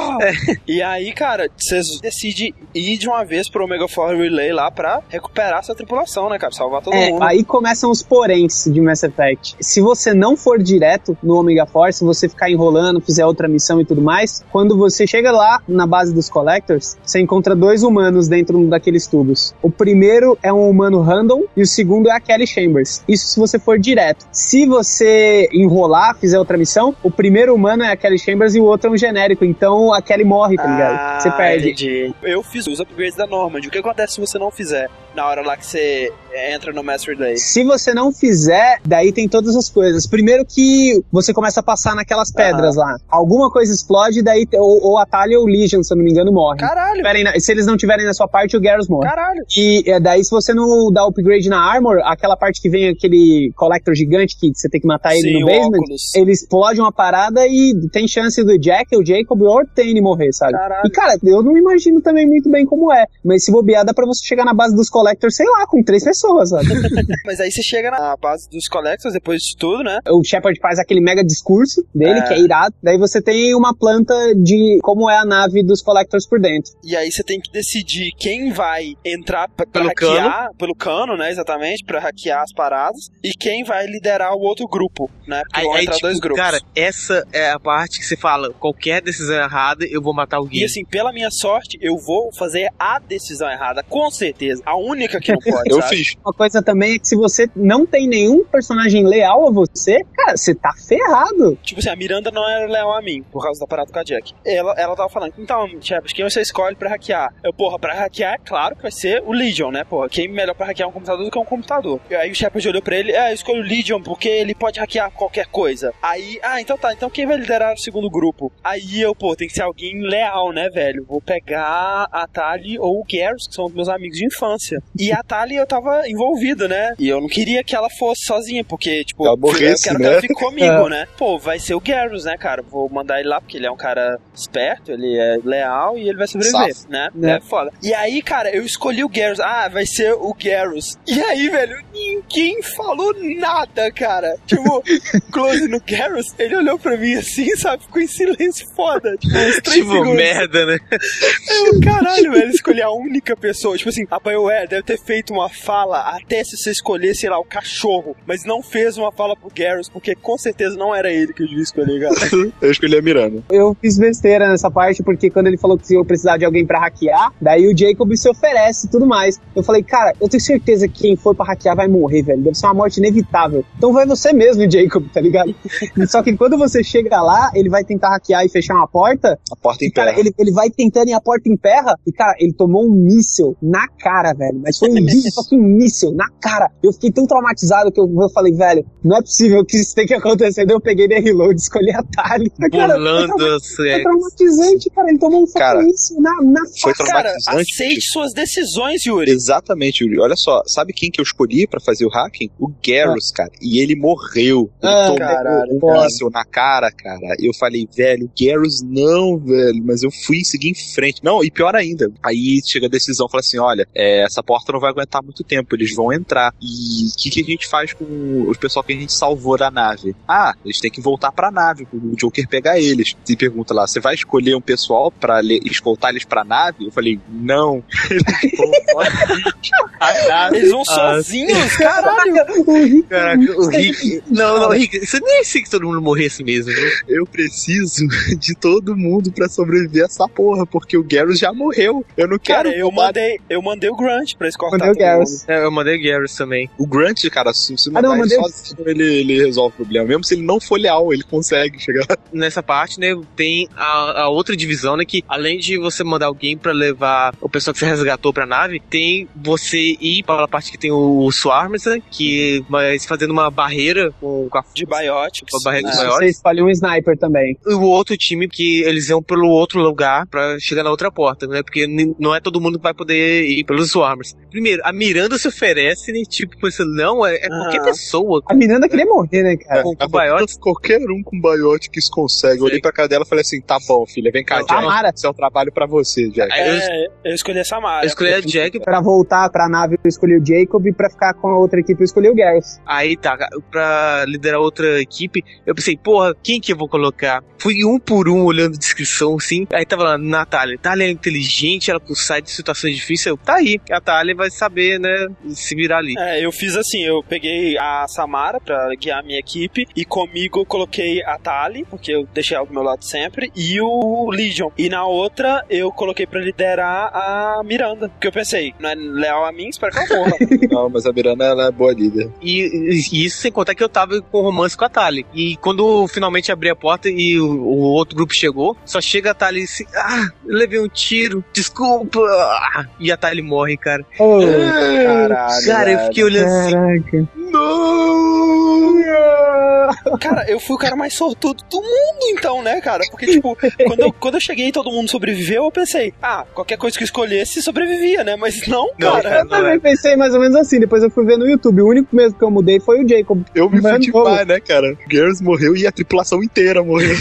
mim. *laughs* E aí, cara, vocês decidem ir de uma vez pro Omega 4 Relay lá pra recuperar sua tripulação, né, cara? Salvar todo É, mundo. aí começam os poréns de Mass Effect. Se você não for direto no Omega Force, se você ficar enrolando, fizer outra missão e tudo mais, quando você chega lá na base dos Collectors, você encontra dois humanos dentro daqueles tubos. O primeiro é um humano random e o segundo é a Kelly Chambers. Isso se você for direto. Se você enrolar, fizer outra missão, o primeiro humano é a Kelly Chambers e o outro é um genérico. Então a Kelly morre, tá ligado? você Ah, perde. entendi. Eu fiz os upgrades da Normand. O que acontece se você não fizer na hora lá que você entra no Master Day? Se você não fizer, daí tem todas as coisas. Primeiro que você começa a passar naquelas pedras lá. Alguma coisa explode, daí ou, ou a Talia ou o Legion, se eu não me engano, morre. Caralho! Se eles não tiverem na sua parte, o Garrus morre. Caralho! E é, daí, se você não dá upgrade na armor, aquela parte que vem aquele collector gigante que você tem que matar ele Sim, no basement, óculos. ele explode uma parada e tem chance do Jack, o Jacob ou o Tane morrer, sabe? Caralho. E cara, eu não imagino também muito bem como é. Mas se bobear, dá pra você chegar na base dos collectors, sei lá, com três pessoas, sabe? *laughs* Mas aí você chega na base dos Collectors depois de tudo, né? o Shepard faz aquele mega discurso dele, É. que é irado. Daí você tem uma planta de como é a nave dos collectors por dentro. E aí você tem que decidir quem vai entrar pra, Pelo hackear, pelo cano, né, exatamente, pra hackear as paradas, e quem vai liderar o outro grupo, né? Porque Aí, vão aí, entrar tipo, dois grupos. cara, essa é a parte que você fala, qualquer decisão errada, eu vou matar alguém. E assim, pela minha sorte, eu vou fazer a decisão errada, com certeza. A única que não pode, *laughs* Eu sabe? fiz. Uma coisa também é que se você não tem nenhum personagem leal a você, cara, você tá ferrado. Tipo assim, a Miranda não era leal a mim, por causa da parada com a Jack. Ela, ela tava falando, então, Shepard, quem você escolhe pra hackear? Eu, porra, pra hackear, é claro que vai ser o Legion, né, porra? Quem melhor pra hackear um computador do que um computador? E aí o Shepard olhou pra ele, é, eu escolho o Legion porque ele pode hackear qualquer coisa. Aí, ah, então tá, então quem vai liderar o segundo grupo? Aí eu, pô, tem que ser alguém leal, né, velho? Vou pegar a Tali ou o Garrus, que são meus amigos de infância. E a Tali eu tava envolvido, né? E eu não queria que ela fosse sozinha, porque, tipo, Ela eu morresse, quero né? que ela fique comigo, *laughs* É. né? Pô, vai ser o Garrus, né, cara? Vou mandar ele lá porque ele é um cara esperto, ele é leal e ele vai sobreviver, Safo. né? É. É foda. E aí, cara, eu escolhi o Garrus. Ah, vai ser o Garrus. E aí, velho, ninguém falou nada, cara. Tipo, *laughs* close no Garrus, ele olhou pra mim assim, sabe? Ficou em silêncio foda. Tipo, uns três Tipo, segundos. merda, né? Eu, caralho, velho, escolhi a única pessoa. Tipo assim, a BioWare deve ter feito uma fala até se você escolher, sei lá, o cachorro, mas não fez uma fala pro Garrus, porque com certeza não era ele que eu devia escolher, cara. *laughs* Eu escolhi a Miranda. Eu fiz besteira nessa parte, porque quando ele falou que eu precisar de alguém pra hackear, daí o Jacob se oferece e tudo mais. Eu falei, cara, eu tenho certeza que quem for pra hackear vai morrer, velho. Deve ser uma morte inevitável. Então vai você mesmo, *laughs* Jacob, tá ligado? Só que quando você chega lá, ele vai tentar hackear e fechar uma porta. A porta em E, cara, ele, ele vai tentando e a porta emperra. E, cara, ele tomou um míssil na cara, velho. Mas foi um míssil, só que um míssil na cara. Eu fiquei tão traumatizado que eu, eu falei, velho, não é possível que isso tenha que acontecer. Daí eu peguei de reload, escolhi a Tali. *laughs* Cara, Bolando foi as foi é, traumatizante, cara. Ele tomou um fucking Cara, míssil na, na Foi. Cara, traumatizante. aceite suas decisões, Yuri. Exatamente, Yuri. Olha só, sabe quem que eu escolhi pra fazer o hacking? O Garrus, cara. E ele morreu. Ele Ah, tomou caralho, um cara. míssil na cara, cara. Eu falei, velho, Garrus não, velho. Mas eu fui seguir em frente. Não, e pior ainda. Aí chega a decisão, fala assim, olha, é, essa porta não vai aguentar muito tempo. Eles vão entrar. E o que, que a gente faz com os pessoal que a gente salvou da nave? Ah, eles têm que voltar pra nave. O Joker pegar eles. E pergunta lá, você vai escolher um pessoal pra escoltar eles pra nave? Eu falei, não. Eles *laughs* vão a nave. Eles vão Ah, sozinhos, caralho. *laughs* O Rick- Caraca, o Rick. Não, não, Rick, você nem sei que todo mundo morresse mesmo, viu? Eu preciso *laughs* de todo mundo pra sobreviver a essa porra, porque o Garrus já morreu. Eu não quero. Cara, eu roubar- mandei, eu mandei o Grant pra escortar Mandei o. Garrus. É, Eu mandei Garrus também. O Grant, cara, se Ah, mandar não, ele sozinho, ele, ele resolve o problema. Mesmo se ele não for leal, ele consegue chegar. Nessa parte, né, tem a, a outra divisão, né, que além de você mandar alguém pra levar o pessoal que você resgatou pra nave, tem você ir para a parte que tem o Swarmers, né, que mas fazendo uma barreira com, com a De biotics. Uma barreira de É. biotics. Você escolhe um sniper também. e o outro time que eles vão pelo outro lugar pra chegar na outra porta, né? Porque não é todo mundo que vai poder ir pelos Swarmers. Primeiro, a Miranda se oferece, né? Tipo, pensando, não, é, é qualquer Ah. pessoa A Miranda queria morrer, né, cara? com, com biotics. Qualquer um com biotics consegue. Eu olhei pra cara dela e falei assim: tá bom, filha, vem cá, Jack. Tamara. Isso é um trabalho pra você, Jack. Aí eu, É, eu escolhi a Samara. eu escolhi a Jack, Pra voltar pra nave, eu escolhi o Jacob. E pra ficar com a outra equipe, eu escolhi o Garrus. Aí tá, pra liderar outra equipe, eu pensei, porra, quem que eu vou colocar? Fui um por um olhando a descrição, assim. Aí tava lá, Natália. Natália é inteligente, ela sai de situações difíceis. Eu, tá aí, a Natália vai saber, né, se virar ali. É, eu fiz assim, eu peguei a Samara pra guiar a minha equipe. E comigo eu coloquei a Tali, porque eu deixei ela do meu lado sempre, e o Legion. E na outra eu coloquei pra liderar a Miranda. Porque eu pensei, não é leal a mim, espero que ela morra. Não, mas a Miranda ela é boa líder. E, e isso sem contar que eu tava com romance com a Tali. E quando finalmente abri a porta e o, o outro grupo chegou, só chega a Tali assim, ah, levei um tiro, desculpa. Ah, E a Tali morre, cara. Oh, Caralho. cara, eu fiquei olhando assim. caraca. Cara, eu fui o cara mais sortudo do mundo, então, né, cara? Porque, tipo, quando eu, quando eu cheguei e todo mundo sobreviveu, eu pensei, ah, qualquer coisa que eu escolhesse sobrevivia, né? Mas não, Não, cara. Eu também pensei mais ou menos assim, depois eu fui ver no YouTube. O único mesmo que eu mudei foi o Jacob. Eu me mais, né, cara? Girls morreu e a tripulação inteira morreu. *laughs*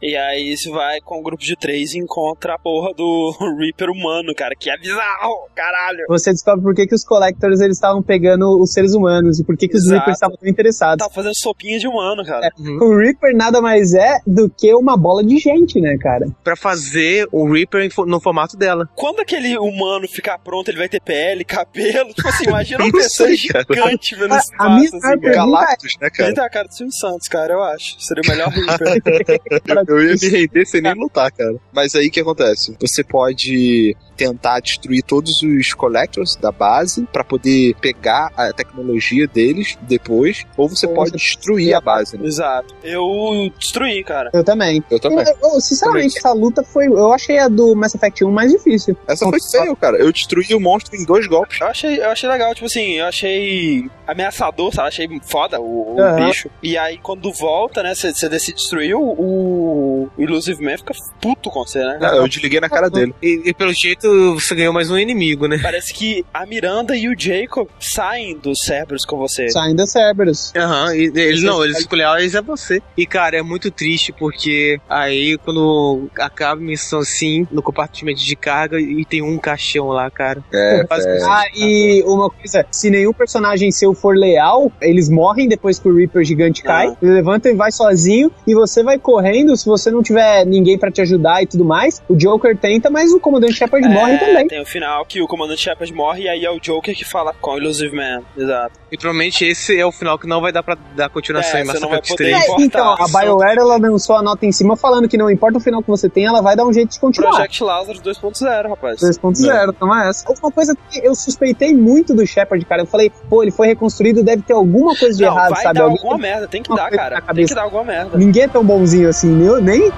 E aí isso vai com o grupo de três e encontra a porra do *laughs* Reaper humano, cara, que é bizarro, caralho. Você descobre por que, que os Collectors eles estavam pegando os seres humanos e por que, que os Exato. Reapers estavam tão interessados. Tá fazendo sopinha de humano, cara. O Reaper nada mais é do que uma bola de gente, né, cara? Pra fazer o Reaper no formato dela. Quando aquele humano ficar pronto, ele vai ter pele, cabelo. Tipo assim, *laughs* imagina uma pessoa sei, gigante vendo A- espaço. a minha assim. Galactus, né, Ele cara? tem a cara do Silvio Santos, cara, eu acho. Seria o melhor *laughs* Reaper. Eu, eu ia me render sem nem lutar, cara. Mas aí o que acontece? Você pode tentar destruir todos os collectors da base pra poder pegar a tecnologia deles depois, ou você Ou pode você- destruir a base, né? Exato. Eu destruí, cara. Eu também. Eu também. Eu- eu, sinceramente, essa luta foi. Eu achei a do Mass Effect 1 mais difícil. Essa foi feio, cara. Eu destruí o monstro em dois golpes. Eu achei, eu achei legal, tipo assim, eu achei ameaçador, sabe? Achei foda o, o Aham. bicho. E aí, quando volta, né, você decide destruir, o, o Illusive Man fica puto com você, né? Ah, eu desliguei na cara dele. E, e pelo jeito você ganhou mais um inimigo, né? Parece que a Miranda e o Jacob saem dos Cerberus com você. Saindo da Cerberus. Aham, e eles não, eles escolheram eles é você. E cara, é muito triste porque aí quando acaba a missão assim, no compartimento de carga e tem um caixão lá, cara. É, é. Ah, e uma coisa, se nenhum personagem seu for leal, eles morrem depois que o Reaper gigante cai, Ah. ele levanta e vai sozinho, e você vai correndo, se você não tiver ninguém pra te ajudar e tudo mais, o Joker tenta, mas o comandante Shepard morre É, também. Tem o final que o comandante Shepard morre e aí é o Joker que fala com o Illusive Man. Exato. E provavelmente esse é o final que não vai dar pra dar continuação É, em você Mass não vai Effect poder 3. ir É, então, a. BioWare ela lançou a nota em cima falando que não importa o final que você tem, ela vai dar um jeito de continuar. Project Lazarus 2.0, rapaz. 2.0, toma essa. Uma coisa que eu suspeitei muito do Shepard, cara, eu falei, pô, ele foi reconstruído, deve ter alguma coisa de Não, errado, vai sabe? dar alguma merda, tem que dar, cara. Tem que dar alguma merda. Ninguém é tão bonzinho assim, nem, nem,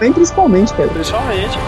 nem principalmente, cara. Principalmente.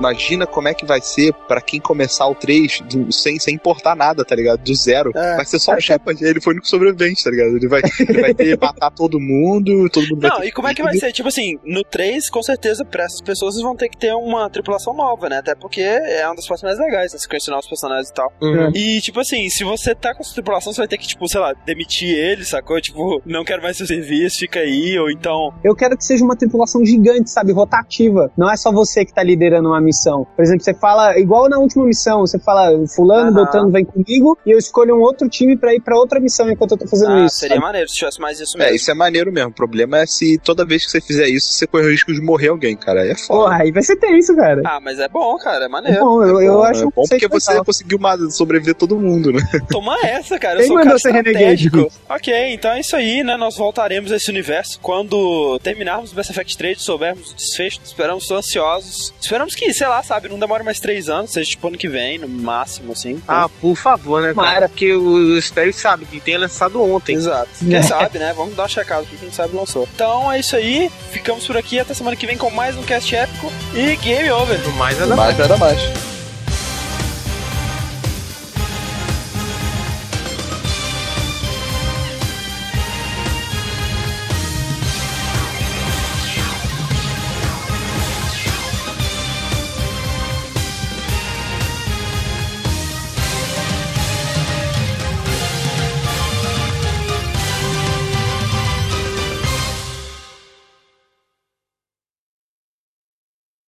Imagina como é que vai ser pra quem começar o 3 do- sem, sem importar nada, tá ligado? Do zero. É. Vai ser só o Shepard, ele foi o único sobrevivente, tá ligado? Ele vai, ele vai ter *laughs* matar todo mundo, todo mundo vai Não, ter e como é que vai ser? Tipo assim, no 3, com certeza, pra essas pessoas vão ter que ter uma tripulação nova, né? Até porque é uma das partes mais legais, né? Você conhecer novos personagens e tal. Uhum. E, tipo assim, se você tá com essa tripulação, você vai ter que, tipo, sei lá, demitir ele, sacou? Tipo, não quero mais seu serviço, fica aí, ou então. Eu quero que seja uma tripulação gigante, sabe? Rotativa. Não é só você que tá liderando uma missão. Por exemplo, você fala, igual na última missão, você fala, fulano. Beltrano vem comigo, e eu escolho um outro time pra ir pra outra missão enquanto eu tô fazendo Ah, isso. seria sabe? maneiro se tivesse mais isso É, mesmo. isso é maneiro mesmo. O problema é se toda vez que você fizer isso, você corre o risco de morrer alguém, cara. Aí é foda. Porra, aí vai ser tenso, cara. Ah, mas é bom, cara, é É maneiro. bom, eu, eu Bom, acho é bom porque você legal. conseguiu sobreviver todo mundo, né? *laughs* Toma essa, cara. Eu Quem sou um cara mandou ser renegade? Ok, então é isso aí, né? Nós voltaremos a esse universo quando terminarmos o Mass Effect 3, soubermos o desfecho. Esperamos, ansiosos. Esperamos que, sei lá, sabe, não demore mais três anos, seja tipo ano que vem, no máximo, assim. Ah, por favor, né, cara? Mara. Porque o Sperry sabe que tenha lançado ontem. Exato. Quem sabe, né? Vamos dar uma checada aqui, quem sabe lançou. Então é isso aí. Ficamos por aqui até semana que vem com mais um cast épico e game over. No mais nada Mais nada mais.